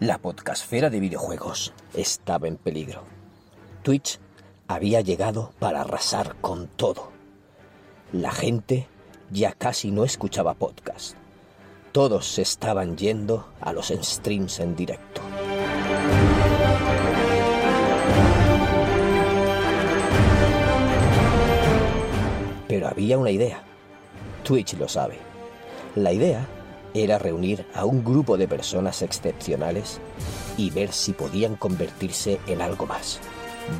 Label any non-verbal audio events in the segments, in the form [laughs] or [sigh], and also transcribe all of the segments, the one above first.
La podcastfera de videojuegos estaba en peligro. Twitch había llegado para arrasar con todo. La gente ya casi no escuchaba podcast. Todos se estaban yendo a los streams en directo. Pero había una idea. Twitch lo sabe. La idea era reunir a un grupo de personas excepcionales y ver si podían convertirse en algo más.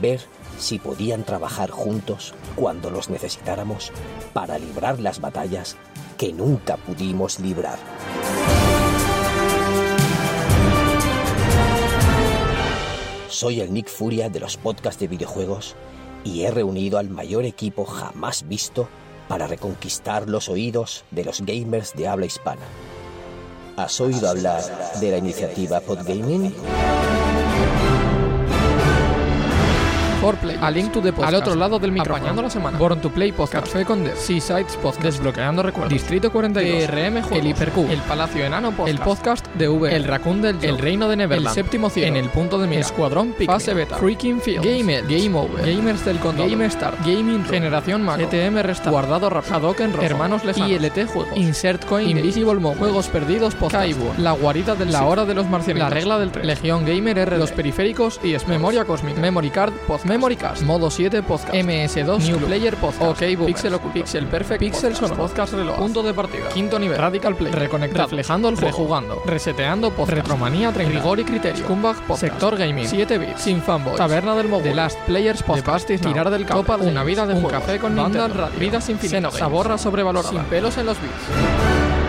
Ver si podían trabajar juntos cuando los necesitáramos para librar las batallas que nunca pudimos librar. Soy el Nick Furia de los podcasts de videojuegos y he reunido al mayor equipo jamás visto para reconquistar los oídos de los gamers de habla hispana. ¿Has oído hablar de la iniciativa Podgaming? Play, A Link to the Podcast, al otro lado del micrófono, apañando la semana, Born to Play Podcast, Café con Dev, Seasides Podcast, Desbloqueando Recuerdos, Distrito 42, RM Juegos, El Hipercu, El Palacio Enano Podcast, El Podcast. De V, El Raccoon del El Reino de Neverland, El Séptimo Cielo, En el Punto de Mira, Escuadrón Pick, Fase Beta, Freaking Field, Gamer, Game Over, Gamers del Condor, Game Star, Gaming, Generación Mac, ETM Restart, Guardado Rap, Hadoken Rojo, Hermanos Lejanos, ILT Juegos, Insert Coin, Invisible Mode, Juegos Perdidos Podcast, Kaibu, La Guarida de la Hora de los Marcianos, La Regla del 3, Legión Gamer R, Los Periféricos y es Memoria Cosmic, Memory Card, Post Memory Cast, Modo 7 Podcast, MS2 New Player Podcast, OK Pixel Oculus, Pixel Perfect, Pixel Sonoro, Podcast Reloj, Punto de Partida, Quinto Nivel, Radical Play, Reconectado, Reflejando el Juego, Rejugando, Reseteando Podcast, Retromanía 30, Rigor y Criterio, Scumbag Podcast, Sector Gaming, 7 bits, Sin Fanboy, Taberna del Móvil, The Last Players Podcast, The Tirar del Campo, Copa Una Vida de Un Café con Nintendo, Radio, Vidas Infinitas, Saborra sobrevalorada, Sin pelos en los bits.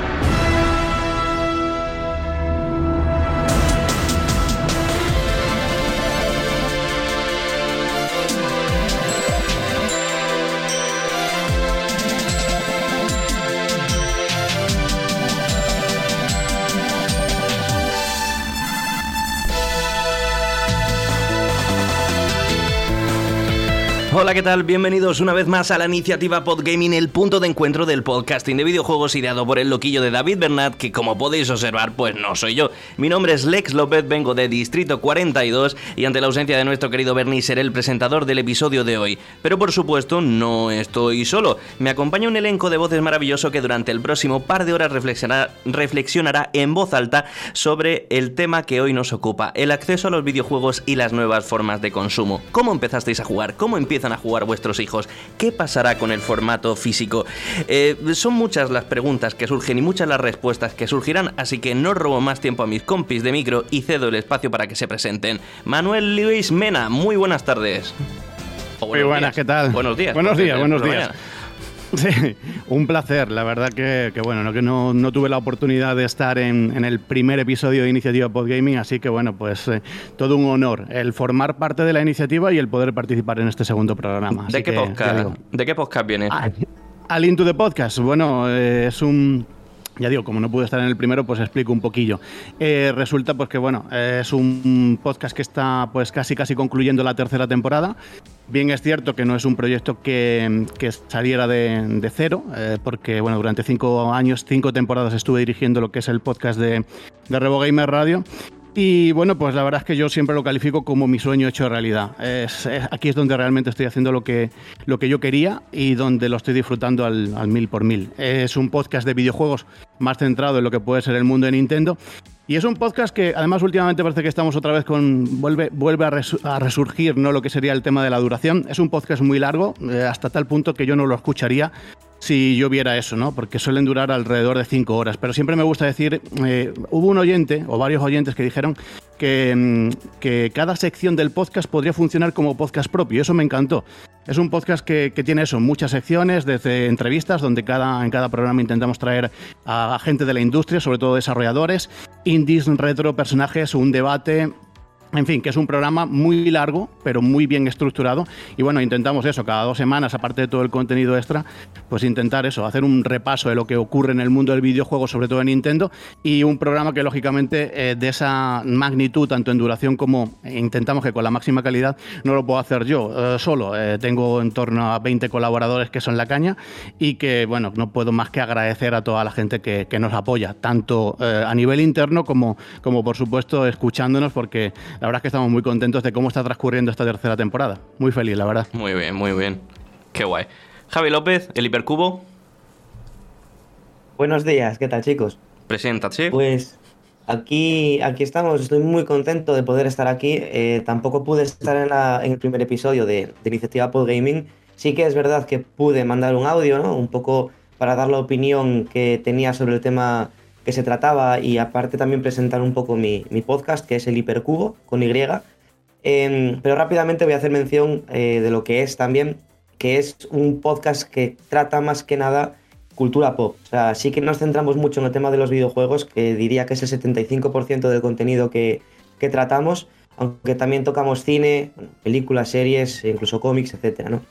Hola, ¿qué tal? Bienvenidos una vez más a la iniciativa Podgaming, el punto de encuentro del podcasting de videojuegos ideado por el loquillo de David Bernat, que como podéis observar, pues no soy yo. Mi nombre es Lex López, vengo de Distrito 42 y ante la ausencia de nuestro querido Bernie seré el presentador del episodio de hoy. Pero por supuesto, no estoy solo. Me acompaña un elenco de voces maravilloso que durante el próximo par de horas reflexionará, reflexionará en voz alta sobre el tema que hoy nos ocupa, el acceso a los videojuegos y las nuevas formas de consumo. ¿Cómo empezasteis a jugar? ¿Cómo empiezan a jugar vuestros hijos? ¿Qué pasará con el formato físico? Eh, son muchas las preguntas que surgen y muchas las respuestas que surgirán, así que no robo más tiempo a mis compis de micro y cedo el espacio para que se presenten. Manuel Luis Mena, muy buenas tardes. muy buenas, ¿qué tal? Buenos días. Buenos días, buenos días. Sí, un placer. La verdad que, bueno, no, que no, tuve la oportunidad de estar en, el primer episodio de Iniciativa Podgaming, así que bueno, pues eh, todo un honor el formar parte de la iniciativa y el poder participar en este segundo programa. ¿De, qué, podcast, ¿De qué podcast viene? Al Into the Podcast. Bueno, eh, es un ya digo, como no pude estar en el primero, pues explico un poquillo. Eh, resulta pues que bueno, es un podcast que está pues casi casi concluyendo la tercera temporada. Bien es cierto que no es un proyecto que, saliera de, cero, eh, porque bueno, durante cinco años, cinco temporadas estuve dirigiendo lo que es el podcast de, de Gamer Radio y bueno, pues la verdad es que yo siempre lo califico como mi sueño hecho realidad. Es, aquí es donde realmente estoy haciendo lo que, lo que yo quería y donde lo estoy disfrutando al, mil por mil. Es un podcast de videojuegos más centrado en lo que puede ser el mundo de Nintendo. Y es un podcast que además últimamente parece que estamos otra vez con... vuelve, vuelve a, resurgir ¿no? lo que sería el tema de la duración. Es un podcast muy largo, eh, hasta tal punto que yo no lo escucharía si yo viera eso, ¿no? Porque suelen durar alrededor de cinco horas. Pero siempre me gusta decir, eh, hubo un oyente o varios oyentes que dijeron que, mm, que, cada sección del podcast podría funcionar como podcast propio. Eso me encantó. Es un podcast que, que, tiene eso, muchas secciones, desde entrevistas, donde cada, en cada programa intentamos traer a gente de la industria, sobre todo desarrolladores, indies, retro, personajes, un debate En fin, que es un programa muy largo, pero muy bien estructurado. Y bueno, intentamos eso, cada dos semanas, aparte de todo el contenido extra, pues intentar eso, hacer un repaso de lo que ocurre en el mundo del videojuego, sobre todo en Nintendo, y un programa que lógicamente eh, de esa magnitud, tanto en duración como intentamos que con la máxima calidad, no lo puedo hacer yo eh, solo. Eh, tengo en torno a 20 colaboradores que son la caña y que, bueno, no puedo más que agradecer a toda la gente que, nos apoya, tanto a nivel interno como, como, por supuesto, escuchándonos, porque la verdad es que estamos muy contentos de cómo está transcurriendo esta tercera temporada. Muy feliz, la verdad. Muy bien, muy bien. Qué guay. Javi López, el Hipercubo. Buenos días, ¿qué tal chicos? Preséntate. Pues aquí, aquí estamos, estoy muy contento de poder estar aquí. Eh, tampoco pude estar en, el primer episodio de, de Iniciativa Gaming. Sí que es verdad que pude mandar un audio, ¿no? Un poco para dar la opinión que tenía sobre el tema que se trataba y aparte también presentar un poco mi, podcast, que es el Hipercubo, con Y. Em, pero rápidamente voy a hacer mención eh, de lo que es también, que es un podcast que trata más que nada cultura pop. O sea, sí que nos centramos mucho en el tema de los videojuegos, que diría que es el 75% del contenido que, tratamos, aunque también tocamos cine, películas, series, incluso cómics, etc. ¿no?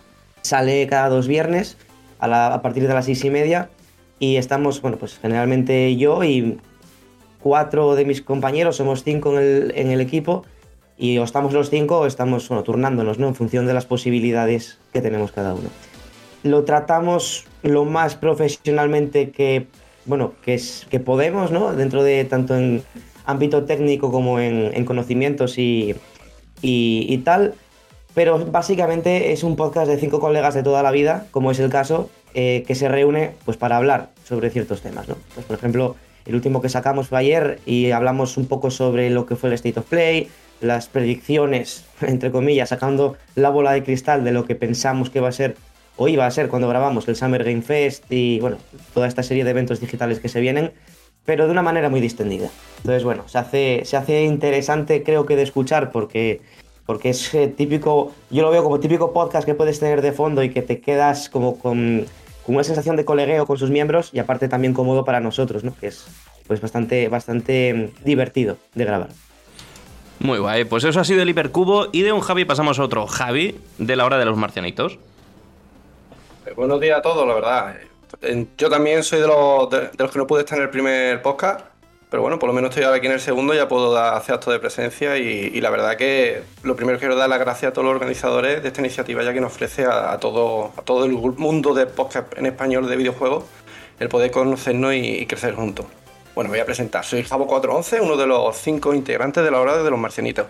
Sale cada dos viernes a, a partir de las seis y media y estamos, bueno, pues generalmente yo y cuatro de mis compañeros, somos cinco en el, en el equipo, y o estamos los cinco o estamos, bueno, turnándonos, ¿no? En función de las posibilidades que tenemos cada uno. Lo tratamos lo más profesionalmente que, bueno, que, es, que podemos, ¿no? Dentro de tanto en ámbito técnico como en, en conocimientos y, y, y tal. Pero básicamente es un podcast de cinco colegas de toda la vida, como es el caso, eh, que se reúne pues, para hablar sobre ciertos temas. ¿no? Pues, por ejemplo, el último que sacamos fue ayer y hablamos un poco sobre lo que fue el State of Play, las predicciones, [laughs] entre comillas, sacando la bola de cristal de lo que pensamos que va a ser o iba a ser cuando grabamos el Summer Game Fest y bueno, toda esta serie de eventos digitales que se vienen, pero de una manera muy distendida. Entonces, bueno, se hace, se hace interesante creo que de escuchar porque porque es eh, típico, yo lo veo como típico podcast que puedes tener de fondo y que te quedas como con, una sensación de colegueo con sus miembros y aparte también cómodo para nosotros, ¿no? Que es pues bastante, bastante mm, divertido de grabar. Muy guay, pues eso ha sido el hipercubo y de un Javi pasamos a otro Javi de la hora de los marcianitos. Eh, buenos días a todos, la verdad. Eh, yo también soy de los, de los que no pude estar en el primer podcast pero bueno, por lo menos estoy ahora aquí en el segundo, ya puedo hacer acto de presencia y, la verdad que lo primero quiero dar las gracias a todos los organizadores de esta iniciativa ya que nos ofrece a, todo, a todo el mundo de podcast en español de videojuegos el poder conocernos y, crecer juntos. Bueno, voy a presentar. Soy Javo411, uno de los cinco integrantes de la hora de los marcianitos.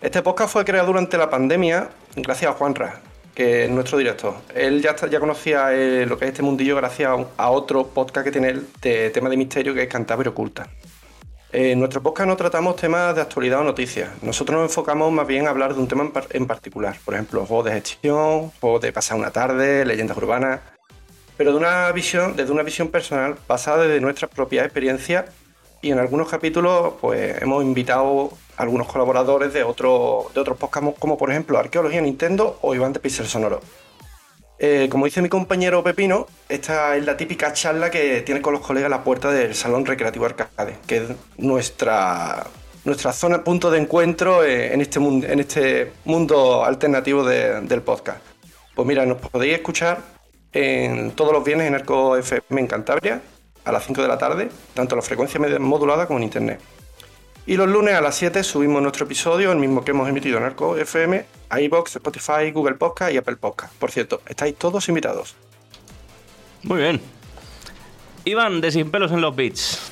Este podcast fue creado durante la pandemia gracias a Juanra, que es nuestro director. Él ya, ya conocía lo que es este mundillo gracias a, otro podcast que tiene él de tema de misterio que es Cantabria Oculta. En nuestro podcast no tratamos temas de actualidad o noticias. Nosotros nos enfocamos más bien a hablar de un tema en, particular. Por ejemplo, juegos de gestión, juegos de pasar una tarde, leyendas urbanas. Pero de una visión, desde una visión personal basada desde nuestras propias experiencias y en algunos capítulos pues hemos invitado a algunos colaboradores de, otro, de otros podcasts como por ejemplo Arqueología Nintendo o Iván de Pixel Sonoro. Eh, como dice mi compañero Pepino, esta es la típica charla que tiene con los colegas la puerta del Salón Recreativo Arcade, que es nuestra, nuestra zona, punto de encuentro eh, en este, mundo, en este mundo alternativo del podcast. Pues mira, nos podéis escuchar en todos los viernes en Arco FM en Cantabria a las 5 de la tarde, tanto la frecuencia modulada como en internet. Y los lunes a las 7 subimos nuestro episodio, el mismo que hemos emitido en Arco FM, a iBox, Spotify, Google Podcast y Apple Podcast. Por cierto, estáis todos invitados. Muy bien. Iván, de Sin Pelos en los Beats.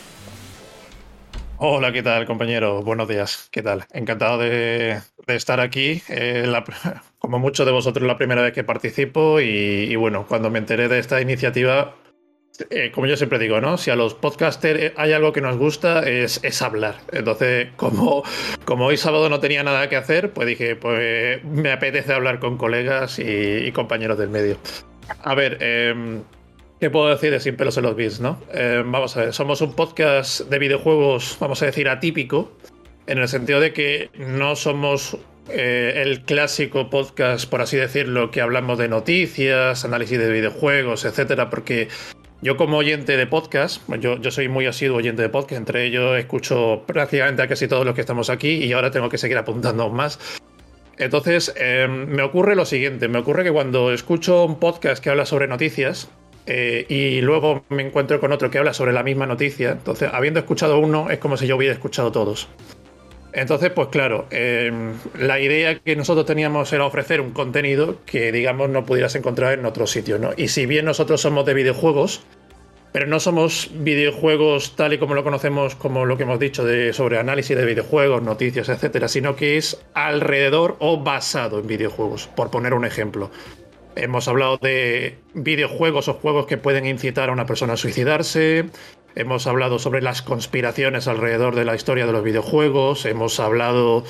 Hola, ¿qué tal, compañero? Buenos días, ¿qué tal? Encantado de, estar aquí. Eh, [laughs] como muchos de vosotros, la primera vez que participo y, bueno, cuando me enteré de esta iniciativa, eh, como yo siempre digo, ¿no? Si a los podcasters hay algo que nos gusta es, hablar. Entonces, como, como hoy sábado no tenía nada que hacer, pues dije, pues me apetece hablar con colegas y, compañeros del medio. A ver, em, ¿qué puedo decir de Sin pelos en los bits, no? Em, vamos a ver, somos un podcast de videojuegos, vamos a decir, atípico, en el sentido de que no somos eh, el clásico podcast, por así decirlo, que hablamos de noticias, análisis de videojuegos, etcétera, porque yo como oyente de podcast, yo, yo soy muy asiduo oyente de podcast, entre ellos escucho prácticamente a casi todos los que estamos aquí y ahora tengo que seguir apuntando más. Entonces, em, me ocurre lo siguiente, me ocurre que cuando escucho un podcast que habla sobre noticias eh, y luego me encuentro con otro que habla sobre la misma noticia, entonces, habiendo escuchado uno, es como si yo hubiera escuchado todos. Entonces, pues claro, em, la idea que nosotros teníamos era ofrecer un contenido que, digamos, no pudieras encontrar en otro sitio, ¿no? Y si bien nosotros somos de videojuegos, pero no somos videojuegos tal y como lo conocemos, como lo que hemos dicho de, sobre análisis de videojuegos, noticias, etcétera, sino que es alrededor o basado en videojuegos, por poner un ejemplo. Hemos hablado de videojuegos o juegos que pueden incitar a una persona a suicidarse, Hemos hablado sobre las conspiraciones alrededor de la historia de los videojuegos, hemos hablado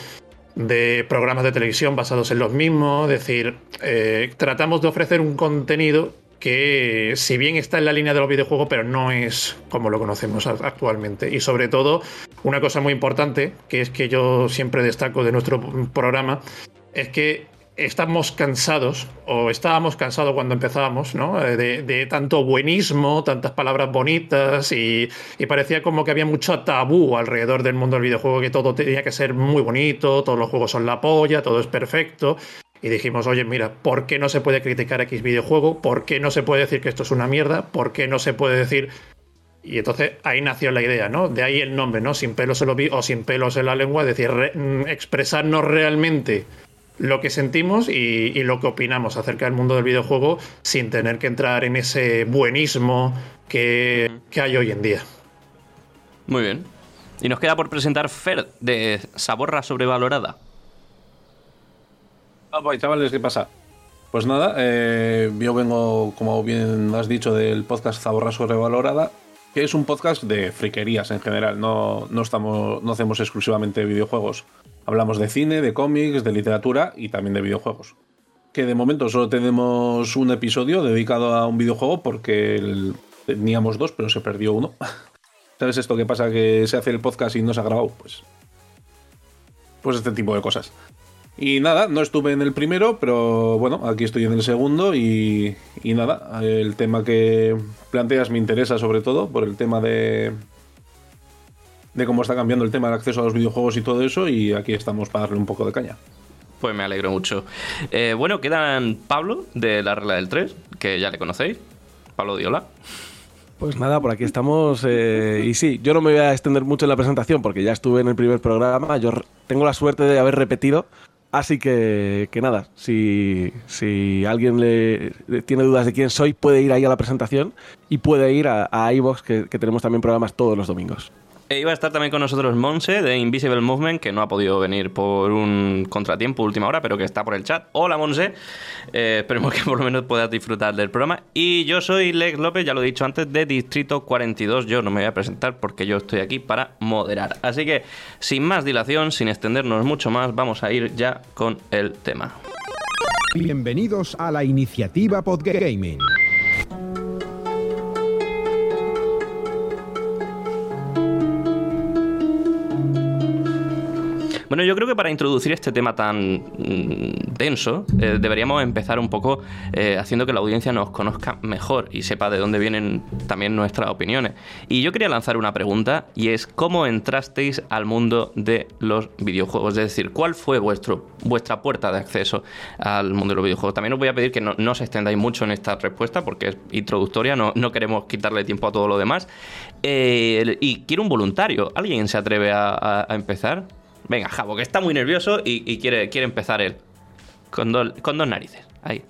de programas de televisión basados en los mismos, es decir, eh, tratamos de ofrecer un contenido que si bien está en la línea de los videojuegos, pero no es como lo conocemos actualmente. Y sobre todo, una cosa muy importante, que es que yo siempre destaco de nuestro programa, es que estamos cansados, o estábamos cansados cuando empezábamos, ¿no? Eh, de, tanto buenismo, tantas palabras bonitas, y, parecía como que había mucho tabú alrededor del mundo del videojuego, que todo tenía que ser muy bonito, todos los juegos son la polla, todo es perfecto. Y dijimos, oye, mira, ¿por qué no se puede criticar X videojuego? ¿Por qué no se puede decir que esto es una mierda? ¿Por qué no se puede decir y entonces ahí nació la idea, ¿no? De ahí el nombre, ¿no? Sin pelos en los o sin pelos en la lengua, es decir, mm, expresarnos realmente lo que sentimos y, lo que opinamos acerca del mundo del videojuego sin tener que entrar en ese buenismo que, hay hoy en día. Muy bien. Y nos queda por presentar Fer de Saborra Sobrevalorada. Ah, pues chavales, ¿qué pasa? Pues nada, eh, yo vengo, como bien has dicho, del podcast Zaborra Sobrevalorada, que es un podcast de friquerías en general, no, no, estamos, no hacemos exclusivamente videojuegos. Hablamos de cine, de cómics, de literatura y también de videojuegos. Que de momento solo tenemos un episodio dedicado a un videojuego porque teníamos dos, pero se perdió uno. [laughs] ¿Sabes esto que pasa? Que se hace el podcast y no se ha grabado. Pues. Pues este tipo de cosas. Y nada, no estuve en el primero, pero bueno, aquí estoy en el segundo y, y nada, el tema que planteas me interesa sobre todo por el tema de, de cómo está cambiando el tema del acceso a los videojuegos y todo eso, y aquí estamos para darle un poco de caña. Pues me alegro mucho. Eh, bueno, quedan Pablo de la regla del 3, que ya le conocéis. Pablo Diola. Pues nada, por aquí estamos. Eh, y sí, yo no me voy a extender mucho en la presentación porque ya estuve en el primer programa. Yo tengo la suerte de haber repetido. Así que, que nada, si, si alguien le, tiene dudas de quién soy, puede ir ahí a la presentación y puede ir a, a iVox, que tenemos también programas todos los domingos. E iba a estar también con nosotros Monse de Invisible Movement, que no ha podido venir por un contratiempo última hora, pero que está por el chat. Hola Monse, eh, esperemos que por lo menos puedas disfrutar del programa. Y yo soy Lex López, ya lo he dicho antes, de Distrito 42. Yo no me voy a presentar porque yo estoy aquí para moderar. Así que, sin más dilación, sin extendernos mucho más, vamos a ir ya con el tema. Bienvenidos a la iniciativa Podgaming. Bueno, yo creo que para introducir este tema tan mm, denso, eh, deberíamos empezar un poco eh, haciendo que la audiencia nos conozca mejor y sepa de dónde vienen también nuestras opiniones. Y yo quería lanzar una pregunta y es ¿cómo entrasteis al mundo de los videojuegos? Es decir, ¿cuál fue vuestro, vuestra puerta de acceso al mundo de los videojuegos? También os voy a pedir que no, no os extendáis mucho en esta respuesta porque es introductoria, no, no queremos quitarle tiempo a todo lo demás. Eh, y quiero un voluntario. ¿Alguien se atreve a empezar? Venga, Javo, que está muy nervioso y, quiere, quiere empezar él. Con, con dos narices. Ahí.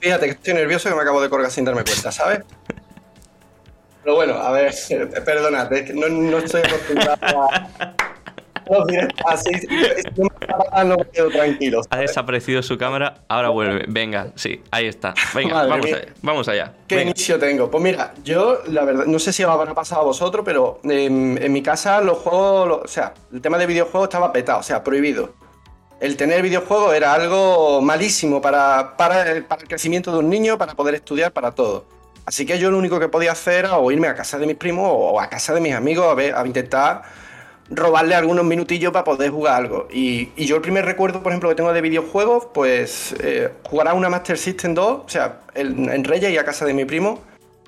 Fíjate que estoy nervioso que me acabo de colgar sin darme cuenta, ¿sabes? [laughs] Pero bueno, a ver, [laughs] perdona, no, no estoy acostumbrado a, [laughs] [laughs] así, no quedo tranquilo. Ha desaparecido su cámara, ahora vuelve. Venga, sí, ahí está. Venga, vamos allá, vamos allá. ¿Qué inicio tengo? Pues mira, yo la verdad, no sé si os habrá pasado a vosotros, pero en, mi casa los juegos, o sea, el tema de videojuegos estaba petado, o sea, prohibido. El tener videojuegos era algo malísimo para, para, el, para el crecimiento de un niño, para poder estudiar, para todo. Así que yo lo único que podía hacer era o irme a casa de mis primos o a casa de mis amigos a, ver, a intentar robarle algunos minutillos para poder jugar algo. Y, yo el primer recuerdo, por ejemplo, que tengo de videojuegos, pues eh, jugar a una Master System 2, o sea, en, Reyes y a casa de mi primo,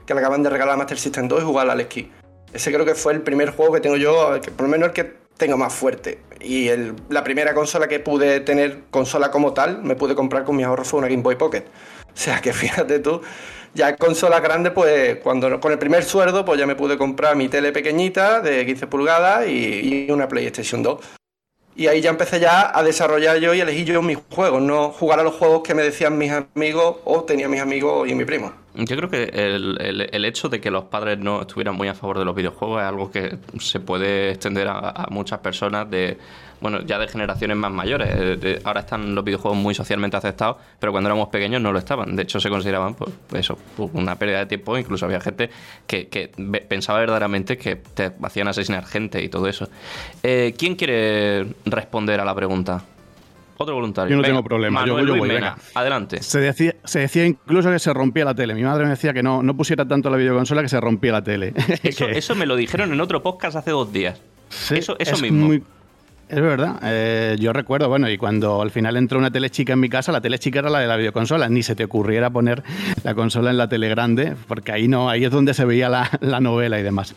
que le acaban de regalar Master System 2 y jugar al esquí. Ese creo que fue el primer juego que tengo yo, que por lo menos el que tengo más fuerte. Y la primera consola que pude tener, consola como tal, me pude comprar con mis ahorros fue una Game Boy Pocket. O sea que fíjate tú, ya consolas grandes, pues cuando con el primer sueldo, pues ya me pude comprar mi tele pequeñita de 15 pulgadas y, y una PlayStation 2. Y ahí ya empecé ya a desarrollar yo y elegir yo mis juegos, no jugar a los juegos que me decían mis amigos o tenían mis amigos y mi primo. Yo creo que el, hecho de que los padres no estuvieran muy a favor de los videojuegos es algo que se puede extender a muchas personas de bueno, ya de generaciones más mayores. Eh, ahora están los videojuegos muy socialmente aceptados, pero cuando éramos pequeños no lo estaban. De hecho, se consideraban, pues, eso, una pérdida de tiempo. Incluso había gente que, pensaba verdaderamente que te hacían asesinar gente y todo eso. Eh, ¿Quién quiere responder a la pregunta? Otro voluntario. Yo no tengo problema. yo, voy, Adelante. Se decía, se decía incluso que se rompía la tele. Mi madre me decía que no, no pusiera tanto la videoconsola que se rompía la tele. [laughs] Eso, me lo dijeron en otro podcast hace dos días. eso eso mismo. Es verdad. Eh, yo recuerdo, bueno, y cuando al final entró una tele chica en mi casa, la tele chica era la de la videoconsola. Ni se te ocurriera poner la consola en la tele grande, porque ahí no, ahí es donde se veía la, la novela y demás.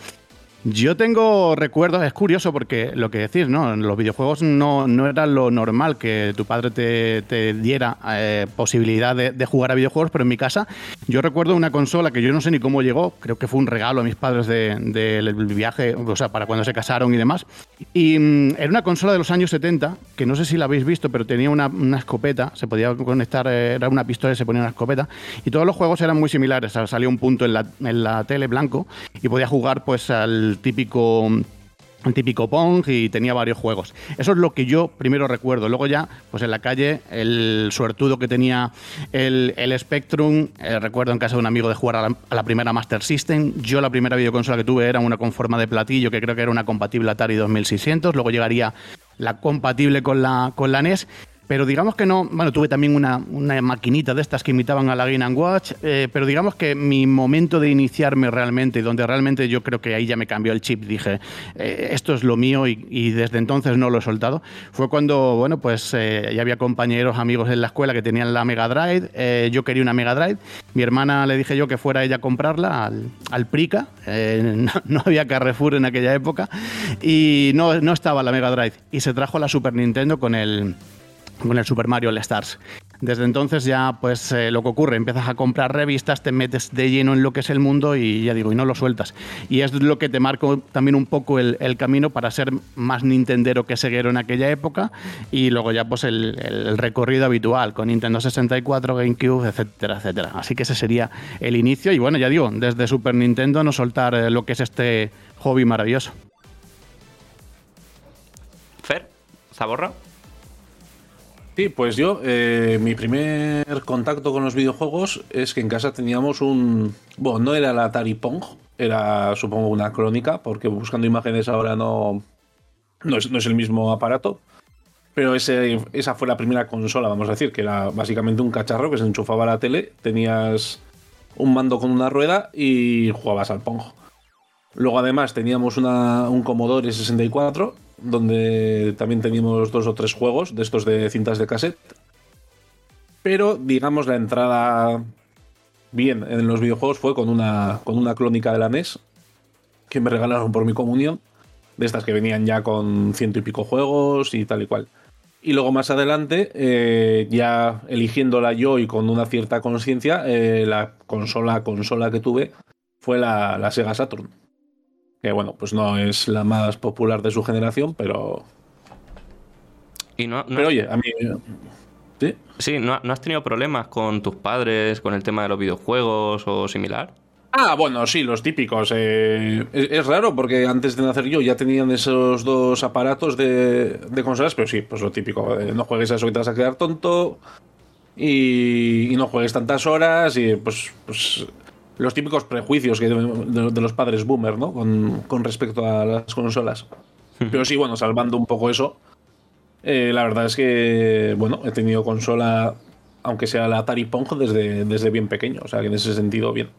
Yo tengo recuerdos, es curioso porque lo que decís, ¿no? Los videojuegos no, no era lo normal que tu padre te, diera eh, posibilidad de, jugar a videojuegos, pero en mi casa yo recuerdo una consola que yo no sé ni cómo llegó, creo que fue un regalo a mis padres del viaje, o sea, para cuando se casaron y demás. Y mm, era una consola de los años 70, que no sé si la habéis visto, pero tenía una, escopeta, se podía conectar, eh, era una pistola y se ponía una escopeta, y todos los juegos eran muy similares, salía un punto en la, en la tele blanco y podía jugar pues al típico el típico Pong y tenía varios juegos. Eso es lo que yo primero recuerdo. Luego ya, pues en la calle, el suertudo que tenía el, Spectrum, eh, recuerdo en casa de un amigo de jugar a la, primera Master System. Yo la primera videoconsola que tuve era una con forma de platillo, que creo que era una compatible Atari 2600. Luego llegaría la compatible con la, con la NES pero digamos que no, bueno, tuve también una, maquinita de estas que imitaban a la Game Watch, eh, pero digamos que mi momento de iniciarme realmente, donde realmente yo creo que ahí ya me cambió el chip, dije, eh, esto es lo mío y, desde entonces no lo he soltado, fue cuando, bueno, pues eh, ya había compañeros, amigos en la escuela que tenían la Mega Drive, yo quería una Mega Drive, mi hermana le dije yo que fuera ella a comprarla al, al Prica, [laughs] no, no, había Carrefour en aquella época, y no, no estaba la Mega Drive, y se trajo la Super Nintendo con el con el Super Mario All Stars. Desde entonces ya, pues eh, lo que ocurre, empiezas a comprar revistas, te metes de lleno en lo que es el mundo y ya digo, y no lo sueltas. Y es lo que te marcó también un poco el, camino para ser más nintendero que seguero en aquella época y luego ya pues el, recorrido habitual con Nintendo 64, GameCube, etcétera, etcétera. Así que ese sería el inicio y bueno, ya digo, desde Super Nintendo no soltar eh, lo que es este hobby maravilloso. Fer, Zaborra. Sí, pues yo, eh, mi primer contacto con los videojuegos es que en casa teníamos un... Bueno, no era la Atari Pong, era supongo una crónica, porque buscando imágenes ahora no, no, es, el mismo aparato. Pero ese, esa fue la primera consola, vamos a decir, que era básicamente un cacharro que se enchufaba a la tele, tenías un mando con una rueda y jugabas al Pong. Luego además teníamos una, un Commodore 64 donde también teníamos dos o tres juegos de estos de cintas de cassette. Pero, digamos, la entrada bien en los videojuegos fue con una, con una clónica de la NES que me regalaron por mi comunión, de estas que venían ya con ciento y pico juegos y tal y cual. Y luego más adelante, eh, ya eligiéndola yo y con una cierta conciencia, eh, la consola, consola que tuve fue la, la Sega Saturn que bueno, pues no es la más popular de su generación, pero... Y no, pero oye, a mí... ¿Sí? Sí, ¿no, has tenido problemas con tus padres, con el tema de los videojuegos o similar? Ah, bueno, sí, los típicos. Eh, es, raro porque antes de nacer yo ya tenían esos dos aparatos de, de consolas, pero sí, pues lo típico. Eh, no juegues a eso que te vas a quedar tonto y, y, no juegues tantas horas y pues, pues los típicos prejuicios que de, los padres boomer, ¿no? Con, respecto a las consolas. Pero sí, bueno, salvando un poco eso, eh, la verdad es que, bueno, he tenido consola, aunque sea la Atari Pong, desde, desde bien pequeño. O sea, que en ese sentido, bien.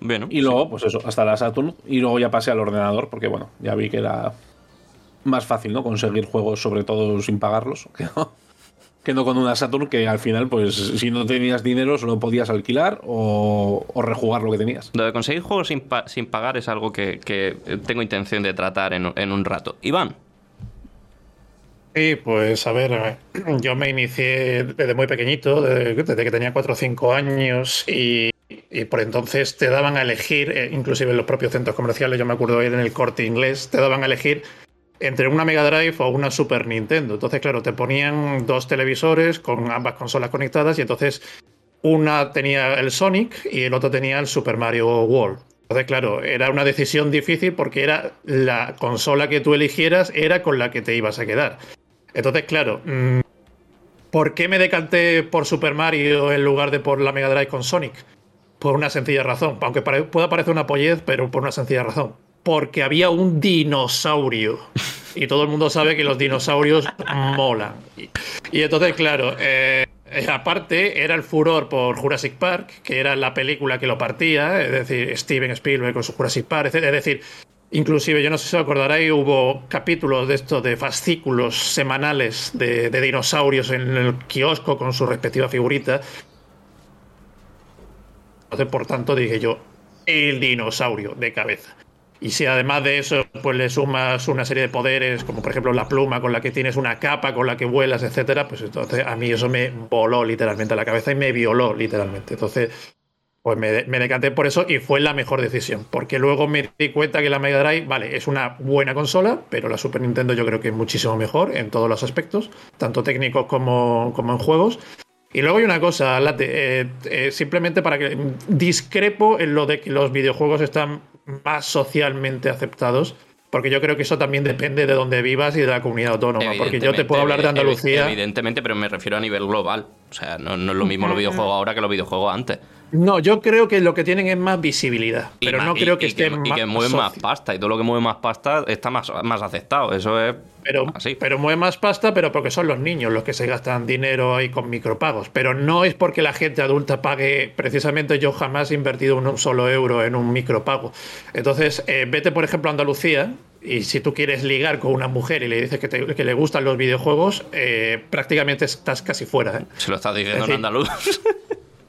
Bueno, y luego, pues eso, hasta la Saturn. Y luego ya pasé al ordenador, porque bueno, ya vi que era más fácil, ¿no? Conseguir juegos, sobre todo sin pagarlos, [laughs] que no, que no con una Saturn que al final, pues si no tenías dinero, solo podías alquilar o, rejugar lo que tenías. Lo de conseguir juegos sin, pagar es algo que, tengo intención de tratar en, en un rato. Iván. Sí, pues a ver, [clears throat] yo me inicié desde muy pequeñito, desde, que tenía 4 o 5 años y, por entonces te daban a elegir, eh, inclusive en los propios centros comerciales, yo me acuerdo ir en el corte inglés, te daban a elegir entre una Mega Drive o una Super Nintendo. Entonces, claro, te ponían dos televisores con ambas consolas conectadas y entonces una tenía el Sonic y el otro tenía el Super Mario World. Entonces, claro, era una decisión difícil porque era la consola que tú eligieras era con la que te ibas a quedar. Entonces, claro, mm, ¿por qué me decanté por Super Mario en lugar de por la Mega Drive con Sonic? Por una sencilla razón, aunque pueda parecer una pollez, pero por una sencilla razón. Porque había un dinosaurio. Y todo el mundo sabe que los dinosaurios molan. Y, entonces, claro, eh, aparte era el furor por Jurassic Park, que era la película que lo partía, es decir, Steven Spielberg con su Jurassic Park, es decir, Inclusive, yo no sé si os acordaréis, hubo capítulos de estos de fascículos semanales de, dinosaurios en el kiosco con su respectiva figurita. Entonces, por tanto, dije yo, el dinosaurio de cabeza. Y si además de eso, pues le sumas una serie de poderes, como por ejemplo la pluma con la que tienes una capa, con la que vuelas, etcétera, pues entonces a mí eso me voló literalmente a la cabeza y me violó literalmente. Entonces, pues me, decanté por eso y fue la mejor decisión. Porque luego me di cuenta que la Mega Drive, vale, es una buena consola, pero la Super Nintendo yo creo que es muchísimo mejor en todos los aspectos, tanto técnicos como, como en juegos. Y luego hay una cosa, Late, eh, eh, simplemente para que discrepo en lo de que los videojuegos están más socialmente aceptados. Porque yo creo que eso también depende de dónde vivas y de la comunidad autónoma. Porque yo te puedo hablar de Andalucía. Evidentemente, pero me refiero a nivel global. O sea, no, no es lo mismo los videojuegos ahora que los videojuegos antes. No, yo creo que lo que tienen es más visibilidad, pero no creo que esté más. Y que mueve más pasta, y todo lo que mueve más pasta está más, más aceptado. Eso es. Pero, así. pero mueve más pasta, pero porque son los niños los que se gastan dinero ahí con micropagos. Pero no es porque la gente adulta pague. Precisamente yo jamás he invertido un solo euro en un micropago. Entonces, eh, vete, por ejemplo, a Andalucía, y si tú quieres ligar con una mujer y le dices que, que le gustan los videojuegos, eh, prácticamente estás casi fuera. ¿eh? Se lo estás diciendo en andaluz. [laughs]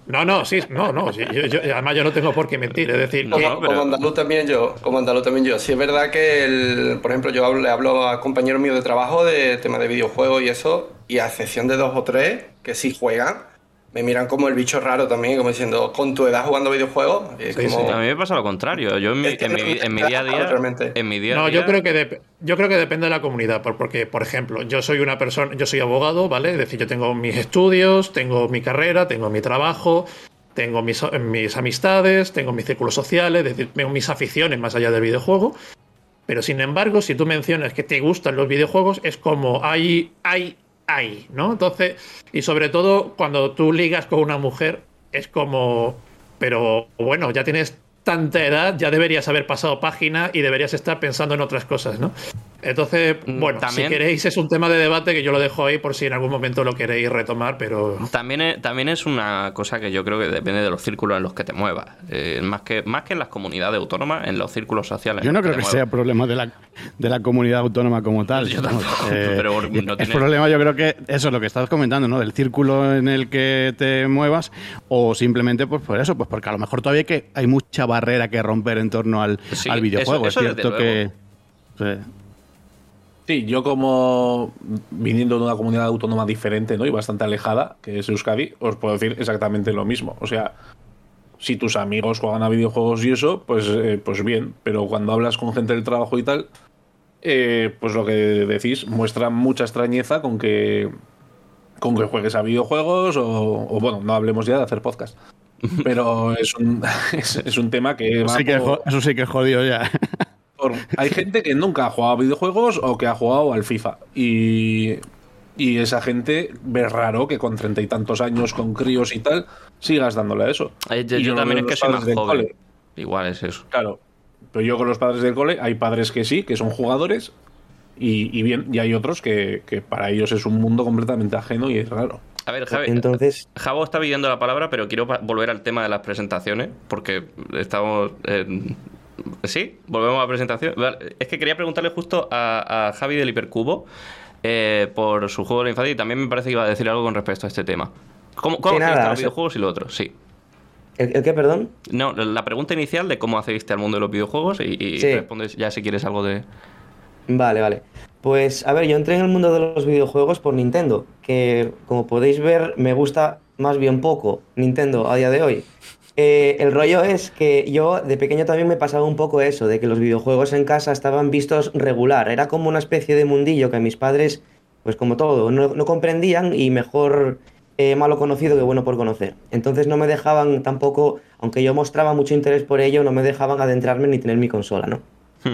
No, no, sí, no, no. además, yo no tengo por qué mentir. Es decir, como, andaluz también yo, como andaluz también yo. Sí es verdad que, el, por ejemplo, yo le hablo a compañeros míos de trabajo de tema de videojuegos y eso, y a excepción de dos o tres que sí juegan, me miran como el bicho raro también, como diciendo, con tu edad jugando videojuegos. A mí me pasa lo contrario. Yo en mi, día a día. En mi día no, yo creo que yo creo que depende de la comunidad. Porque, por ejemplo, yo soy una persona, yo soy abogado, ¿vale? Es decir, yo tengo mis estudios, tengo mi carrera, tengo mi trabajo, tengo mis, mis amistades, tengo mis círculos sociales, es decir, tengo mis aficiones más allá del videojuego. Pero sin embargo, si tú mencionas que te gustan los videojuegos, es como hay, hay ¿no? Entonces, y sobre todo cuando tú ligas con una mujer, es como, pero bueno, ya tienes tanta edad, ya deberías haber pasado página y deberías estar pensando en otras cosas, ¿no? Entonces, mm, bueno, si queréis es un tema de debate que yo lo dejo ahí por si en algún momento lo queréis retomar, pero... También es, también es una cosa que yo creo que depende de los círculos en los que te muevas. Eh, más, que, más que en las comunidades autónomas, en los círculos sociales. Yo no creo que, sea problema de la, de la comunidad autónoma como tal. Yo eh, pero no tiene... problema yo creo que eso es lo que estás comentando, ¿no? Del círculo en el que te muevas o simplemente pues por eso, pues porque a lo mejor todavía que hay mucha barrera que romper en torno al, videojuego. es cierto que... Sí, yo como viniendo de una comunidad autónoma diferente ¿no? y bastante alejada, que es Euskadi, os puedo decir exactamente lo mismo. O sea, si tus amigos juegan a videojuegos y eso, pues, eh, pues bien, pero cuando hablas con gente del trabajo y tal, eh, pues lo que decís muestra mucha extrañeza con que, con que juegues a videojuegos o, bueno, no hablemos ya de hacer podcast. [laughs] Pero es un, [laughs] es, un tema que... Eso, sí que eso sí que es jodido ya. [laughs] hay gente que nunca ha jugado a videojuegos o que ha jugado al FIFA. Y, esa gente ve raro que con treinta y tantos años, con críos y tal, sigas dándole a eso. yo, también es que soy más joven. Igual es eso. Claro. Pero yo con los padres del cole, hay padres que sí, que son jugadores, y, bien, y hay otros que, para ellos es un mundo completamente ajeno y es raro. A ver, Javi, Entonces... Javo está pidiendo la palabra, pero quiero volver al tema de las presentaciones, porque estamos Sí, volvemos a la presentación. Es que quería preguntarle justo a, Javi del Hipercubo eh, por su juego de la infancia y también me parece que iba a decir algo con respecto a este tema. ¿Cómo, cómo los videojuegos y lo otro? Sí. ¿El, qué, perdón? No, la pregunta inicial de cómo accediste al mundo de los videojuegos y, respondes ya si quieres algo de... Vale, vale. Pues a ver, yo entré en el mundo de los videojuegos por Nintendo, que como podéis ver me gusta más bien poco Nintendo a día de hoy. Eh, el rollo es que yo de pequeño también me pasaba un poco eso, de que los videojuegos en casa estaban vistos regular. Era como una especie de mundillo que mis padres, pues como todo, no, comprendían y mejor eh, malo conocido que bueno por conocer. Entonces no me dejaban tampoco, aunque yo mostraba mucho interés por ello, no me dejaban adentrarme ni tener mi consola, ¿no?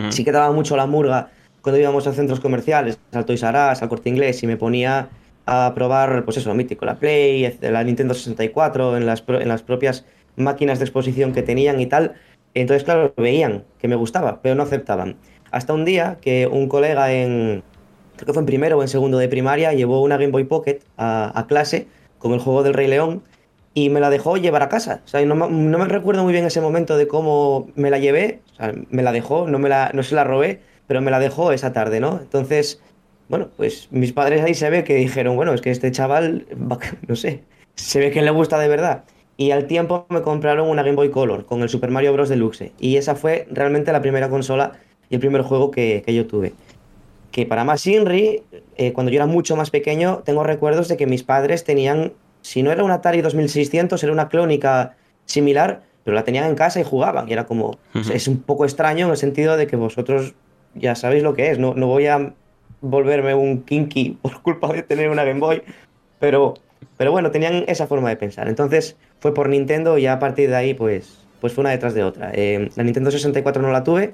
Sí que daba mucho la murga cuando íbamos a centros comerciales, al Toys R Us, al Corte Inglés, y me ponía a probar, pues eso, mítico, la Play, la Nintendo 64, en las, en las propias máquinas de exposición que tenían y tal. Entonces, claro, veían que me gustaba, pero no aceptaban. Hasta un día que un colega en, creo que fue en primero o en segundo de primaria, llevó una Game Boy Pocket a, clase con el juego del Rey León y me la dejó llevar a casa. O sea, no, no, me recuerdo muy bien ese momento de cómo me la llevé, o sea, me la dejó, no, me la, no se la robé, pero me la dejó esa tarde, ¿no? Entonces, bueno, pues mis padres ahí se ve que dijeron, bueno, es que este chaval, [laughs] no sé, se ve que le gusta de verdad. Y al tiempo me compraron una Game Boy Color con el Super Mario Bros. Deluxe. Y esa fue realmente la primera consola y el primer juego que, yo tuve. Que para más Inri, eh, cuando yo era mucho más pequeño, tengo recuerdos de que mis padres tenían, si no era un Atari 2600, era una clónica similar, pero la tenían en casa y jugaban. Y era como, es un poco extraño en el sentido de que vosotros ya sabéis lo que es. No, no voy a volverme un kinky [laughs] por culpa de tener una Game Boy, pero pero bueno, tenían esa forma de pensar. Entonces fue por Nintendo y ya a partir de ahí, pues, pues fue una detrás de otra. Eh, la Nintendo 64 no la tuve,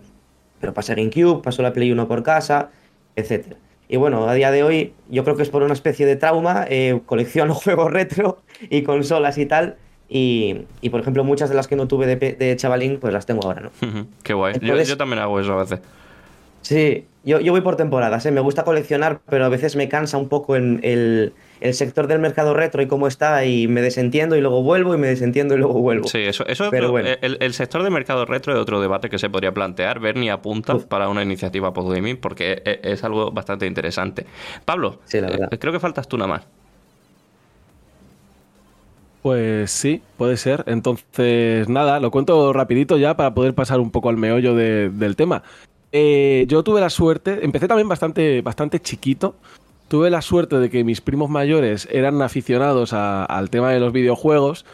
pero pasé GameCube, pasó la Play 1 por casa, etc. Y bueno, a día de hoy yo creo que es por una especie de trauma, eh, colecciono [laughs] juegos retro y consolas y tal. Y, por ejemplo, muchas de las que no tuve de, chavalín, pues las tengo ahora, ¿no? [laughs] Qué guay. yo, también hago eso a veces. Sí, yo, yo voy por temporadas, ¿eh? me gusta coleccionar, pero a veces me cansa un poco el, el sector del mercado retro y cómo está y me desentiendo y luego vuelvo y me desentiendo y luego vuelvo. Sí, eso, eso Pero el, sector del mercado retro es otro debate que se podría plantear. Bernie apunta para una iniciativa post-gaming porque e, es, algo bastante interesante. Pablo, eh, creo que faltas tú nada más. Pues sí, puede ser. Entonces, nada, lo cuento rapidito ya para poder pasar un poco al meollo del tema. Eh, yo tuve la suerte, empecé también bastante, bastante chiquito tuve la suerte de que mis primos mayores eran aficionados al tema de los videojuegos.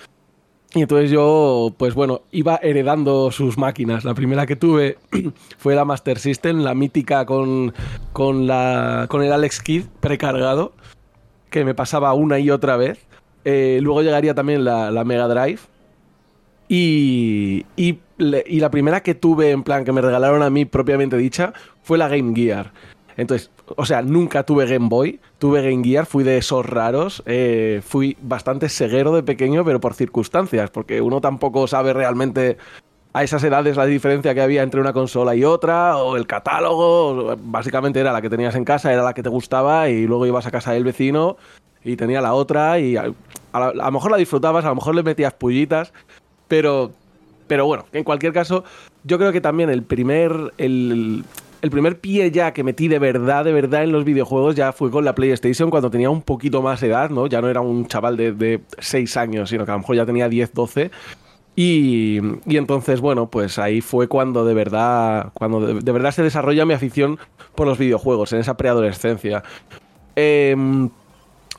Y entonces yo, pues bueno, iba heredando sus máquinas. La primera que tuve [clears throat] fue la Master System, la mítica con, con, la, con el Alex Kidd precargado, que me pasaba una y otra vez. Eh, luego llegaría también la, la Mega Drive. Y, y, y, la primera que tuve, en plan, que me regalaron a mí propiamente dicha, fue la Game Gear. Entonces, o sea, nunca tuve Game Boy, tuve Game Gear, fui de esos raros, eh, fui bastante ceguero de pequeño, pero por circunstancias, porque uno tampoco sabe realmente a esas edades la diferencia que había entre una consola y otra, o el catálogo, básicamente era la que tenías en casa, era la que te gustaba, y luego ibas a casa del vecino y tenía la otra, y a, lo mejor la disfrutabas, a lo mejor le metías pullitas, pero, pero bueno, en cualquier caso, yo creo que también el primer, el, el primer pie ya que metí de verdad, de verdad en los videojuegos ya fue con la PlayStation cuando tenía un poquito más de edad, ¿no? Ya no era un chaval de, 6 años, sino que a lo mejor ya tenía 10, 12. Y, entonces, bueno, pues ahí fue cuando de verdad, cuando de, verdad se desarrolla mi afición por los videojuegos, en esa preadolescencia. Em,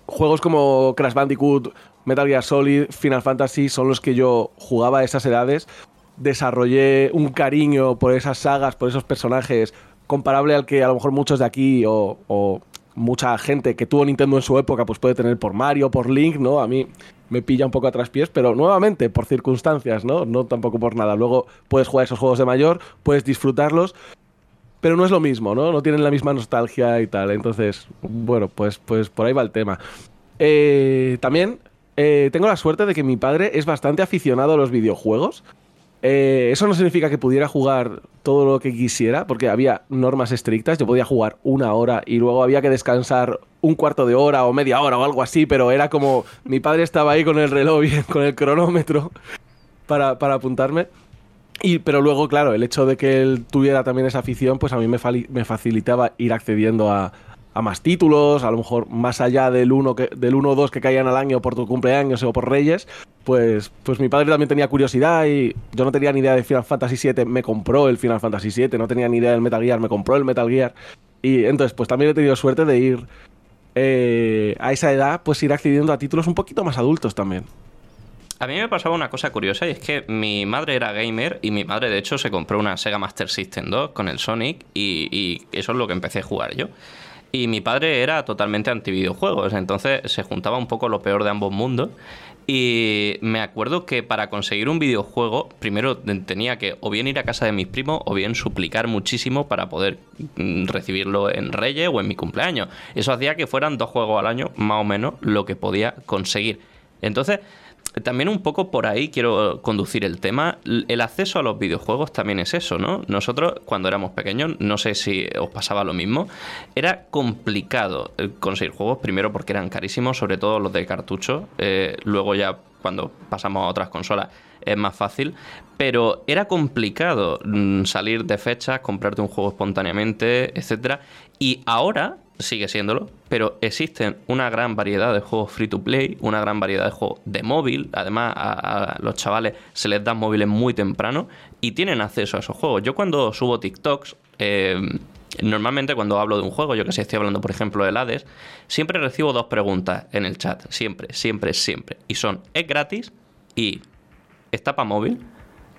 juegos como Crash Bandicoot, Metal Gear Solid, Final Fantasy son los que yo jugaba a esas edades. Desarrollé un cariño por esas sagas, por esos personajes, comparable al que a lo mejor muchos de aquí o, mucha gente que tuvo Nintendo en su época pues puede tener por Mario, por Link, ¿no? A mí me pilla un poco a traspiés, pero nuevamente por circunstancias, ¿no? No tampoco por nada. Luego puedes jugar esos juegos de mayor, puedes disfrutarlos, pero no es lo mismo, ¿no? No tienen la misma nostalgia y tal. Entonces, bueno, pues, pues por ahí va el tema. Eh, también eh, tengo la suerte de que mi padre es bastante aficionado a los videojuegos. Eh, eso no significa que pudiera jugar todo lo que quisiera, porque había normas estrictas. Yo podía jugar una hora y luego había que descansar un cuarto de hora o media hora o algo así, pero era como mi padre estaba ahí con el reloj, [laughs] con el cronómetro para, apuntarme. Y, pero luego, claro, el hecho de que él tuviera también esa afición, pues a mí me facilitaba ir accediendo a, a más títulos, a lo mejor más allá del 1 del uno o 2 que caían al año por tu cumpleaños o por Reyes, pues, pues mi padre también tenía curiosidad y yo no tenía ni idea de Final Fantasy VII, me compró el Final Fantasy VII, no tenía ni idea del Metal Gear, me compró el Metal Gear. Y entonces, pues también he tenido suerte de ir eh, a esa edad, pues ir accediendo a títulos un poquito más adultos también. A mí me pasaba una cosa curiosa y es que mi madre era gamer y mi madre de hecho se compró una Sega Master System 2 con el Sonic y, y eso es lo que empecé a jugar yo. Y mi padre era totalmente anti videojuegos, entonces se juntaba un poco lo peor de ambos mundos. Y me acuerdo que para conseguir un videojuego, primero tenía que o bien ir a casa de mis primos o bien suplicar muchísimo para poder mm, recibirlo en Reyes o en mi cumpleaños. Eso hacía que fueran dos juegos al año, más o menos, lo que podía conseguir. Entonces, también un poco por ahí quiero conducir el tema. El acceso a los videojuegos también es eso, ¿no? Nosotros cuando éramos pequeños, no sé si os pasaba lo mismo, era complicado eh, conseguir juegos, primero porque eran carísimos, sobre todo los de cartucho, eh, luego ya cuando pasamos a otras consolas es más fácil, pero era complicado mm, salir de fechas, comprarte un juego espontáneamente, etcétera, y ahora sigue siéndolo, pero existen una gran variedad de juegos free to play, una gran variedad de juegos de móvil. Además, a, los chavales se les dan móviles muy temprano y tienen acceso a esos juegos. Yo cuando subo TikToks, eh, normalmente cuando hablo de un juego, yo que sé, estoy hablando por ejemplo de Hades, siempre recibo dos preguntas en el chat. Siempre, siempre, siempre. Y son, ¿es gratis? Y ¿está para móvil?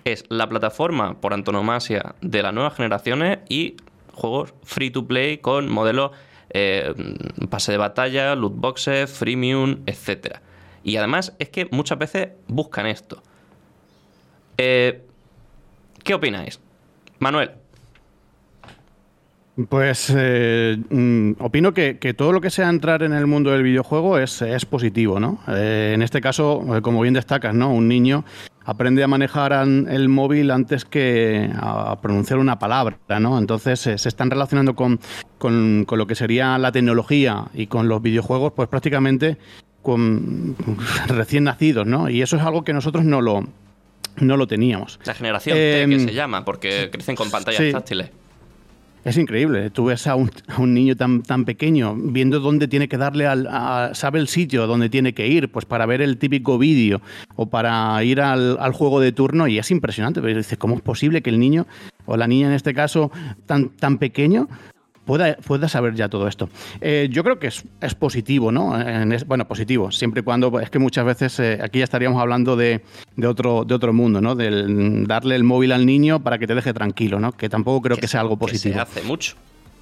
Es la plataforma por antonomasia de las nuevas generaciones y juegos free to play con modelos eh, pase de batalla, loot boxes, freemium, etc. Y además es que muchas veces buscan esto. Eh, ¿Qué opináis? Manuel. Pues eh, mm, opino que, todo lo que sea entrar en el mundo del videojuego es, positivo, ¿no? en este caso, como bien destacas, ¿no? Un niño aprende a manejar el móvil antes que a pronunciar una palabra, ¿no? Entonces se están relacionando con, con, lo que sería la tecnología y con los videojuegos, pues prácticamente con [laughs] recién nacidos, ¿no? Y eso es algo que nosotros no lo, no lo teníamos. La generación T que em, se llama, porque crecen con pantallas táctiles. Es increíble. Tú ves a un, niño tan, tan pequeño viendo dónde tiene que darle al. sabe el sitio donde tiene que ir, pues para ver el típico vídeo o para ir al, juego de turno y es impresionante. Pero dices, ¿cómo es posible que el niño o la niña en este caso tan, tan pequeño pueda, pueda saber ya todo esto. Eh, yo creo que es, positivo, ¿no? bueno, positivo, siempre y cuando, es que muchas veces eh, aquí ya estaríamos hablando de, otro, de otro mundo, ¿no? De darle el móvil al niño para que te deje tranquilo, ¿no? Que tampoco creo que, sea algo positivo. se hace mucho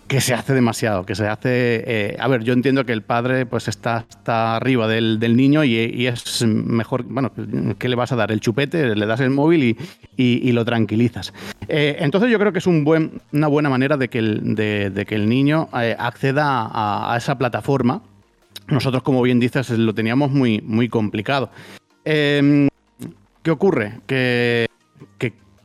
que se hace demasiado, que se hace... Eh, a ver, yo entiendo que el padre pues está, está arriba del, niño y, es mejor, bueno, ¿qué le vas a dar? El chupete, le das el móvil y, lo tranquilizas. Eh, entonces yo creo que es un buen, una buena manera de que el, de, que el niño eh, acceda a, esa plataforma. Nosotros, como bien dices, lo teníamos muy, muy complicado. Em, ¿Qué ocurre? Que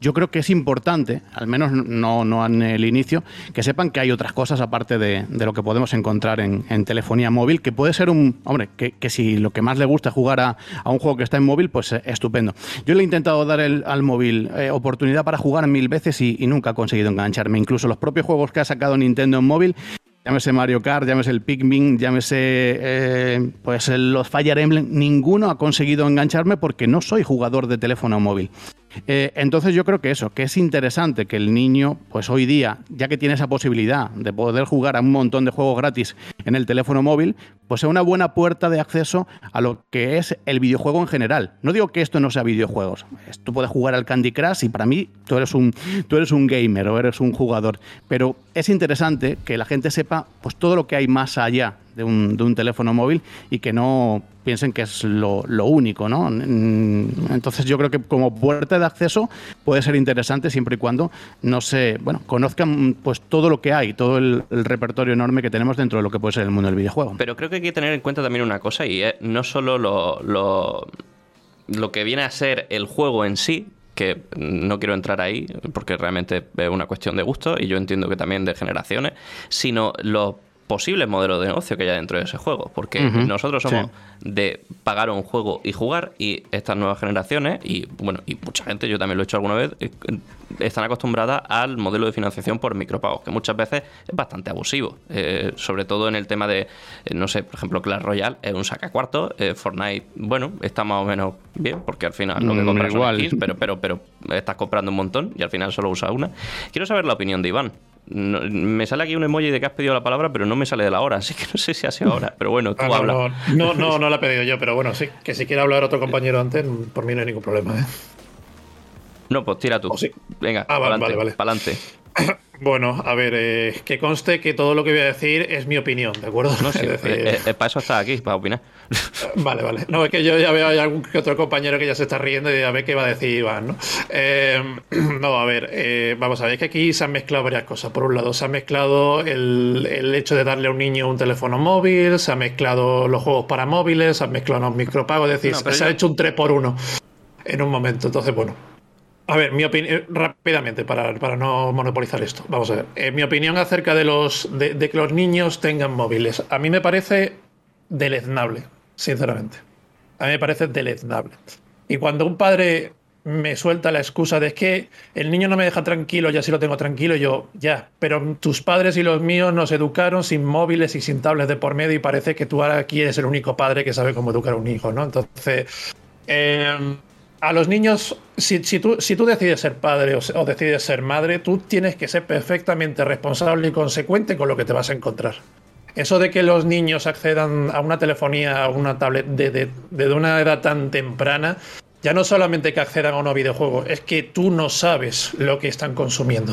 yo creo que es importante, al menos no, no en el inicio, que sepan que hay otras cosas aparte de, lo que podemos encontrar en, telefonía móvil, que puede ser un, hombre, que, si lo que más le gusta es jugar a, un juego que está en móvil, pues eh, estupendo. Yo le he intentado dar al móvil eh, oportunidad para jugar mil veces y, nunca ha conseguido engancharme. Incluso los propios juegos que ha sacado Nintendo en móvil llámese Mario Kart, llámese el Pikmin, llámese eh, pues los Fire Emblem, ninguno ha conseguido engancharme porque no soy jugador de teléfono móvil. Eh, entonces yo creo que eso, que es interesante que el niño, pues hoy día, ya que tiene esa posibilidad de poder jugar a un montón de juegos gratis en el teléfono móvil, pues sea una buena puerta de acceso a lo que es el videojuego en general. No digo que esto no sea videojuegos. Tú puedes jugar al Candy Crush y para mí tú eres un, tú eres un gamer o eres un jugador. Pero es interesante que la gente sepa pues todo lo que hay más allá de un, de un teléfono móvil y que no piensen que es lo, único, ¿no? Entonces yo creo que como puerta de acceso puede ser interesante siempre y cuando no se, bueno, conozcan pues todo lo que hay, todo el, repertorio enorme que tenemos dentro de lo que puede ser el mundo del videojuego. Pero creo que hay que tener en cuenta también una cosa y no solo lo, lo, lo que viene a ser el juego en sí, que no quiero entrar ahí porque realmente es una cuestión de gusto y yo entiendo que también de generaciones, sino los posibles modelos de negocio que haya dentro de ese juego. Porque nosotros somos de pagar un juego y jugar, y estas nuevas generaciones, y bueno, y mucha gente, yo también lo he hecho alguna vez, eh, están acostumbradas al modelo de financiación por micropagos, que muchas veces es bastante abusivo. Eh, sobre todo en el tema de, eh, no sé, por ejemplo, Clash Royale es un sacacuarto, Fortnite, bueno, está más o menos bien, porque al final lo que mm, compras son skins, pero, pero, pero estás comprando un montón y al final solo usas una. Quiero saber la opinión de Iván me sale aquí un emoji de que has pedido la palabra, pero no me sale de la hora, [laughs] así que no sé si ha sido ahora. Pero bueno, tú ah, no, No, no, no, la he pedido yo, pero bueno, sí, que si quiere hablar otro compañero antes, por mí no hay ningún problema. ¿eh? No, pues tira tú. sí. Venga, ah, vale, vale, adelante. [coughs] Bueno, a ver, eh, que conste que todo lo que voy a decir es mi opinión, ¿de acuerdo? No, [laughs] sí, eh, eh, para eso está aquí, para opinar. [laughs] Vale, vale. No, es que yo ya veo a algún que otro compañero que ya se está riendo y a ver qué va a decir Iván, ¿no? [clears throat] no, a ver, vamos a ver, que aquí se han mezclado varias cosas. Por un lado, se ha mezclado el, hecho de darle a un niño un teléfono móvil, se ha mezclado los juegos para móviles, se han mezclado los micropagos, es decir, se ha hecho un 3 por 1 en un momento. Entonces, bueno, a ver, mi opinión, eh, rápidamente, para, no monopolizar esto. Vamos a ver. Eh, mi opinión acerca de, los, de, que los niños tengan móviles. A mí me parece deleznable, sinceramente. A mí me parece deleznable. Y cuando un padre me suelta la excusa de que el niño no me deja tranquilo, ya sí lo tengo tranquilo, yo, ya, pero tus padres y los míos nos educaron sin móviles y sin tablets de por medio y parece que tú ahora aquí eres el único padre que sabe cómo educar a un hijo, ¿no? Entonces, eh, a los niños, si, tú, decides ser padre o, decides ser madre, tú tienes que ser perfectamente responsable y consecuente con lo que te vas a encontrar. Eso de que los niños accedan a una telefonía, a una tablet desde de, una edad tan temprana, ya no solamente que accedan a unos videojuegos, es que tú no sabes lo que están consumiendo.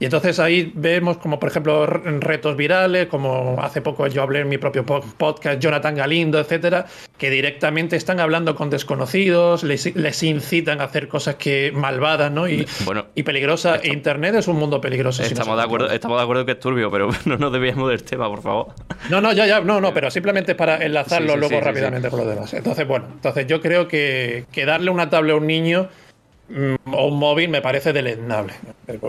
Y entonces ahí vemos como, por ejemplo, retos virales, como hace poco yo hablé en mi propio podcast, Jonathan Galindo, etcétera, que directamente están hablando con desconocidos, les, incitan a hacer cosas que malvadas, ¿no? Y, bueno, y peligrosas. Internet es un mundo peligroso. Estamos, de acuerdo, estamos de acuerdo que es turbio, pero [laughs] no nos debíamos del tema, por favor. No, no, ya, ya, no, no, pero simplemente para enlazarlo luego rápidamente con los demás. Entonces, bueno, entonces yo creo que, que darle una tabla a un niño o un móvil me parece deleznable.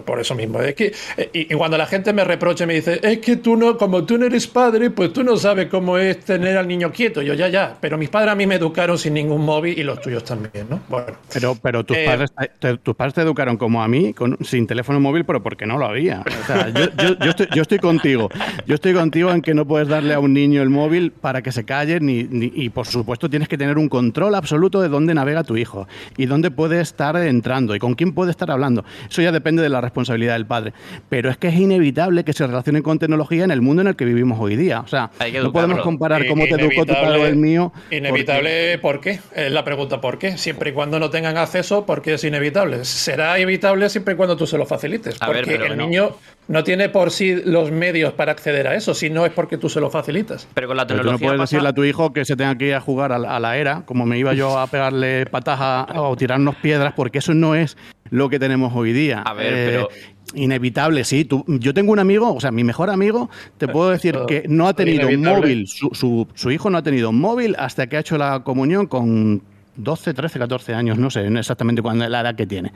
Por eso mismo. Es que, eh, y, cuando la gente me reprocha me dice, es que tú no, como tú no eres padre, pues tú no sabes cómo es tener al niño quieto. Yo ya, ya. Pero mis padres a mí me educaron sin ningún móvil y los tuyos también, ¿no? Bueno. Pero, pero tus, eh, padres, te, tus padres te educaron como a mí, con, sin teléfono móvil, pero porque no lo había. O sea, yo, estoy, yo, estoy, contigo. Yo estoy contigo en que no puedes darle a un niño el móvil para que se calle, ni, ni, y por supuesto tienes que tener un control absoluto de dónde navega tu hijo y dónde puede estar entrando y con quién puede estar hablando. Eso ya depende de la responsabilidad del padre. Pero es que es inevitable que se relacionen con tecnología en el mundo en el que vivimos hoy día. O sea, no podemos comparar cómo te educó tu padre o el mío. Inevitable, ¿por qué? Es la pregunta, ¿por qué? Siempre y cuando no tengan acceso, ¿por qué es inevitable? Será evitable siempre y cuando tú se lo facilites. porque el niño no tiene por sí los medios para acceder a eso, si no es porque tú se lo facilitas. Pero con la tecnología. no puedes decirle a tu hijo que se tenga que ir a jugar a, la era, como me iba yo a pegarle pataja o tirarnos piedras, porque eso no es lo que tenemos hoy día. A ver, pero eh, Inevitable, sí. yo tengo un amigo, o sea, mi mejor amigo, te puedo decir que no ha tenido un móvil, su, su, hijo no ha tenido un móvil hasta que ha hecho la comunión con 12, 13, 14 años, no sé exactamente cuándo la edad que tiene.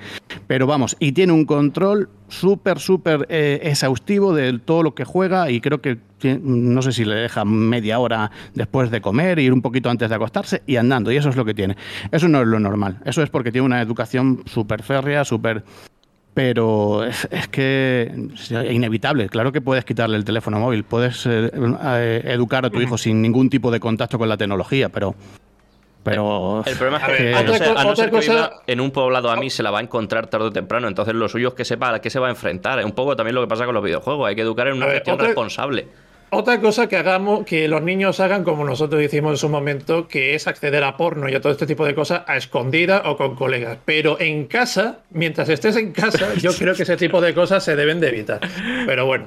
Pero vamos, y tiene un control súper, súper eh, exhaustivo de todo lo que juega y creo que no sé si le deja media hora después de comer, ir un poquito antes de acostarse y andando, y eso es lo que tiene. Eso no es lo normal, eso es porque tiene una educación súper férrea, súper pero es, que es inevitable. Claro que puedes quitarle el teléfono móvil, puedes eh, eh, educar a tu hijo sin ningún tipo de contacto con la tecnología, pero pero el problema es que, a en un poblado a mí se la va a encontrar tarde o temprano. Entonces, lo suyo es que sepa a qué se va a enfrentar. Es un poco también lo que pasa con los videojuegos. Hay que educar en una gestión responsable. Otra cosa que hagamos, que los niños hagan como nosotros hicimos en su momento, que es acceder a porno y a todo este tipo de cosas a escondida o con colegas. Pero en casa, mientras estés en casa, yo [laughs] creo que ese tipo de cosas se deben de evitar. Pero bueno,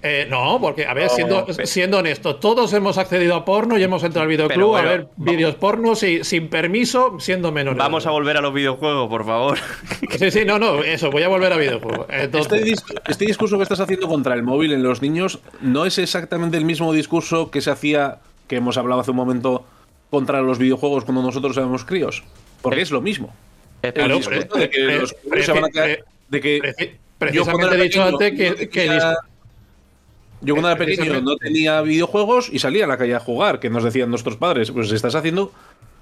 eh, no, porque, a ver, siendo, siendo honestos, todos hemos accedido a porno y hemos entrado al videoclub a ver vídeos pornos y sin permiso, siendo menores. Vamos a volver a los videojuegos, por favor. [laughs] Sí, sí, no, no, eso, voy a volver a videojuegos. Este, este, discurso que estás haciendo contra el móvil en los niños no es exactamente el mismo discurso que se hacía, que hemos hablado hace un momento, contra los videojuegos cuando nosotros éramos críos. Porque es lo mismo. de que los se van a quedar. De que. Precisamente he dicho antes que Yo cuando era pequeño no tenía videojuegos y salía a la calle a jugar, que nos decían nuestros padres, pues estás haciendo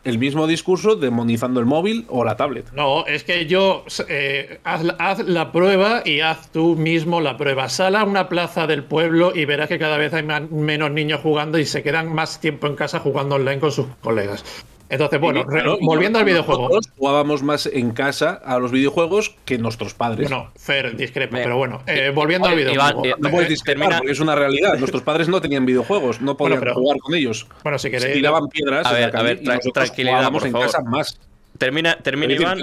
el mismo discurso demonizando el móvil o la tablet. No, es que yo eh, haz, la prueba y haz tú mismo la prueba. Sal a una plaza del pueblo y verás que cada vez hay menos niños jugando y se quedan más tiempo en casa jugando online con sus colegas. Entonces, bueno, volviendo al videojuego. Nosotros jugábamos más en casa a los videojuegos que nuestros padres. Bueno, Fer, discrepo, pero bueno, eh, volviendo al videojuego. no puedes discrepar porque es una realidad. Nuestros padres no tenían videojuegos, no podían jugar con ellos. Bueno, si queréis. tiraban piedras. A ver, a ver, tranquilidad. Por en casa más. Termina, termina Iván.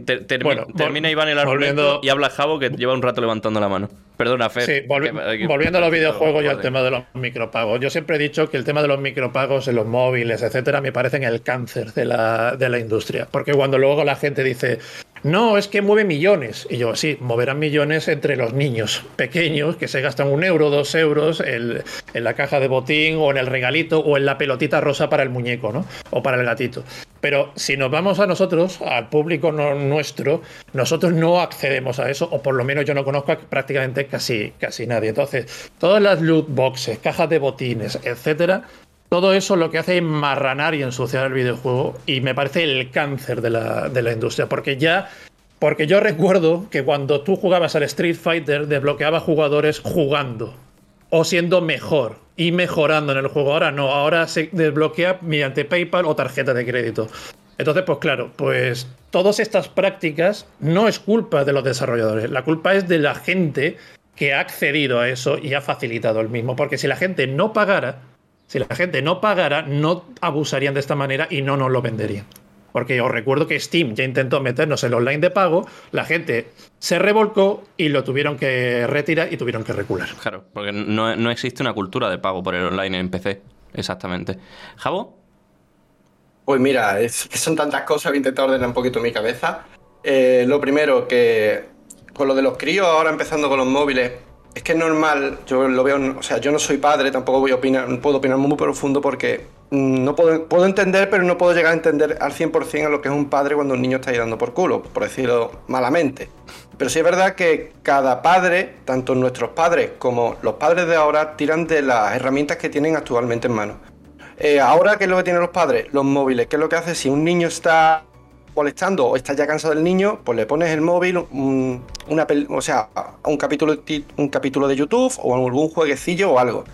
Termina Iván el argumento y habla Javo que lleva un rato levantando la mano. Perdona, Fer. Sí, volviendo a los videojuegos y al tema de los micropagos. Yo siempre he dicho que el tema de los micropagos en los móviles, etcétera, me parecen el cáncer de la, de la industria. Porque cuando luego la gente dice, no, es que mueve millones. Y yo, sí, moverán millones entre los niños pequeños que se gastan un euro, dos euros en, la caja de botín o en el regalito o en la pelotita rosa para el muñeco, ¿no? O para el gatito. Pero si nos vamos a nosotros, al público nuestro, nosotros no accedemos a eso, o por lo menos yo no conozco prácticamente casi, casi nadie. Entonces, todas las loot boxes, cajas de botines, etcétera, todo eso lo que hace es marranar y ensuciar el videojuego y me parece el cáncer de la, de la industria, porque ya porque yo recuerdo que cuando tú jugabas al Street Fighter desbloqueaba jugadores jugando o siendo mejor y mejorando en el juego. Ahora no, ahora se desbloquea mediante PayPal o tarjeta de crédito. Entonces, pues claro, pues todas estas prácticas no es culpa de los desarrolladores, la culpa es de la gente que ha accedido a eso y ha facilitado el mismo. Porque si la gente no pagara, si la gente no pagara, no abusarían de esta manera y no nos lo venderían. Porque os recuerdo que Steam ya intentó meternos el online de pago, la gente se revolcó y lo tuvieron que retirar y tuvieron que recular. Claro, porque no, existe una cultura de pago por el online en PC. Exactamente. ¿Jabo? Pues mira, es que son tantas cosas, voy a intentar ordenar un poquito mi cabeza. Eh, lo primero, que con lo de los críos, ahora empezando con los móviles, es que es normal, yo lo veo, o sea, yo no soy padre, tampoco voy a opinar, no puedo opinar muy profundo porque mm, no puedo, puedo entender, pero no puedo llegar a entender al 100% a lo que es un padre cuando un niño está dando por culo, por decirlo malamente. Pero sí es verdad que cada padre, tanto nuestros padres como los padres de ahora, tiran de las herramientas que tienen actualmente en mano. Eh, ahora, ¿qué es lo que tienen los padres? Los móviles. ¿Qué es lo que hace? Si un niño está molestando o estás ya cansado del niño, pues le pones el móvil, una, o sea, un capítulo, un capítulo de YouTube o algún jueguecillo o algo.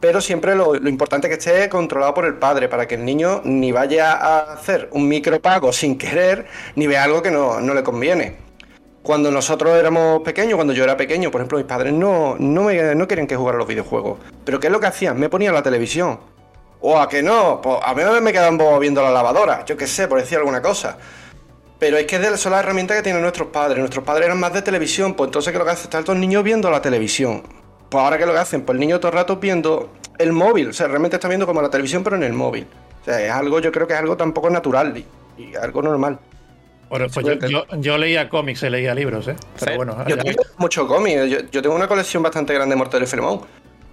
Pero siempre lo, importante es que esté controlado por el padre, para que el niño ni vaya a hacer un micropago sin querer, ni vea algo que no, le conviene. Cuando nosotros éramos pequeños, cuando yo era pequeño, por ejemplo, mis padres no, no, me, no querían que jugara los videojuegos. Pero ¿qué es lo que hacían? Me ponían la televisión. O a que no, pues a mí me quedaban viendo la lavadora, yo qué sé, por decir alguna cosa. Pero es que son las herramientas que tienen nuestros padres. Nuestros padres eran más de televisión, pues entonces ¿qué es lo que hacen? Están los niños viendo la televisión. Pues ahora ¿qué es lo que hacen? Pues el niño todo el rato viendo el móvil. O sea, realmente está viendo como la televisión, pero en el móvil. O sea, es algo, yo creo que es algo tampoco natural y, algo normal. Bueno, pues yo, leía cómics y leía libros, ¿eh? Pero bueno. Yo tengo mucho cómics. Yo, tengo una colección bastante grande de Mortal Fremont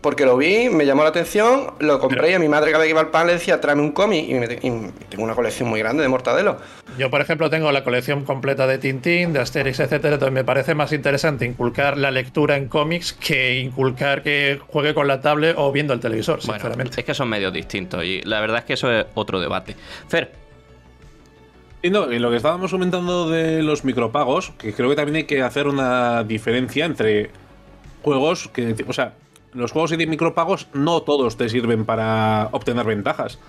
porque lo vi, me llamó la atención, lo compré y a mi madre cada vez que iba al pan le decía, tráeme un cómic y, tengo una colección muy grande de Mortadelo. Yo, por ejemplo, tengo la colección completa de Tintín, de Asterix, etcétera, entonces me parece más interesante inculcar la lectura en cómics que inculcar que juegue con la tablet o viendo el televisor, sinceramente. es que son medios distintos y la verdad es que eso es otro debate. Fer. Y no, y lo que estábamos comentando de los micropagos, que creo que también hay que hacer una diferencia entre juegos que, o sea, los juegos de micropagos no todos te sirven para obtener ventajas.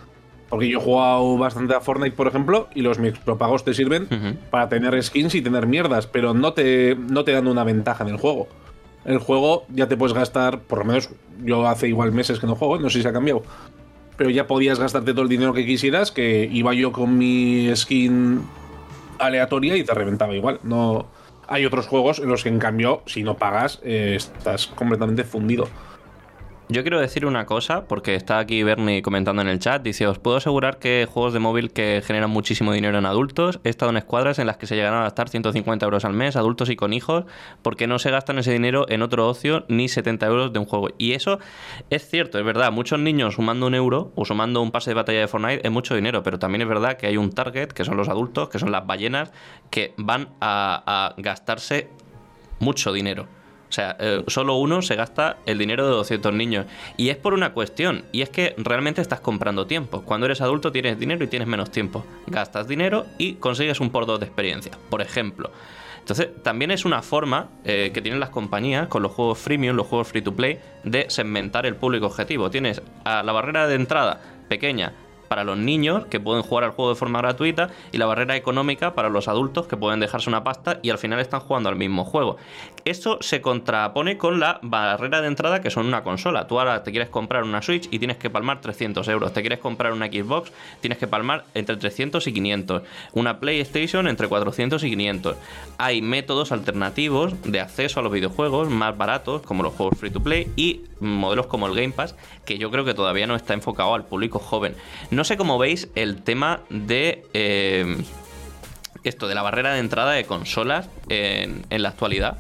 Porque yo he jugado bastante a Fortnite, por ejemplo, y los micropagos te sirven para tener skins y tener mierdas, pero no te, no te dan una ventaja en el juego. El juego ya te puedes gastar, por lo menos yo hace igual meses que no juego, no sé si se ha cambiado. Pero ya podías gastarte todo el dinero que quisieras, que iba yo con mi skin aleatoria y te reventaba igual. No, hay otros juegos en los que en cambio, si no pagas, eh, estás completamente fundido. Yo quiero decir una cosa, porque está aquí Bernie comentando en el chat. Dice: Os puedo asegurar que juegos de móvil que generan muchísimo dinero en adultos. He estado en escuadras en las que se llegan a gastar 150 euros al mes, adultos y con hijos, porque no se gastan ese dinero en otro ocio ni 70 euros de un juego. Y eso es cierto, es verdad. Muchos niños sumando un euro o sumando un pase de batalla de Fortnite es mucho dinero, pero también es verdad que hay un target, que son los adultos, que son las ballenas, que van a gastarse mucho dinero. O sea, eh, solo uno se gasta el dinero de 200 niños. Y es por una cuestión, y es que realmente estás comprando tiempo. Cuando eres adulto tienes dinero y tienes menos tiempo. Gastas dinero y consigues un por dos de experiencia, por ejemplo. Entonces, también es una forma eh, que tienen las compañías con los juegos freemium, los juegos free to play, de segmentar el público objetivo. Tienes a la barrera de entrada pequeña para los niños que pueden jugar al juego de forma gratuita y la barrera económica para los adultos que pueden dejarse una pasta y al final están jugando al mismo juego. Esto se contrapone con la barrera de entrada que son una consola. Tú ahora te quieres comprar una Switch y tienes que palmar 300 euros. Te quieres comprar una Xbox, tienes que palmar entre 300 y 500. Una PlayStation entre 400 y 500. Hay métodos alternativos de acceso a los videojuegos más baratos, como los juegos free to play, y modelos como el Game Pass, que yo creo que todavía no está enfocado al público joven. Sé cómo veis el tema de eh, esto, de la barrera de entrada de consolas en, la actualidad.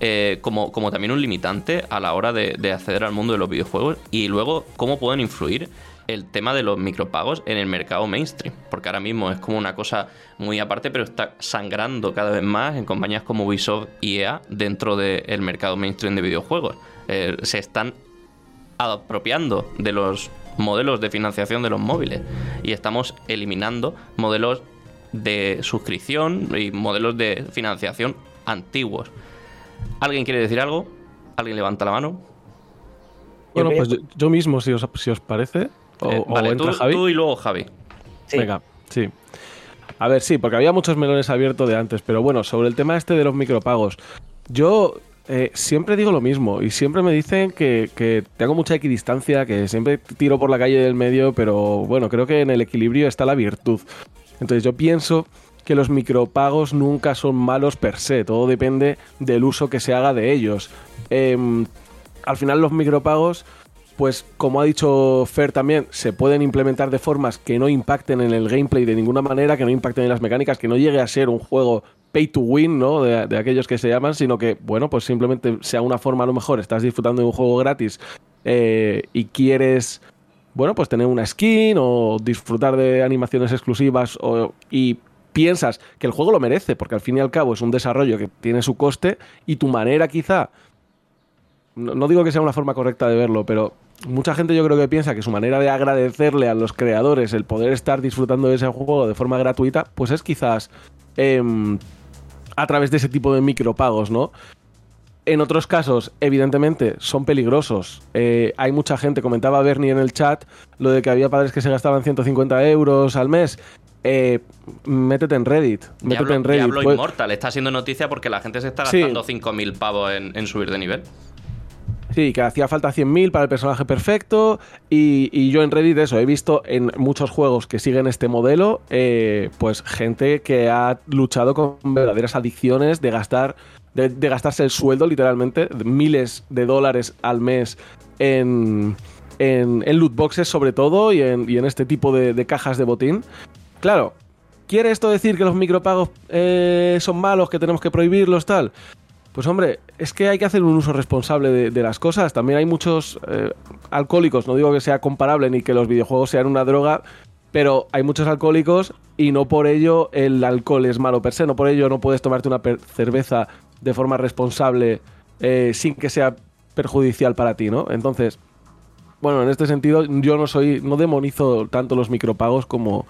Eh, como, también un limitante a la hora de, de, acceder al mundo de los videojuegos y luego cómo pueden influir el tema de los micropagos en el mercado mainstream, porque ahora mismo es como una cosa muy aparte, pero está sangrando cada vez más en compañías como Ubisoft y EA dentro del mercado mainstream de videojuegos. Eh, se están apropiando de los modelos de financiación de los móviles y estamos eliminando modelos de suscripción y modelos de financiación antiguos. ¿Alguien quiere decir algo? ¿Alguien levanta la mano? Bueno, pues yo, mismo, si os, si os parece. O, eh, vale, tú, y luego Javi. Venga, sí. A ver, sí, porque había muchos melones abiertos de antes, pero bueno, sobre el tema este de los micropagos. Yo eh, siempre digo lo mismo y siempre me dicen que, tengo mucha equidistancia, que siempre tiro por la calle del medio, pero bueno, creo que en el equilibrio está la virtud. Entonces yo pienso que los micropagos nunca son malos per se, todo depende del uso que se haga de ellos. Em, al final los micropagos, pues como ha dicho Fer también, se pueden implementar de formas que no impacten en el gameplay de ninguna manera, que no impacten en las mecánicas, que no llegue a ser un juego pay to win, ¿no? De, aquellos que se llaman, sino que, bueno, pues simplemente sea una forma, a lo mejor estás disfrutando de un juego gratis eh, y quieres, bueno, pues tener una skin o disfrutar de animaciones exclusivas y piensas que el juego lo merece, porque al fin y al cabo es un desarrollo que tiene su coste y tu manera quizá, no digo que sea una forma correcta de verlo, pero mucha gente yo creo que piensa que su manera de agradecerle a los creadores el poder estar disfrutando de ese juego de forma gratuita, pues es quizás em, a través de ese tipo de micropagos, ¿no? En otros casos, evidentemente, son peligrosos. Eh, hay mucha gente, comentaba Bernie en el chat, lo de que había padres que se gastaban 150 euros al mes. Eh, métete en Reddit. Métete en Reddit. Diablo pues Immortal está siendo noticia porque la gente se está gastando 5.000 pavos en, subir de nivel. Sí, que hacía falta 100.000 para el personaje perfecto. Y, yo en Reddit eso, he visto en muchos juegos que siguen este modelo, eh, pues gente que ha luchado con verdaderas adicciones de gastar. De, gastarse el sueldo, literalmente, miles de dólares al mes en, en, loot boxes sobre todo y en, este tipo de, cajas de botín. Claro, ¿quiere esto decir que los micropagos eh, son malos, que tenemos que prohibirlos, tal? Pues hombre, es que hay que hacer un uso responsable de, las cosas. También hay muchos eh, alcohólicos, no digo que sea comparable ni que los videojuegos sean una droga, pero hay muchos alcohólicos y no por ello el alcohol es malo per se, no por ello no puedes tomarte una cerveza de forma responsable eh, sin que sea perjudicial para ti, ¿no? Entonces, bueno, en este sentido yo no soy, no demonizo tanto los micropagos como,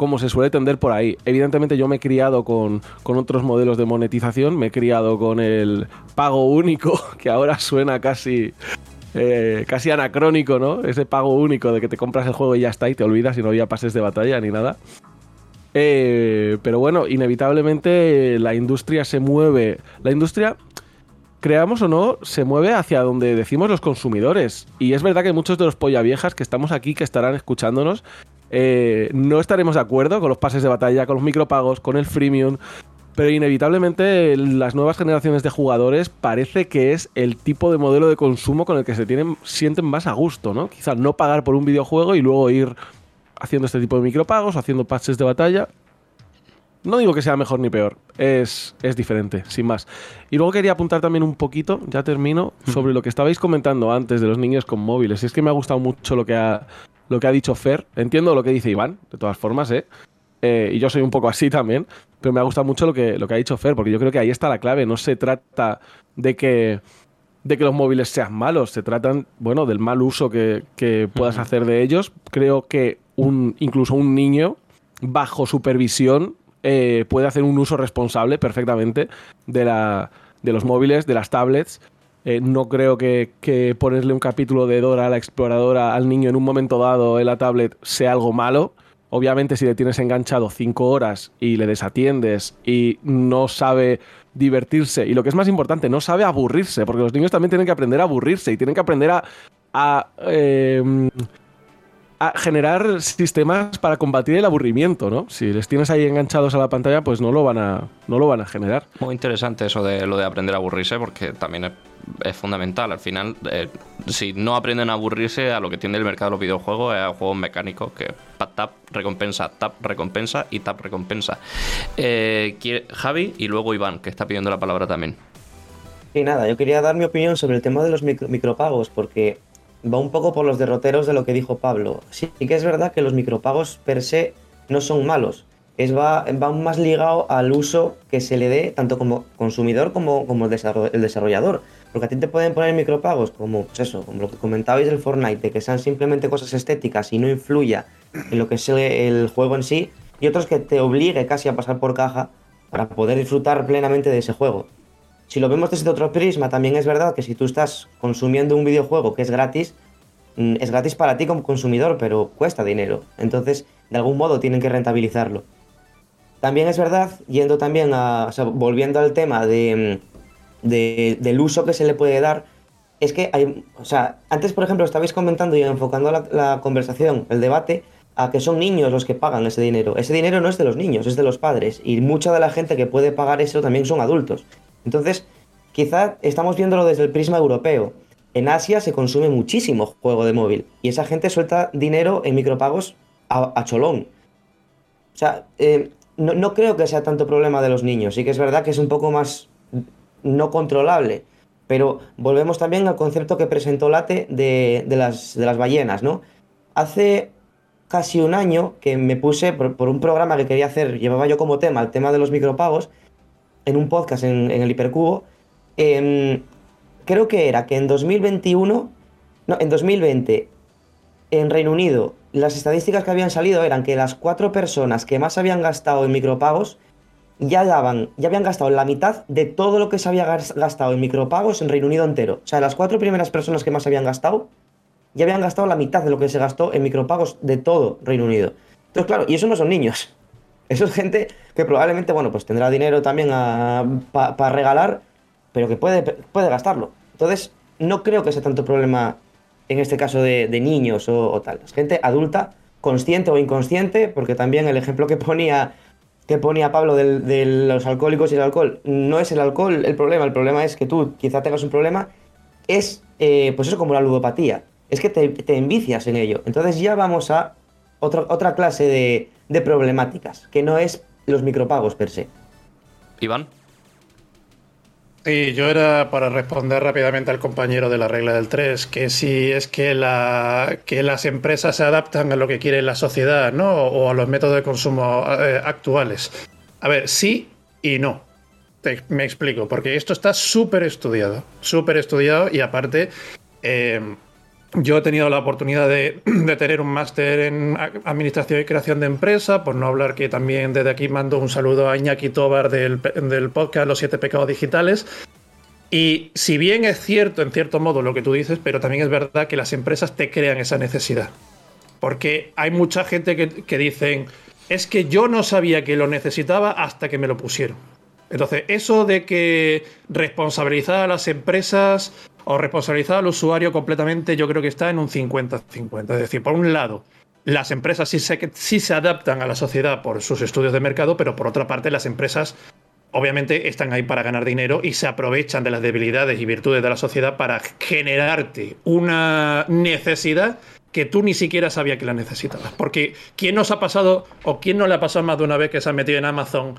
como se suele tender por ahí. Evidentemente yo me he criado con, otros modelos de monetización, me he criado con el pago único, [laughs] que ahora suena casi, eh, casi anacrónico, ¿no? Ese pago único de que te compras el juego y ya está y te olvidas y no había pases de batalla ni nada. Eh, pero bueno, inevitablemente la industria se mueve. La industria, creamos o no, se mueve hacia donde decimos los consumidores. Y es verdad que muchos de los polla viejas que estamos aquí, que estarán escuchándonos, eh, no estaremos de acuerdo con los pases de batalla, con los micropagos, con el freemium, pero inevitablemente las nuevas generaciones de jugadores parece que es el tipo de modelo de consumo con el que se tienen, sienten más a gusto, ¿no? Quizás no pagar por un videojuego y luego ir haciendo este tipo de micropagos, haciendo pases de batalla. No digo que sea mejor ni peor, es, es diferente, sin más. Y luego quería apuntar también un poquito, ya termino, sobre lo que estabais comentando antes de los niños con móviles. Y es que me ha gustado mucho lo que ha, lo que ha dicho Fer. Entiendo lo que dice Iván, de todas formas, ¿eh? eh, y yo soy un poco así también, pero me ha gustado mucho lo que, lo que ha dicho Fer, porque yo creo que ahí está la clave. No se trata de que, de que los móviles sean malos, se tratan, bueno, del mal uso que, puedas hacer de ellos. Creo que un, incluso un niño, bajo supervisión, eh, puede hacer un uso responsable perfectamente de, la, de los móviles, de las tablets. Eh, no creo que, que, ponerle un capítulo de Dora la exploradora al niño en un momento dado en la tablet sea algo malo. Obviamente si le tienes enganchado cinco horas y le desatiendes y no sabe divertirse y lo que es más importante, no sabe aburrirse, porque los niños también tienen que aprender a aburrirse y tienen que aprender a, a a generar sistemas para combatir el aburrimiento, ¿no? Si les tienes ahí enganchados a la pantalla, pues no lo van a, no lo van a generar. Muy interesante eso de lo de aprender a aburrirse, porque también es, fundamental. Al final, eh, si no aprenden a aburrirse, a lo que tiene el mercado de los videojuegos es a juegos mecánicos que tap, recompensa, tap, recompensa y tap, recompensa. Eh, Javi y luego Iván, que está pidiendo la palabra también. Y nada, yo quería dar mi opinión sobre el tema de los micropagos, porque va un poco por los derroteros de lo que dijo Pablo. Sí que es verdad que los micropagos per se no son malos. Es va, va más ligado al uso que se le dé tanto como consumidor como, como el, desarrollador. Porque a ti te pueden poner micropagos como, pues eso, como lo que comentabais del Fortnite, de que sean simplemente cosas estéticas y no influya en lo que es el juego en sí, y otros que te obligue casi a pasar por caja para poder disfrutar plenamente de ese juego. Si lo vemos desde otro prisma, también es verdad que si tú estás consumiendo un videojuego que es gratis, mm, es gratis para ti como consumidor, pero cuesta dinero. Entonces, de algún modo tienen que rentabilizarlo. También es verdad, yendo también a, volviendo al tema de, del uso que se le puede dar, es que hay, o sea, antes por ejemplo estabais comentando y enfocando la, conversación, el debate, a que son niños los que pagan ese dinero. Ese dinero no es de los niños, es de los padres. Y mucha de la gente que puede pagar eso también son adultos. Entonces, quizá estamos viéndolo desde el prisma europeo. En Asia se consume muchísimo juego de móvil y esa gente suelta dinero en micropagos a, cholón. O sea, eh, no, creo que sea tanto problema de los niños. Sí que es verdad que es un poco más no controlable. Pero volvemos también al concepto que presentó Late de, las, de las ballenas, ¿no? Hace casi un año que me puse por, por, un programa que quería hacer, llevaba yo como tema el tema de los micropagos, en un podcast en, el Hipercubo, em, creo que era que en 2021, no, en 2020, en Reino Unido, las estadísticas que habían salido eran que las cuatro personas que más habían gastado en micropagos ya daban, ya habían gastado la mitad de todo lo que se había gastado en micropagos en Reino Unido entero. O sea, las cuatro primeras personas que más habían gastado ya habían gastado la mitad de lo que se gastó en micropagos de todo Reino Unido. Entonces, claro, y eso no son niños. [laughs] Eso es gente que probablemente, bueno, pues tendrá dinero también para regalar, pero que puede, puede gastarlo. Entonces, no creo que sea tanto problema en este caso de, niños o, tal. Es gente adulta, consciente o inconsciente, porque también el ejemplo que ponía, que ponía Pablo de los alcohólicos y el alcohol, no es el alcohol el problema, el problema es que tú quizá tengas un problema, es eh, pues eso como la ludopatía, es que te, te envicias en ello. Entonces ya vamos a otra, otra clase de, de problemáticas, que no es los micropagos per se. Iván. Sí, yo era para responder rápidamente al compañero de la regla del 3, que si es que, la, que las empresas se adaptan a lo que quiere la sociedad, ¿no? O a los métodos de consumo eh, actuales. A ver, sí y no. me explico, porque esto está súper estudiado, súper estudiado y aparte... Eh, yo he tenido la oportunidad de, [clears throat] tener un máster en Administración y Creación de Empresa, por no hablar que también desde aquí mando un saludo a Iñaki Tobar del, podcast Los Siete Pecados Digitales. Y si bien es cierto, en cierto modo, lo que tú dices, pero también es verdad que las empresas te crean esa necesidad. Porque hay mucha gente que, que dicen, es que yo no sabía que lo necesitaba hasta que me lo pusieron. Entonces, eso de que responsabilizar a las empresas o responsabilizar al usuario completamente, yo creo que está en un 50-50. Es decir, por un lado, las empresas sí se, sí se adaptan a la sociedad por sus estudios de mercado, pero por otra parte, las empresas obviamente están ahí para ganar dinero y se aprovechan de las debilidades y virtudes de la sociedad para generarte una necesidad que tú ni siquiera sabías que la necesitabas. Porque ¿quién nos ha pasado o quién no le ha pasado más de una vez que se ha metido en Amazon,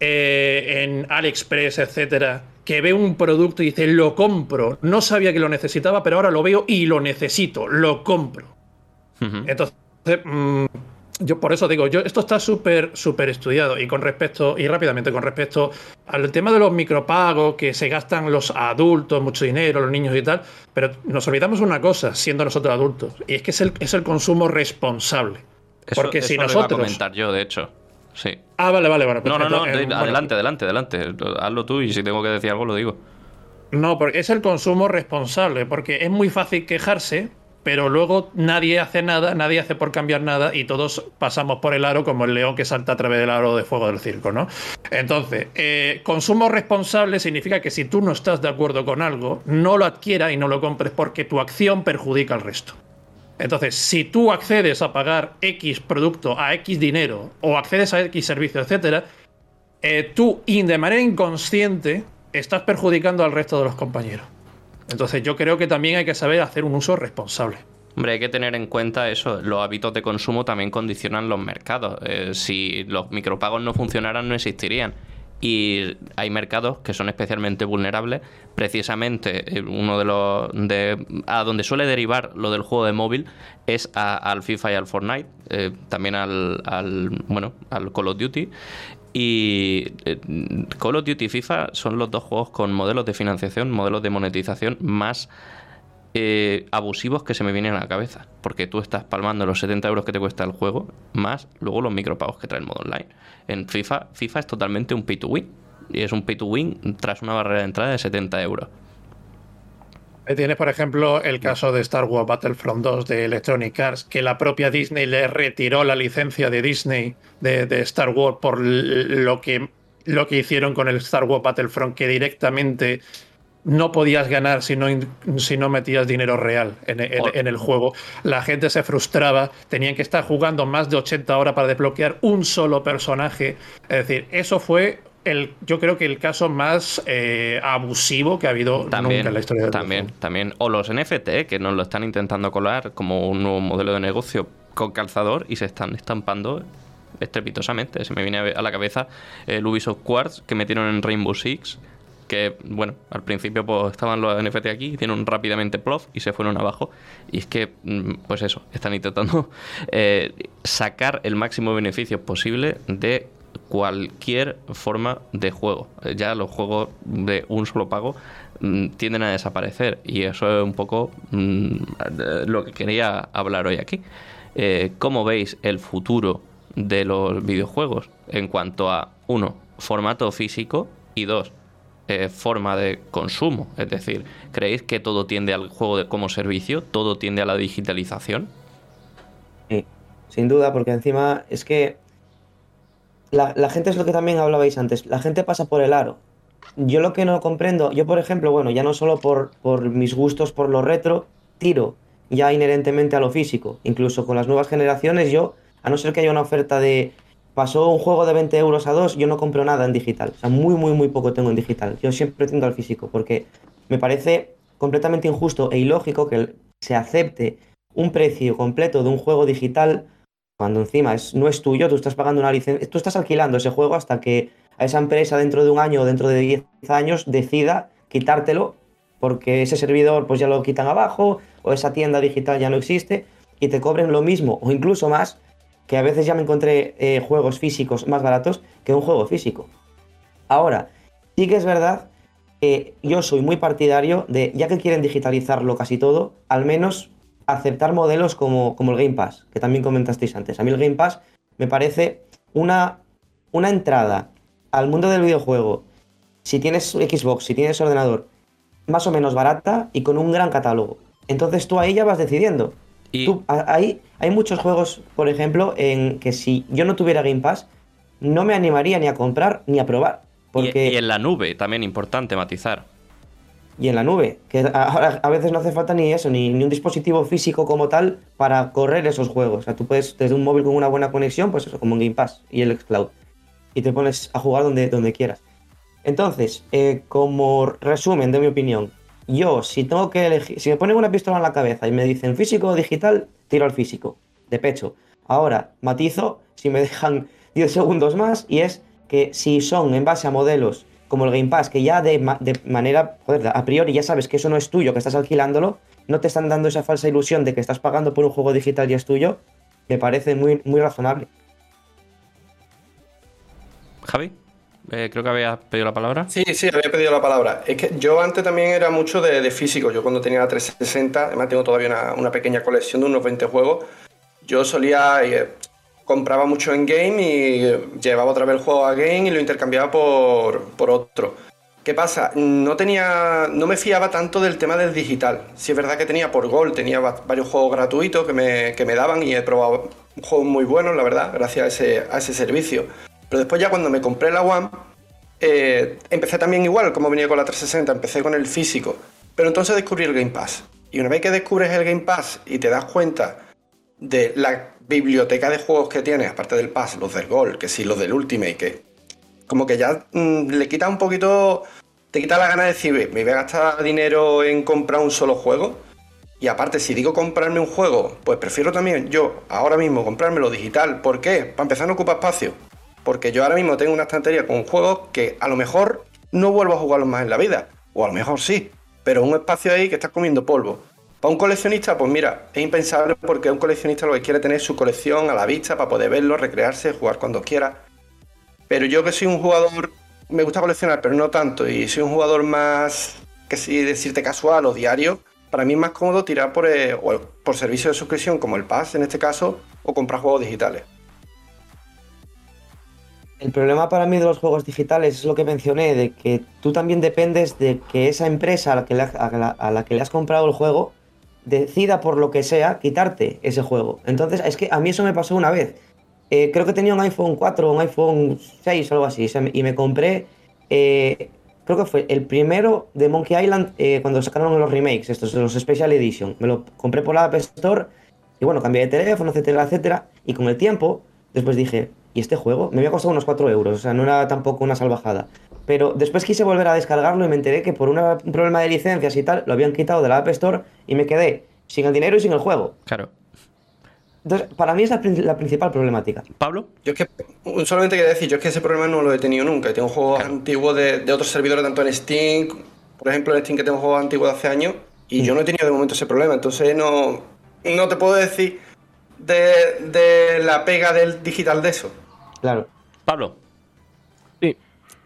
eh, en AliExpress, etcétera, que ve un producto y dice, lo compro. No sabía que lo necesitaba, pero ahora lo veo y lo necesito, lo compro. Entonces, mm, yo por eso digo, yo esto está súper, súper estudiado. Y con respecto, y rápidamente, con respecto al tema de los micropagos, que se gastan los adultos mucho dinero, los niños y tal, pero nos olvidamos una cosa, siendo nosotros adultos, y es que es el, es el consumo responsable. Porque si nosotros. Lo iba a comentar yo, de hecho. Sí. Ah, vale, vale, vale. no, no, no, adelante, adelante, adelante. Hazlo tú y si tengo que decir algo lo digo. No, porque es el consumo responsable, porque es muy fácil quejarse, pero luego nadie hace nada, nadie hace por cambiar nada y todos pasamos por el aro como el león que salta a través del aro de fuego del circo, ¿no? Entonces, eh, consumo responsable significa que si tú no estás de acuerdo con algo, no lo adquieras y no lo compres porque tu acción perjudica al resto. Entonces, si tú accedes a pagar X producto a X dinero o accedes a X servicio, etcétera, eh, tú de manera inconsciente estás perjudicando al resto de los compañeros. Entonces yo creo que también hay que saber hacer un uso responsable. Hombre, hay que tener en cuenta eso, los hábitos de consumo también condicionan los mercados. Eh, si los micropagos no funcionaran, no existirían. Y hay mercados que son especialmente vulnerables. Precisamente, eh, uno de los. De, a donde suele derivar lo del juego de móvil es al FIFA y al Fortnite. Eh, también al, al, bueno, al Call of Duty. Y eh, Call of Duty y FIFA son los dos juegos con modelos de financiación, modelos de monetización más eh, abusivos que se me vienen a la cabeza. Porque tú estás palmando los 70 euros que te cuesta el juego, más luego los micropagos que trae el modo online. En FIFA, FIFA es totalmente un pay to win. Y es un pay to win tras una barrera de entrada de 70 euros. Tienes, por ejemplo, el caso de Star Wars Battlefront 2 de Electronic Arts, que la propia Disney le retiró la licencia de Disney de, Star Wars por lo que, lo que hicieron con el Star Wars Battlefront, que directamente no podías ganar si no, si no metías dinero real en, en, el juego. La gente se frustraba, tenían que estar jugando más de 80 horas para desbloquear un solo personaje. Es decir, eso fue el, yo creo que el caso más eh, abusivo que ha habido también, nunca en la historia del También, también. O los NFT, que nos lo están intentando colar como un nuevo modelo de negocio con calzador y se están estampando estrepitosamente. Se me viene a la cabeza el Ubisoft Quartz que metieron en Rainbow Six. Que, bueno, al principio pues, estaban los NFT aquí, hicieron rápidamente plof y se fueron abajo. Y es que, mm, pues eso, están intentando [laughs] eh, sacar el máximo beneficio posible de cualquier forma de juego. Ya los juegos de un solo pago mm, tienden a desaparecer y eso es un poco mm, lo que quería hablar hoy aquí. Eh, ¿Cómo veis el futuro de los videojuegos en cuanto a, uno, formato físico y dos, eh, forma de consumo? Es decir, ¿creéis que todo tiende al juego de, como servicio? ¿Todo tiende a la digitalización? Sí, sin duda, porque encima es que la, gente es lo que también hablabais antes, la gente pasa por el aro. Yo lo que no comprendo, yo por ejemplo, bueno, ya no solo por, por mis gustos por lo retro, tiro ya inherentemente a lo físico. Incluso con las nuevas generaciones, yo, a no ser que haya una oferta de pasó un juego de 20 euros a 2, yo no compro nada en digital. O sea, muy, muy, muy poco tengo en digital. Yo siempre tiendo al físico, porque me parece completamente injusto e ilógico que se acepte un precio completo de un juego digital cuando encima es, no es tuyo, tú estás pagando una licencia, tú estás alquilando ese juego hasta que a esa empresa dentro de un año o dentro de 10 años decida quitártelo porque ese servidor pues ya lo quitan abajo o esa tienda digital ya no existe y te cobren lo mismo o incluso más que a veces ya me encontré eh, juegos físicos más baratos que un juego físico. Ahora, sí que es verdad que yo soy muy partidario de, ya que quieren digitalizarlo casi todo, al menos aceptar modelos como, como el Game Pass, que también comentasteis antes. A mí el Game Pass me parece una, una entrada al mundo del videojuego, si tienes Xbox, si tienes ordenador, más o menos barata y con un gran catálogo. Entonces tú ahí ya vas decidiendo. Y... ahí hay muchos juegos, por ejemplo, en que si yo no tuviera Game Pass, no me animaría ni a comprar ni a probar. Porque... y en la nube, también importante matizar y en la nube, que ahora a veces no hace falta ni eso, ni, un dispositivo físico como tal para correr esos juegos. O sea, tú puedes desde un móvil con una buena conexión, pues eso, como un Game Pass y el Xcloud, y te pones a jugar donde, donde quieras. Entonces, eh, como resumen de mi opinión, yo si tengo que elegir, si me ponen una pistola en la cabeza y me dicen físico o digital, tiro al físico, de pecho. Ahora, matizo, si me [laughs] dejan 10 segundos más, y es que si son en base a modelos como el Game Pass, que ya de, manera, joder, a priori ya sabes que eso no es tuyo, que estás alquilándolo, no te están dando esa falsa ilusión de que estás pagando por un juego digital y es tuyo, me parece muy, muy razonable. Javi, eh, creo que habías pedido la palabra. Sí, sí, había pedido la palabra. Es que yo antes también era mucho de, físico. Yo cuando tenía la 360, además tengo todavía una, pequeña colección de unos 20 juegos, yo solía... Eh, compraba mucho en game y llevaba otra vez el juego a game y lo intercambiaba por, por otro. ¿Qué pasa? No tenía. No me fiaba tanto del tema del digital. Si es verdad que tenía por Gol, tenía varios juegos gratuitos que me, que me daban y he probado juegos muy buenos, la verdad, gracias a ese, a ese servicio. Pero después ya cuando me compré la One, eh, empecé también igual como venía con la 360, empecé con el físico. Pero entonces descubrí el Game Pass. Y una vez que descubres el Game Pass y te das cuenta de la biblioteca de juegos que tienes, aparte del Pass, los del Gol, que sí, los del Ultimate, que como que ya mm, le quita un poquito, te quita la gana de decir, me voy a gastar dinero en comprar un solo juego. Y aparte, si digo comprarme un juego, pues prefiero también yo ahora mismo comprármelo digital. ¿Por qué? Para empezar no ocupa espacio. Porque yo ahora mismo tengo una estantería con juegos que a lo mejor no vuelvo a jugarlos más en la vida. O a lo mejor sí. Pero un espacio ahí que está comiendo polvo. Para un coleccionista, pues mira, es impensable porque un coleccionista lo que quiere tener su colección a la vista para poder verlo, recrearse, jugar cuando quiera. Pero yo que soy un jugador, me gusta coleccionar, pero no tanto, y soy un jugador más, que si decirte casual o diario, para mí es más cómodo tirar por, eh, por servicio de suscripción como el Pass en este caso, o comprar juegos digitales. El problema para mí de los juegos digitales es lo que mencioné, de que tú también dependes de que esa empresa a la que le, has comprado el juego decida por lo que sea quitarte ese juego. Entonces, es que a mí eso me pasó una vez. Eh, creo que tenía un iPhone 4 o un iPhone 6 o algo así, y me compré, eh, creo que fue el primero de Monkey Island eh, cuando sacaron los remakes, estos, los Special Edition. Me lo compré por la App Store y bueno, cambié de teléfono, etcétera, etcétera. Y con el tiempo, después dije, y este juego me había costado unos 4 euros, o sea, no era tampoco una salvajada. Pero después quise volver a descargarlo y me enteré que por un problema de licencias y tal, lo habían quitado de la App Store y me quedé sin el dinero y sin el juego. Claro. Entonces, para mí es la, principal problemática. Pablo. Yo es que, solamente quería decir, yo es que ese problema no lo he tenido nunca. Tengo juegos antiguos de, otros servidores, tanto en Steam, por ejemplo, en Steam que tengo juegos antiguos de hace años, y yo no he tenido de momento ese problema. Entonces, no, no te puedo decir de, de la pega del digital de eso. Claro. Pablo. Sí.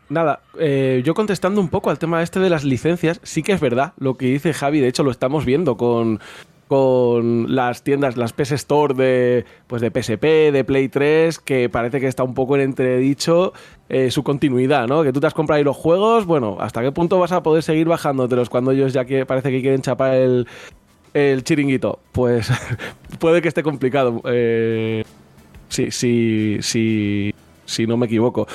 Nada, eh, yo contestando un poco al tema este de las licencias, sí que es verdad lo que dice Javi, de hecho lo estamos viendo con, con las tiendas, las PS Store de, pues de PSP, de Play 3, que parece que está un poco en entredicho eh, su continuidad, ¿no? Que tú te has comprado ahí los juegos, bueno, ¿hasta qué punto vas a poder seguir bajándotelos cuando ellos ya que parece que quieren chapar el, el chiringuito? Pues [laughs] puede que esté complicado. Eh, Sí, sí, sí, si no me equivoco.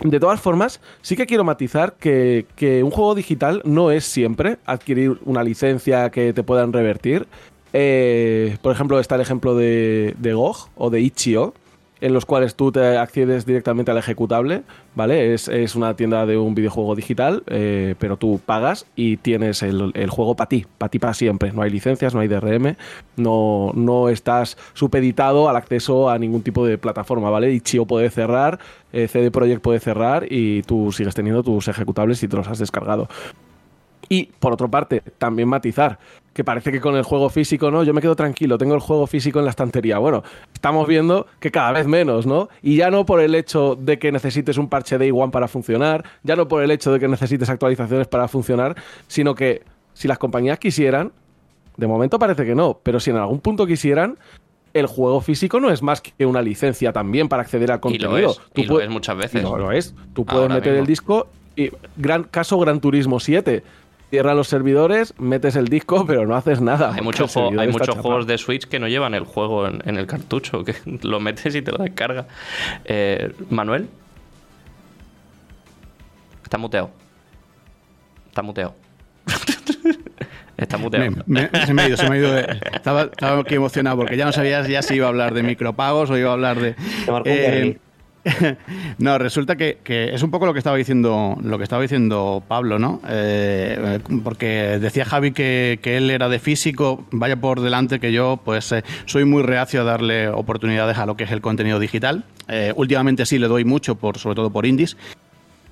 De todas formas, sí que quiero matizar que, un juego digital no es siempre adquirir una licencia que te puedan revertir. Eh, por ejemplo, está el ejemplo de, de GOG o de Itch.io, en los cuales tú te accedes directamente al ejecutable, ¿vale? Es, una tienda de un videojuego digital, eh, pero tú pagas y tienes el, juego para ti, para ti para siempre. No hay licencias, no hay DRM, no, no estás supeditado al acceso a ningún tipo de plataforma, ¿vale? Y Chio puede cerrar, eh, CD Projekt puede cerrar y tú sigues teniendo tus ejecutables si te los has descargado. Y por otra parte, también matizar que parece que con el juego físico, ¿no? Yo me quedo tranquilo, tengo el juego físico en la estantería. Bueno, estamos viendo que cada vez menos, ¿no? Y ya no por el hecho de que necesites un parche Day One para funcionar, ya no por el hecho de que necesites actualizaciones para funcionar, sino que si las compañías quisieran, de momento parece que no, pero si en algún punto quisieran, el juego físico no es más que una licencia también para acceder al contenido. Y lo es, Tú lo es muchas veces. No lo es. Tú puedes meter el disco y gran caso Gran Turismo 7 cierra los servidores, metes el disco, [laughs] pero no haces nada. Hay, [laughs] muchos juegos de Switch que no llevan el juego en, el cartucho, [laughs] que lo metes y te lo descarga. Eh, Manuel. Está muteado. Está muteado. Está muteado. se me ha ido, se me ha ido. estaba, estaba, aquí emocionado porque ya no sabías ya si iba a hablar de micropagos o iba a hablar de. [laughs] no, resulta que, es un poco lo que estaba diciendo, lo que estaba diciendo Pablo, ¿no? Eh, porque decía Javi que, él era de físico, vaya por delante que yo, pues eh, soy muy reacio a darle oportunidades a lo que es el contenido digital. Eh, últimamente sí le doy mucho, por, sobre todo por indies.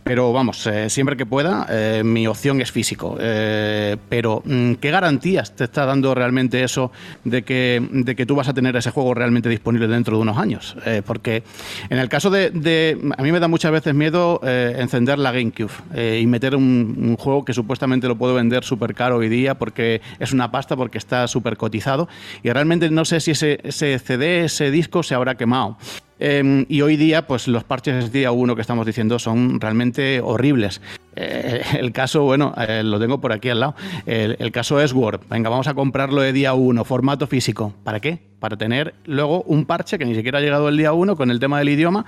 Pero vamos, eh, siempre que pueda, eh, mi opción es físico. Eh, pero, mm, ¿qué garantías te está dando realmente eso de que, de que tú vas a tener ese juego realmente disponible dentro de unos años? porque en el caso de, A mí me da muchas veces miedo encender la GameCube y meter un, juego que supuestamente lo puedo vender súper caro hoy día porque es una pasta, porque está súper cotizado. Y realmente no sé si ese, ese CD, ese disco se habrá quemado. Em, y hoy día, pues los parches día uno que estamos diciendo son realmente horribles. Eh, el caso, bueno, eh, lo tengo por aquí al lado. El, caso es Word. Venga, vamos a comprarlo de día uno, formato físico. ¿Para qué? Para tener luego un parche que ni siquiera ha llegado el día uno con el tema del idioma.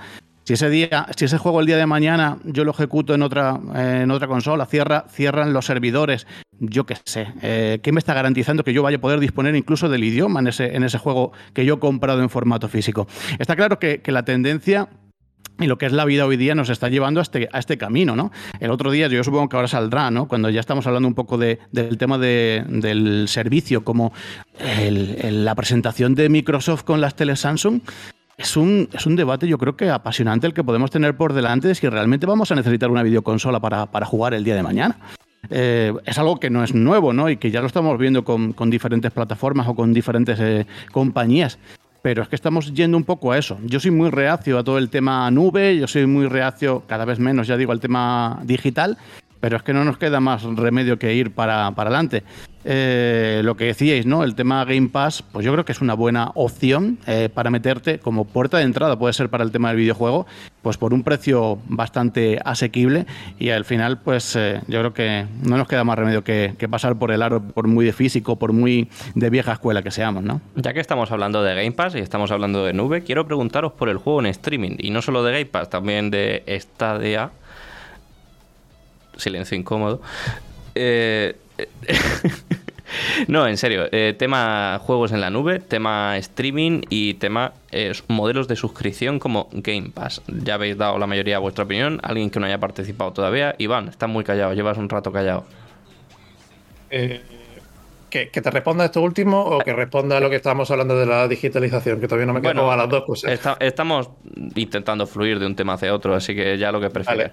Si ese día, si ese juego el día de mañana yo lo ejecuto en otra, en otra consola, cierra, cierran los servidores, yo qué sé, eh, ¿qué me está garantizando que yo vaya a poder disponer incluso del idioma en ese, juego que yo he comprado en formato físico? Está claro que, la tendencia y lo que es la vida hoy día nos está llevando a este, a este camino, ¿no? El otro día, yo supongo que ahora saldrá, ¿no? Cuando ya estamos hablando un poco del tema del servicio, como la presentación de Microsoft con las teles Samsung, es un, es un debate, yo creo que apasionante el que podemos tener por delante de si realmente vamos a necesitar una videoconsola para, para jugar el día de mañana. Eh, es algo que no es nuevo, ¿no? Y que ya lo estamos viendo con, diferentes plataformas o con diferentes eh, compañías. Pero es que estamos yendo un poco a eso. Yo soy muy reacio a todo el tema nube, yo soy muy reacio, cada vez menos, ya digo, al tema digital, pero es que no nos queda más remedio que ir para, para adelante. Eh, lo que decíais, ¿no? El tema Game Pass, pues yo creo que es una buena opción eh, para meterte como puerta de entrada, puede ser para el tema del videojuego, pues por un precio bastante asequible y al final, pues eh, yo creo que no nos queda más remedio que, pasar por el aro, por muy de físico, por muy de vieja escuela que seamos, ¿no? Ya que estamos hablando de Game Pass y estamos hablando de nube, quiero preguntaros por el juego en streaming y no solo de Game Pass, también de Stadia. Silencio incómodo. Eh [laughs] no, en serio. Eh, tema juegos en la nube, tema streaming y tema eh, modelos de suscripción como Game Pass. Ya habéis dado la mayoría de vuestra opinión. Alguien que no haya participado todavía. Iván, estás muy callado, llevas un rato callado. Eh, ¿que, te responda esto último o que responda a lo que estábamos hablando de la digitalización? Que todavía no me quedo a las dos cosas. estamos intentando fluir de un tema hacia otro, así que ya lo que prefieres.